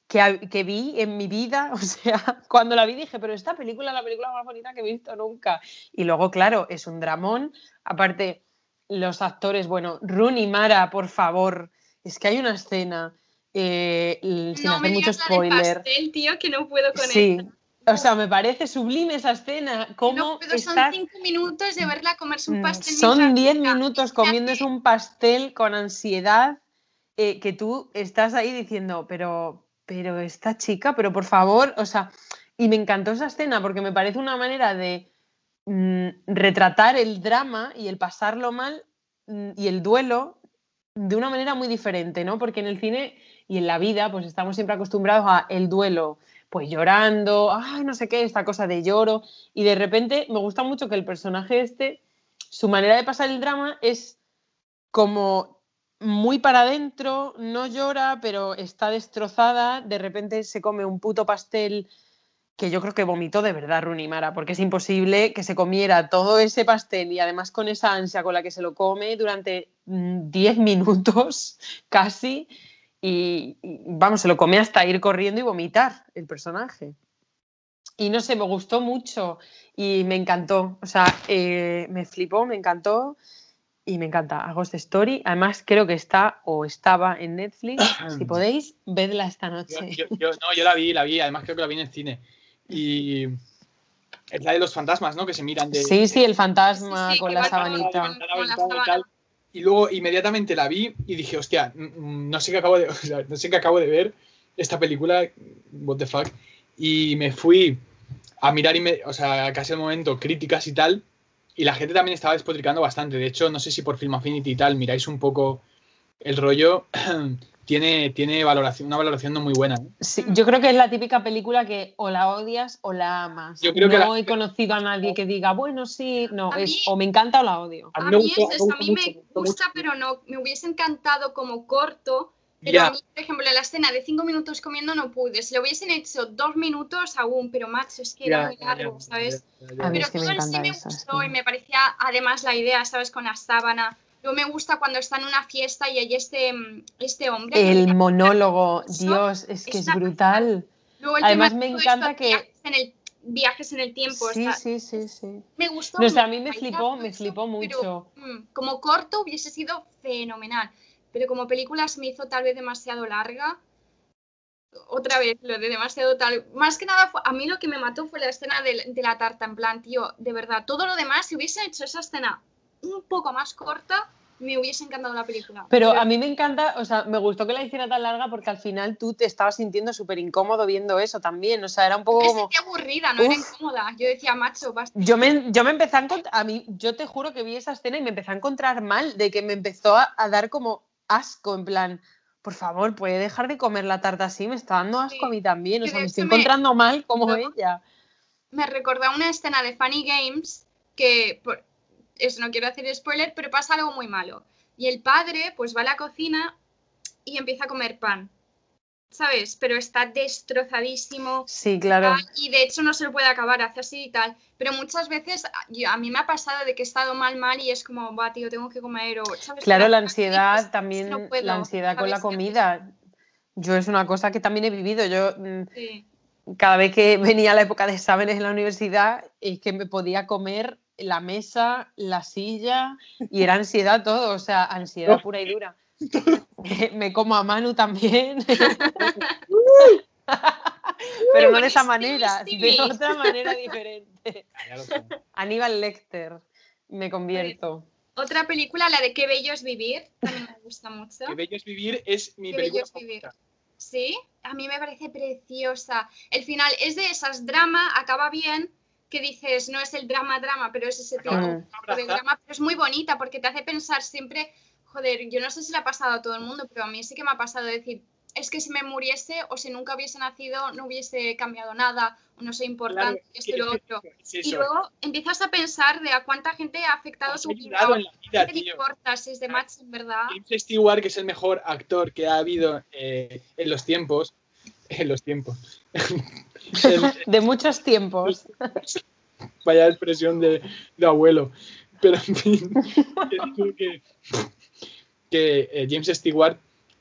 que, que vi en mi vida. O sea, cuando la vi dije, pero esta película es la película más bonita que he visto nunca. Y luego, claro, es un dramón. Aparte, los actores, bueno, Rooney Mara, por favor, es que hay una escena eh, sin no hacer me mucho spoiler. pastel, tío, que no puedo con Sí. O sea, me parece sublime esa escena. Cómo No puedo, son cinco minutos de verla comerse un Mm, pastel. Son 10 juega. minutos comiéndose un pastel con ansiedad eh, que tú estás ahí diciendo, pero, pero esta chica, pero por favor, o sea, y me encantó esa escena porque me parece una manera de mm, retratar el drama y el pasarlo mal mm, y el duelo de una manera muy diferente, ¿no? Porque en el cine y en la vida, pues estamos siempre acostumbrados a el duelo, pues llorando, ay, no sé qué, esta cosa de lloro, y de repente me gusta mucho que el personaje este, su manera de pasar el drama es como muy para adentro, no llora, pero está destrozada, de repente se come un puto pastel que yo creo que vomitó de verdad Rooney Mara, porque es imposible que se comiera todo ese pastel y además con esa ansia con la que se lo come durante mm, 10 minutos casi, y, y, vamos, se lo come hasta ir corriendo y vomitar el personaje. Y no sé, me gustó mucho y me encantó, o sea, eh, me flipó, me encantó y me encanta A Ghost Story. Además, creo que está o estaba en Netflix. si podéis, vedla esta noche. yo- yo- no, yo la vi, la vi, además creo que la vi en el cine. Y es la de los fantasmas, ¿no? Que se miran de. Sí, sí, el fantasma Sí, sí, con la sabanita. con- con la ventana y luego inmediatamente la vi y dije, hostia, no sé qué acabo de, no sé qué acabo de ver esta película, what the fuck. Y me fui a mirar, o sea, casi al momento, críticas y tal. Y la gente también estaba despotricando bastante. De hecho, no sé si por Film Affinity y tal miráis un poco el rollo. tiene tiene valoración, una valoración no muy buena. ¿eh? Sí, yo creo que es la típica película que o la odias o la amas. Yo creo que no la- he conocido a nadie que diga, bueno, sí, no, A es mí- o me encanta o la odio. A me mí gustó- es eso, a mí mucho, me gustó gusta, mucho. pero no, me hubiese encantado como corto. Pero Ya. a mí, por ejemplo, en la escena de cinco minutos comiendo no pude. Si lo hubiesen hecho dos minutos aún, pero macho, es que era Ya, muy largo, ya, ¿sabes? A mí Pero que todo en sí me gustó y escena. me parecía además la idea, ¿sabes? Con la sábana. Luego me gusta cuando está en una fiesta y hay este, mm, este hombre. El monólogo, Eso Dios, es que es brutal. Luego el además me encanta que- Viajes en el, viajes en el tiempo. Sí, está- sí, sí, sí. Me gustó. No a mí me flipó, me flipó mucho. pero, mm, como corto hubiese sido fenomenal. Pero como película se me hizo tal vez demasiado larga. Otra vez, lo de demasiado tal. Más que nada, fue- a mí lo que me mató fue la escena de, de la tarta. En plan, tío, de verdad, todo lo demás, si hubiesen hecho esa escena un poco más corta, me hubiese encantado la película. Pero a mí me encanta, o sea, me gustó que la hiciera tan larga porque al final tú te estabas sintiendo súper incómodo viendo eso también. O sea, era un poco me como. sentía aburrida, no era incómoda. Yo decía, macho, basta. Yo me, yo me empecé a encontrar, a mí, yo te juro que vi esa escena y me empecé a encontrar mal, de que me empezó a, a dar como asco, en plan, por favor, puede dejar de comer la tarta así, me está dando asco Sí, a mí también, o sea, me estoy me- encontrando mal como No. ella. me recordó una escena de Funny Games que, por, eso no quiero hacer spoiler, pero pasa algo muy malo. Y el padre pues va a la cocina y empieza a comer pan, ¿sabes? Pero está destrozadísimo. Sí, claro. ah, Y de hecho no se lo puede acabar, hace así y tal. Pero muchas veces a- yo- a mí me ha pasado de que he estado mal, mal y es como, va, tío, tengo que comer. O, ¿sabes? Claro, la aquí, ansiedad pues, también, no puedo, la ansiedad con la comida. Yo es una cosa que también he vivido. Yo mm, Sí. cada vez que venía la época de exámenes en la universidad, es que me podía comer la mesa, la silla y era ansiedad todo, o sea, ansiedad pura y dura. Me como a Manu también. Pero no de esa manera, de otra manera diferente. Sé. Aníbal Lecter, me convierto. Otra película, la de Qué bello es vivir, también me gusta mucho. Qué bello es vivir es mi Qué película bello es vivir. favorita. Sí, a mí me parece preciosa. El final es de esas drama, acaba bien, que dices, no es el drama drama, pero es ese tipo de drama, pero es muy bonita porque te hace pensar siempre, joder, yo no sé si le ha pasado a todo el mundo, pero a mí sí que me ha pasado decir, es que si me muriese o si nunca hubiese nacido no hubiese cambiado nada, o no soy importante, Claro, esto y lo es otro. Es Y luego empiezas a pensar de a cuánta gente ha afectado ha vida, ayudado o en la a vida, qué te importa si es de match en verdad. James Stewart, que es el mejor actor que ha habido eh, en los tiempos. En los tiempos. El- De muchos tiempos. vaya expresión de, de abuelo. Pero en fin, que, eh, James Stewart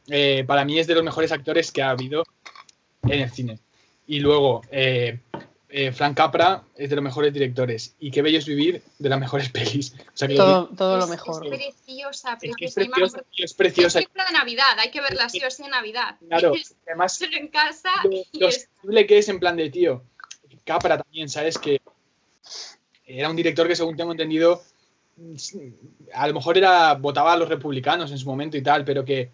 eh, para mí es de los mejores actores que ha habido en el cine. Y luego, eh, eh, Frank Capra es de los mejores directores y Qué bello es vivir de las mejores pelis. O sea, que todo, todo lo Es- mejor. Es preciosa, es, que es preciosa. más preciosa, es Es película de Navidad, hay que verla sí o sí en Navidad. Claro, Es además en casa lo, y lo es- sensible que es en plan de tío. Capra también, ¿sabes? Que era un director que, según tengo entendido, a lo mejor era votaba a los republicanos en su momento y tal, pero que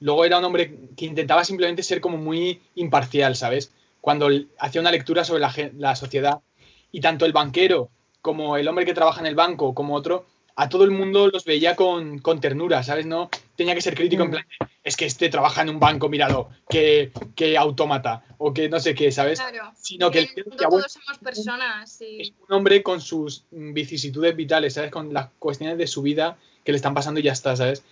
luego era un hombre que intentaba simplemente ser como muy imparcial, ¿sabes? Cuando hacía una lectura sobre la, sociedad y tanto el banquero como el hombre que trabaja en el banco como otro, a todo el mundo los veía con, con ternura, ¿sabes? No tenía que ser crítico en Mm. plan, es que este trabaja en un banco, míralo, que, que autómata o que no sé qué, ¿sabes? Claro. Sino que el bueno, todos somos personas y es un hombre con sus mm, vicisitudes vitales, ¿sabes? Con las cuestiones de su vida que le están pasando y ya está, ¿sabes?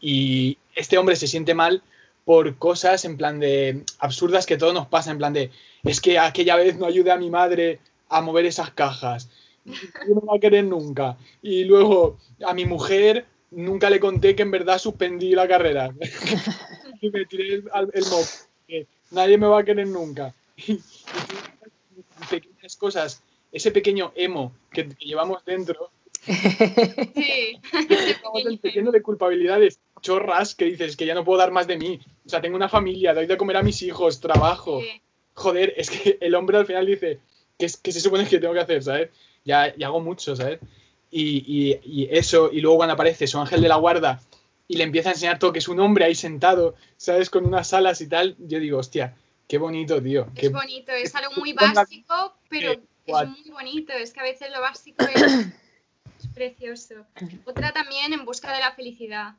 Y este hombre se siente mal por cosas en plan de absurdas que todo nos pasa, en plan de es que aquella vez no ayudé a mi madre a mover esas cajas, no me va a querer nunca. Y luego a mi mujer nunca le conté que en verdad suspendí la carrera. y me tiré el, el que nadie me va a querer nunca. Y, pequeñas cosas, ese pequeño emo que, que llevamos dentro, sí. estamos lleno de culpabilidades chorras que dices que ya no puedo dar más de mí. O sea, tengo una familia, doy de comer a mis hijos, trabajo. Sí. Joder, es que el hombre al final dice que, es, que se supone que tengo que hacer, ¿sabes? Ya, ya hago mucho, ¿sabes? Y, y- y eso, y luego cuando aparece su ángel de la guarda y le empieza a enseñar todo que es un hombre ahí sentado, ¿sabes? Con unas alas y tal, yo digo, hostia, qué bonito, tío. Qué, Es bonito, es algo muy básico, pero es muy bonito. Es que a veces lo básico es, es precioso. Otra también, En busca de la felicidad.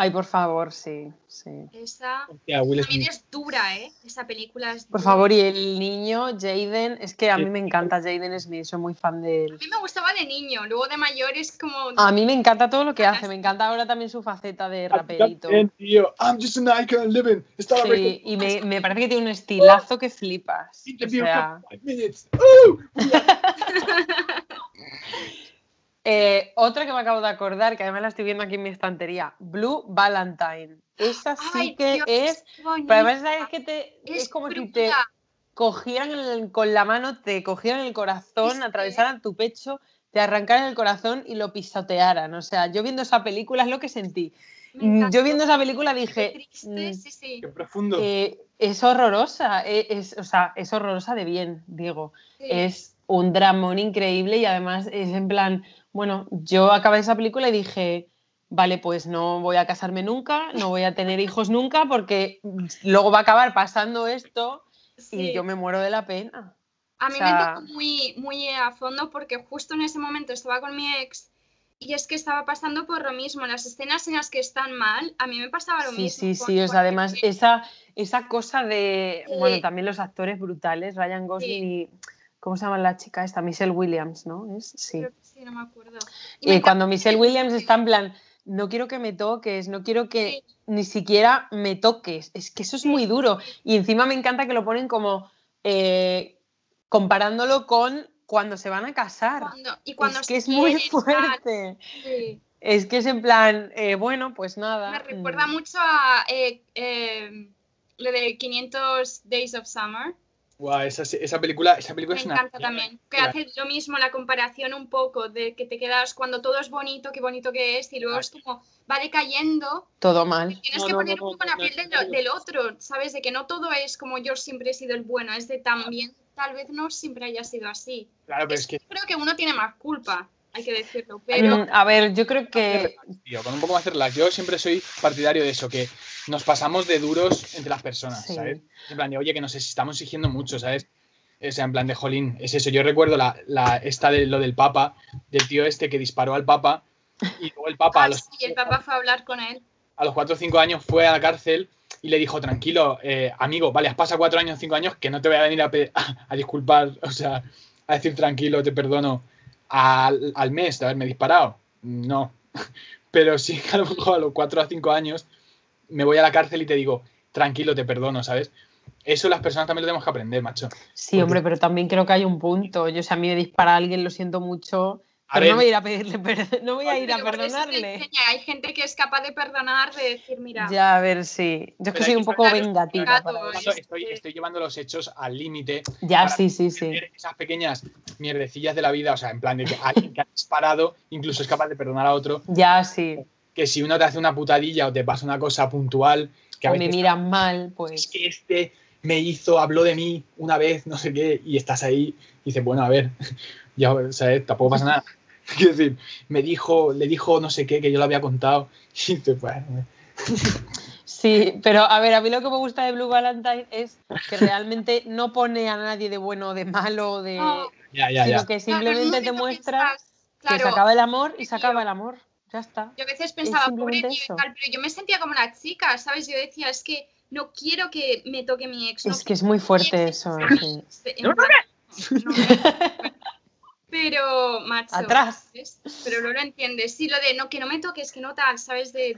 Ay, por favor, sí, sí. Esa hostia, también Smith. es dura, ¿eh? Esa película es Por dura. favor, y el niño, Jaden, es que a mí me encanta Jaden Smith, soy muy fan de A él. mí me gustaba de niño, luego de mayor es como... A mí me encanta todo lo que hace, me encanta ahora también su faceta de raperito. Tío, I'm just an icon living. Sí, y me, me parece que tiene un estilazo que flipas. O sea, eh, otra que me acabo de acordar, que además la estoy viendo aquí en mi estantería, Blue Valentine. Esa sí Ay, que Dios, es, qué pero además sabes que te, es, Es como si te cogieran el- con la mano, te cogieran el corazón, atravesaran tu pecho, te arrancaran el corazón y lo pisotearan. O sea, yo viendo esa película es lo que sentí. Mm. Yo viendo esa película Qué dije, triste, mm, sí, sí. Qué profundo. eh, es horrorosa, eh, es, o sea, es horrorosa de bien, digo. sí. Es un dramón increíble y además es en plan, bueno, yo acabé esa película y dije, vale, pues no voy a casarme nunca, no voy a tener hijos nunca porque luego va a acabar pasando esto Sí. y yo me muero de la pena. A mí o sea- me tocó muy, muy a fondo porque justo en ese momento estaba con mi ex y es que estaba pasando por lo mismo. Las escenas en las que están mal, a mí me pasaba lo Sí, mismo. sí, con- sí, o sea, además esa, esa cosa de, Sí. bueno, también los actores brutales, Ryan Gosling y, ¿cómo se llama la chica esta? Michelle Williams, ¿no? Es, sí. Creo que sí, no me acuerdo. Y Eh, cuando Michelle Williams está en plan, no quiero que me toques, no quiero que Sí. ni siquiera me toques. Es que eso es muy duro. Y encima me encanta que lo ponen como eh, comparándolo con cuando se van a casar. Cuando- y cuando es que es muy fuerte. sí. Es que es en plan, eh, bueno, pues nada. Me recuerda mm, mucho a eh, lo de 500 Days of Summer. Guau, esa, esa película, esa película Me es una. encanta también. Que hace lo mismo, la comparación un poco de que te quedas cuando todo es bonito, qué bonito que es, y luego es como va decayendo. Todo mal. Tienes No, que no, poner no, un poco no, la piel no, del, del otro, ¿sabes? De que no todo es como yo siempre he sido el bueno, es de también, tal vez no siempre haya sido así. Claro, pero Es- es que. Creo que uno tiene más culpa, hay que decirlo, pero a ver, yo creo que. Tío, con un poco más de relax. Yo siempre soy partidario de eso, que nos pasamos de duros entre las personas, Sí. ¿sabes? En plan de, oye, que nos estamos exigiendo mucho, ¿sabes? O sea, en plan de, jolín, es eso. Yo recuerdo la, la, esta de lo del Papa, del tío este que disparó al Papa, y luego el Papa a Ah, los, sí, el papá fue a hablar con él. a los 4 o 5 años fue a la cárcel y le dijo, tranquilo, eh, amigo, vale, has pasado 4 años, 5 años, que no te voy a venir a, a disculpar, o sea, a decir tranquilo, te perdono, al, al mes de haberme disparado. No. Pero sí, a lo mejor a los 4 a 5 años me voy a la cárcel y te digo, tranquilo, te perdono, ¿sabes? Eso las personas también lo tenemos que aprender, macho. Sí, hombre, pero también creo que hay un punto. Yo, si a mí me dispara alguien, lo siento mucho, Pero ver. no voy a ir a pedirle perdón, no voy a ir a perdonarle. Hay gente que es capaz de perdonar, de decir, mira, Ya, a ver, sí. Yo es que soy un poco vengativa. Estoy, estoy- llevando los hechos al límite. Ya, sí, sí, sí. Esas pequeñas mierdecillas de la vida, o sea, en plan de que alguien que ha disparado incluso es capaz de perdonar a otro, Ya, sí. que si uno te hace una putadilla o te pasa una cosa puntual, que a O me veces miran mal, es pues. que este me hizo, habló de mí una vez, no sé qué, y estás ahí y dices, bueno, a ver, ya, o sea, eh, tampoco pasa nada. Quiero decir, me dijo, le dijo no sé qué, que yo lo había contado, y dices, bueno, Sí, pero a ver, a mí lo que me gusta de Blue Valentine es que realmente no pone a nadie de bueno o de malo, de, No. ya, ya, sino ya. que simplemente en un te muestra piensas, que se claro, acaba el amor y se acaba el amor. Ya está. Yo a veces pensaba, pobre tío y eso. tal, pero yo me sentía como una chica, ¿sabes? Yo decía, es que no quiero que me toque mi ex. no Es que es muy fuerte eso. sí. No, no. Pero, macho. Atrás. ¿sabes? Pero no lo entiendes. Sí, lo de no, que no me toques, que no tal, ¿sabes? De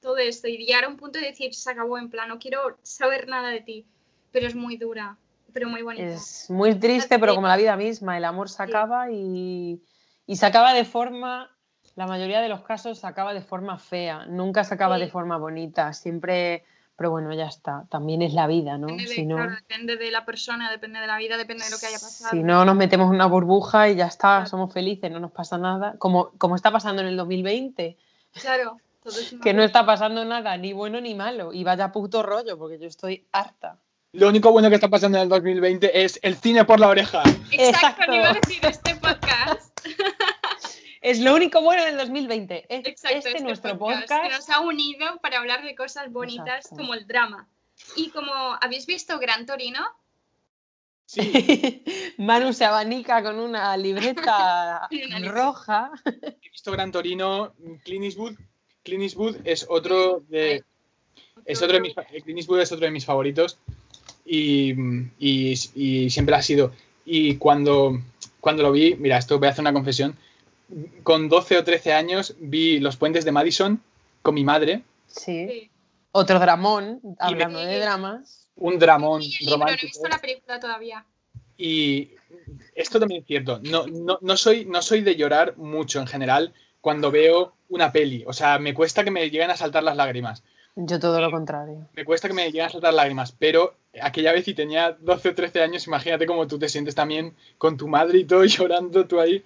todo esto. Y llegar a un punto de decir, se acabó, en plan, no quiero saber nada de ti. Pero es muy dura, pero muy bonita. Es muy triste, pero como la vida misma, el amor se acaba y, y se acaba de forma, la mayoría de los casos se acaba de forma fea, nunca se acaba Sí. de forma bonita, siempre, pero bueno, ya está, también es la vida, ¿no? Depende de, Si no, claro, depende de la persona, depende de la vida, depende de lo que haya pasado. si no nos metemos en una burbuja y ya está, Claro. somos felices, no nos pasa nada, como, como está pasando en el 2020, Claro, todo es que no está pasando nada, ni bueno ni malo, y vaya puto rollo, porque yo estoy harta. Lo único bueno que está pasando en el 2020 es el cine por la oreja. Exacto, Exacto. no iba a decir este podcast. Es lo único bueno del 2020, es Exacto, este, nuestro podcast. que nos ha unido para hablar de cosas bonitas Exacto. como el drama. Y como habéis visto Gran Torino, Sí, Manu se abanica con una libreta Una libreta. roja. he visto Gran Torino, Clint Eastwood. Clint Eastwood es otro de, es otro de mis, Clint Eastwood es otro de mis favoritos y, y- y siempre ha sido. Y cuando, cuando lo vi, mira, esto voy a hacer una confesión. Con 12 o 13 años vi Los Puentes de Madison con mi madre, Sí. Sí. Otro dramón, hablando me- de dramas. un dramón Y el libro, no he romántico. visto la película todavía. Y esto también es cierto. No, no, no, soy, no soy de llorar mucho en general cuando veo una peli. O sea, me cuesta que me lleguen a saltar las lágrimas. Yo todo lo contrario. Me cuesta que me lleguen a saltar lágrimas. Pero aquella vez y tenía 12 o 13 años, imagínate cómo tú te sientes también con tu madre y todo llorando tú ahí.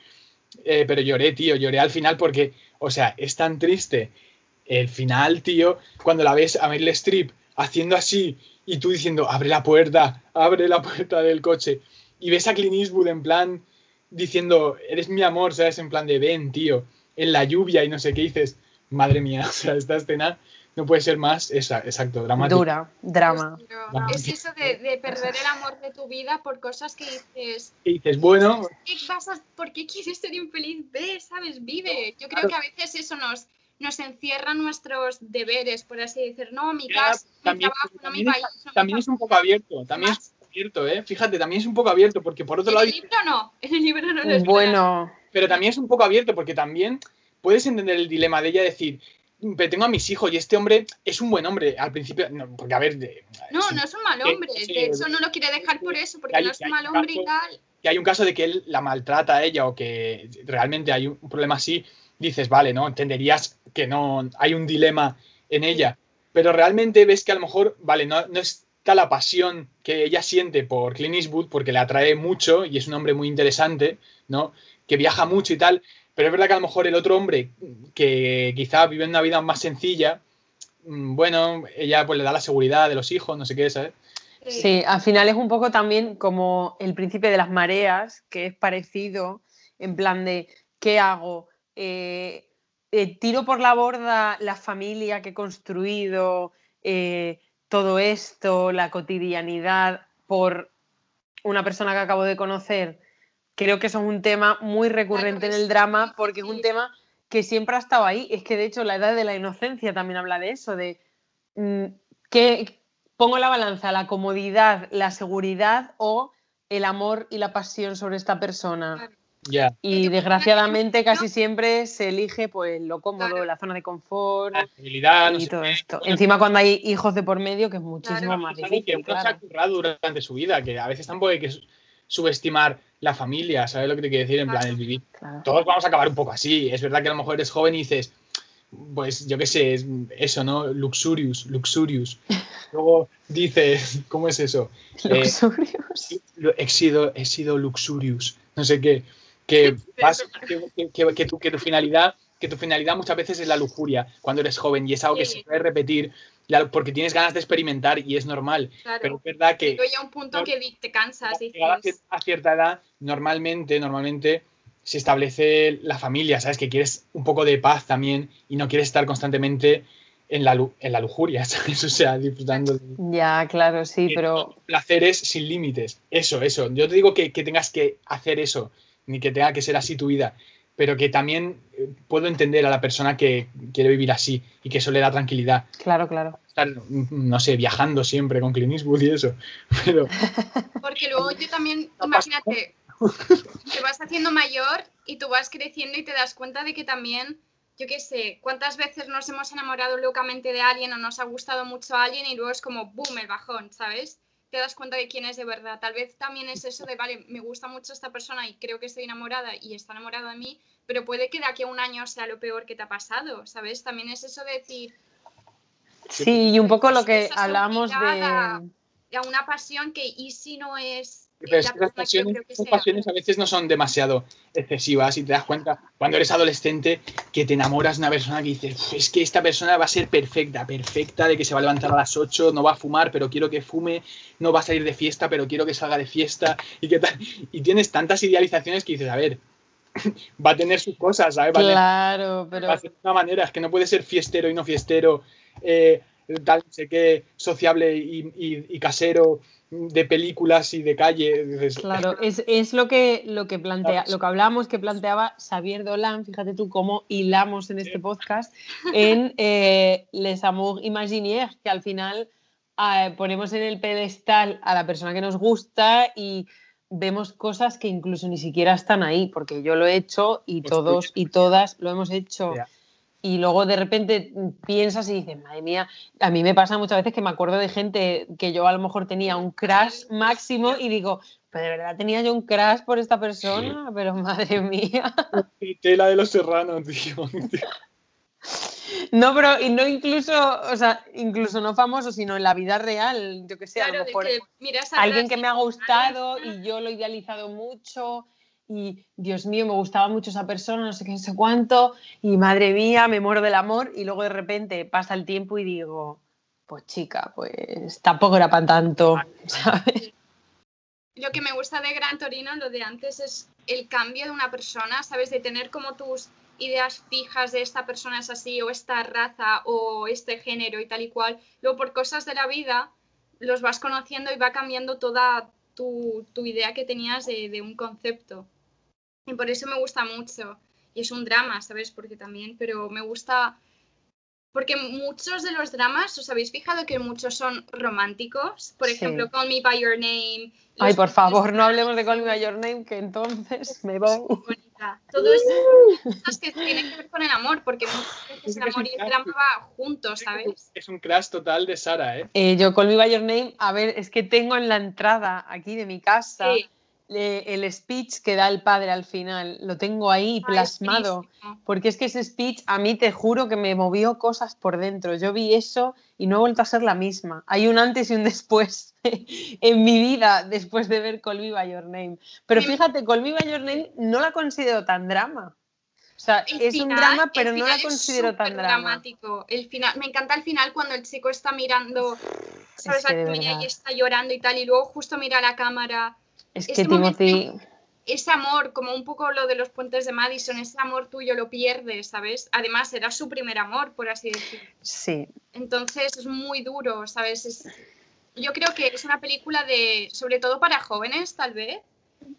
Eh, pero lloré, tío, lloré al final porque, o sea, es tan triste el final, tío, cuando la ves a Meryl Streep haciendo así y tú diciendo, abre la puerta, abre la puerta del coche. Y ves a Clint Eastwood en plan diciendo, eres mi amor, ¿sabes? En plan de ven, tío, en la lluvia y no sé qué dices. Madre mía, o sea, esta escena no puede ser más, esa, exacto, dramática. Dura, drama. Pues, es eso de, de perder el amor de tu vida por cosas que dices, Y dices, bueno, ¿qué vas a- ¿por qué quieres ser infeliz? Ve, ¿sabes? Vive. Yo Claro. creo que a veces eso nos, nos encierra nuestros deberes, por así decir. No, mi Ya, casa, mi también- trabajo, no mi también es- país. no mi también es un poco abierto, también es Más. un poco abierto, ¿eh? Fíjate, también es un poco abierto, porque por otro En lado, el libro no, en el libro no lo es. Bueno, pero también es un poco abierto, porque también puedes entender el dilema de ella decir, pero tengo a mis hijos y este hombre es un buen hombre al principio, no, porque a ver, de- No, sí, no es un mal hombre. sí, de hecho, no lo quiere dejar por eso, porque hay- no es un mal hombre y caso- tal. que hay un caso de que él la maltrata a ella o que realmente hay un problema así, dices, vale, ¿no? Entenderías que no hay un dilema en ella, pero realmente ves que a lo mejor, vale, no, no está la pasión que ella siente por Clint Eastwood porque le atrae mucho y es un hombre muy interesante, ¿no? Que viaja mucho y tal, pero es verdad que a lo mejor el otro hombre que quizá vive una vida más sencilla, mm, bueno, ella pues le da la seguridad de los hijos, no sé qué, ¿sabes? sí, al final es un poco también como el príncipe de las mareas, que es parecido, en plan de, ¿qué hago? Eh, eh, tiro por la borda la familia que he construido, eh, todo esto, la cotidianidad, por una persona que acabo de conocer. Creo que eso es un tema muy recurrente en el drama porque es un tema que siempre ha estado ahí. Es que de hecho la edad de la inocencia también habla de eso, de mm, que pongo la balanza la comodidad, la seguridad o el amor y la pasión sobre esta persona. Ya. Y desgraciadamente casi siempre se elige pues lo cómodo, Claro. la zona de confort La no y sé todo esto. Bueno, Encima cuando hay hijos de por medio, que es muchísimo Claro. más es algo que difícil. uno se ha currado durante su vida, que a veces tampoco hay que subestimar la familia, ¿sabes lo que te quiero decir? En plan, el vivir. Todos vamos a acabar un poco así. Es verdad que a lo mejor eres joven y dices, pues yo qué sé, eso, ¿no? Luxurious, luxurious. Luego dices, ¿cómo es eso? Luxurious. Eh, he, sido, he sido luxurious, no sé qué. Que, que, tu, que tu finalidad que tu finalidad muchas veces es la lujuria cuando eres joven y es algo que se puede repetir porque tienes ganas de experimentar y es normal. Pero es verdad que... Llega un punto que te cansas. Y a cierta edad, normalmente, normalmente se establece la familia, ¿sabes? Que quieres un poco de paz también y no quieres estar constantemente en la, en la lujuria, ¿sabes? O sea, disfrutando de... Ya, claro, sí, pero... Placeres sin límites. Eso, eso. Yo te digo que, que tengas que hacer eso, ni que tenga que ser así tu vida pero que también eh, puedo entender a la persona que quiere vivir así y que eso le da tranquilidad. Claro, claro. Estar, no sé, viajando siempre con Clint Eastwood y eso. Pero... Porque luego yo también, imagínate, te vas haciendo mayor y tú vas creciendo y te das cuenta de que también, yo qué sé, cuántas veces nos hemos enamorado locamente de alguien o nos ha gustado mucho a alguien y luego es como, boom, el bajón, ¿sabes? te das cuenta de quién es de verdad. Tal vez también es eso de, vale, me gusta mucho esta persona y creo que estoy enamorada y está enamorada de mí, pero puede que de aquí a un año sea lo peor que te ha pasado, ¿sabes? También es eso de decir... Sí, y un poco lo que hablamos de... A una pasión que y si no es las pasiones, a veces no son demasiado excesivas y te das cuenta cuando eres adolescente que te enamoras de una persona que dices, es que esta persona va a ser perfecta, perfecta, de que se va a levantar a las 8, no va a fumar, pero quiero que fume, no va a salir de fiesta, pero quiero que salga de fiesta y qué tal. Y tienes tantas idealizaciones que dices, a ver, va a tener sus cosas, ¿sabes? claro, pero... Va a ser de una manera, es que no puede ser fiestero y no fiestero, eh, tal, sé qué, sociable y casero de películas y de calle. Claro, es, lo que lo que plantea, lo que hablamos que planteaba Xavier Dolan, fíjate tú cómo hilamos en este podcast, en eh, Les Amours Imaginaires, que al final eh, ponemos en el pedestal a la persona que nos gusta y vemos cosas que incluso ni siquiera están ahí, porque yo lo he hecho y pues todos y todas lo hemos hecho y luego de repente piensas y dices, madre mía, a mí me pasa muchas veces que me acuerdo de gente que yo a lo mejor tenía un crash máximo y digo, pero de verdad tenía yo un crash por esta persona, pero madre mía. Tela de los serranos, tío. No, pero y no incluso, o sea, incluso no famoso, sino en la vida real, yo que sé, a lo mejor alguien que me ha gustado y yo lo he idealizado mucho y Dios mío, me gustaba mucho esa persona, no sé qué, no sé cuánto, y madre mía, me muero del amor, y luego de repente pasa el tiempo y digo, pues chica, pues tampoco era para tanto, ¿sabes? Lo que me gusta de Gran Torino, lo de antes, es el cambio de una persona, ¿sabes? De tener como tus ideas fijas de esta persona es así, o esta raza, o este género y tal y cual. Luego, por cosas de la vida, los vas conociendo y va cambiando toda tu, idea que tenías de un concepto. Y por eso me gusta mucho. Y es un drama, ¿sabes? Porque también, pero me gusta... Porque muchos de los dramas, ¿os habéis fijado que muchos son románticos? Por ejemplo, Call Me By Your Name. Ay, por favor, no hablemos de Call Me By Your Name, que entonces me voy. Todo eso cosas que tienen que ver con el amor, porque muchas veces el amor y el drama juntos, ¿sabes? Es un crash total de Sara, ¿eh? ¿eh? Yo Call Me By Your Name, a ver, es que tengo en la entrada aquí de mi casa... Sí el speech que da el padre al final, lo tengo ahí plasmado, porque es que ese speech a mí te juro que me movió cosas por dentro. Yo vi eso y no he vuelto a ser la misma. Hay un antes y un después en mi vida después de ver Call Me By Your Name. Pero fíjate, Call Me By Your Name no la considero tan drama. O sea, es un drama, pero no la considero tan dramático. El final, me encanta el final cuando el chico está mirando, sabes, y está llorando y tal, y luego justo mira a la cámara es que Timothy... Ese amor, como un poco lo de los puentes de Madison, ese amor tuyo lo pierdes, ¿sabes? Además, era su primer amor, por así decirlo. Sí. Entonces es muy duro, ¿sabes? yo creo que es una película de, sobre todo para jóvenes, tal vez,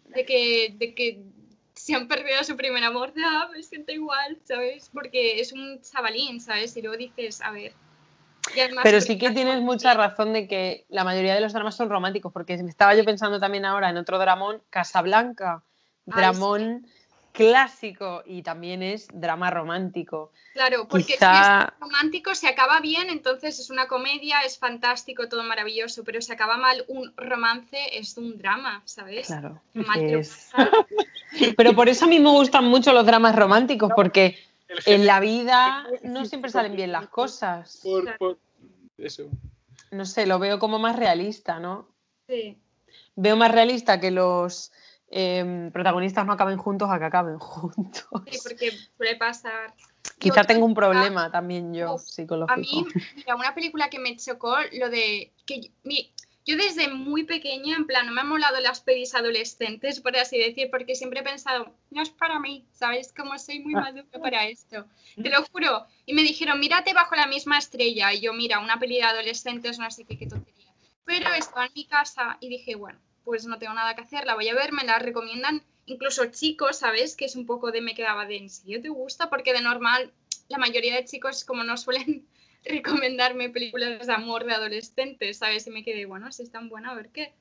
de que, de que se han perdido su primer amor, de, ah, me siento igual, ¿sabes? Porque es un chavalín, ¿sabes? Y luego dices, a ver, pero sí que tienes mucha razón de que la mayoría de los dramas son románticos, porque estaba yo pensando también ahora en otro dramón, Casablanca. Dramón clásico y también es drama romántico. Claro, porque si es romántico se acaba bien, entonces es una comedia, es fantástico, todo maravilloso, pero si acaba mal un romance es un drama, ¿sabes? Claro. pero por eso a mí me gustan mucho los dramas románticos, porque en la vida no siempre salen bien las cosas. Por, eso. No sé, lo veo como más realista, ¿no? Sí. Veo más realista que los Em, protagonistas no acaben juntos a que acaben juntos. Sí, porque suele pasar. Quizá tengo un problema también yo psicológico. A mí, mira, una película que me chocó, lo de que yo desde muy pequeña, en plan, no me han molado las pelis adolescentes, por así decir, porque siempre he pensado, no es para mí, ¿sabes? Como soy muy ah. madura para esto. Te lo juro. Y me dijeron, mírate bajo la misma estrella. Y yo, mira, una peli de adolescentes, no sé qué, qué tontería. Pero estaba en mi casa y dije, bueno, pues no tengo nada que hacer, la voy a ver, me la recomiendan incluso chicos, ¿sabes? Que es un poco de me quedaba de en serio te gusta, porque de normal la mayoría de chicos como no suelen recomendarme películas de amor de adolescentes, ¿sabes? Y me quedé, bueno, si es tan buena, a ver qué.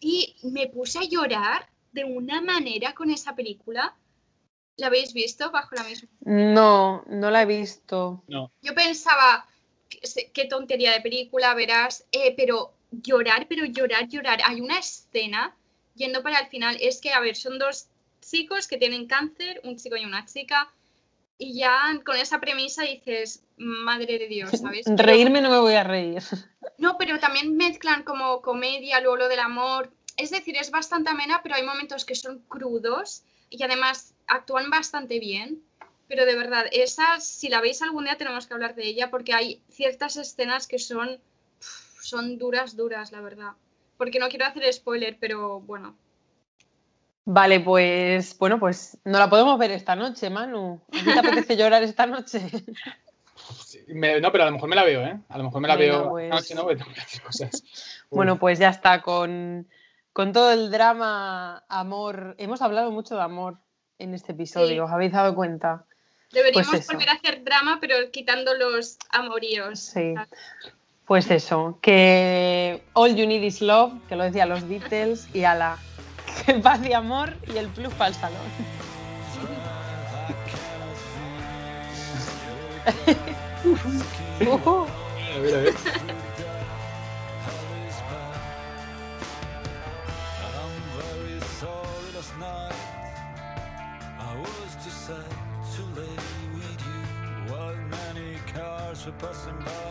Y me puse a llorar de una manera con esa película. ¿La habéis visto bajo la misma? No, no la he visto. No. Yo pensaba, qué tontería de película, verás, eh, pero llorar, pero llorar, llorar. Hay una escena yendo para el final. Es que, a ver, son dos chicos que tienen cáncer, un chico y una chica, y ya con esa premisa dices, madre de Dios, ¿sabes? Reírme no me voy a reír. No, pero también mezclan como comedia, luego lo del amor. Es decir, es bastante amena, pero hay momentos que son crudos y además actúan bastante bien. Pero de verdad, esa, si la veis algún día, tenemos que hablar de ella porque hay ciertas escenas que son son duras, duras, la verdad. Porque no quiero hacer spoiler, pero bueno. Vale, pues bueno, pues no la podemos ver esta noche, Manu. te apetece llorar esta noche? no, pero a lo mejor me la veo, ¿eh? A lo mejor me la veo pues... noche, no, tengo que hacer cosas. Bueno, pues ya está, con, todo el drama, amor. Hemos hablado mucho de amor en este episodio, ¿os habéis dado cuenta? Deberíamos pues volver a hacer drama, pero quitando los amoríos. Sí. Pues eso, que All You Need Is Love, que lo decía los Beatles, y a la que paz y amor y el plus para el salón. uh. A ver, a ver. passing by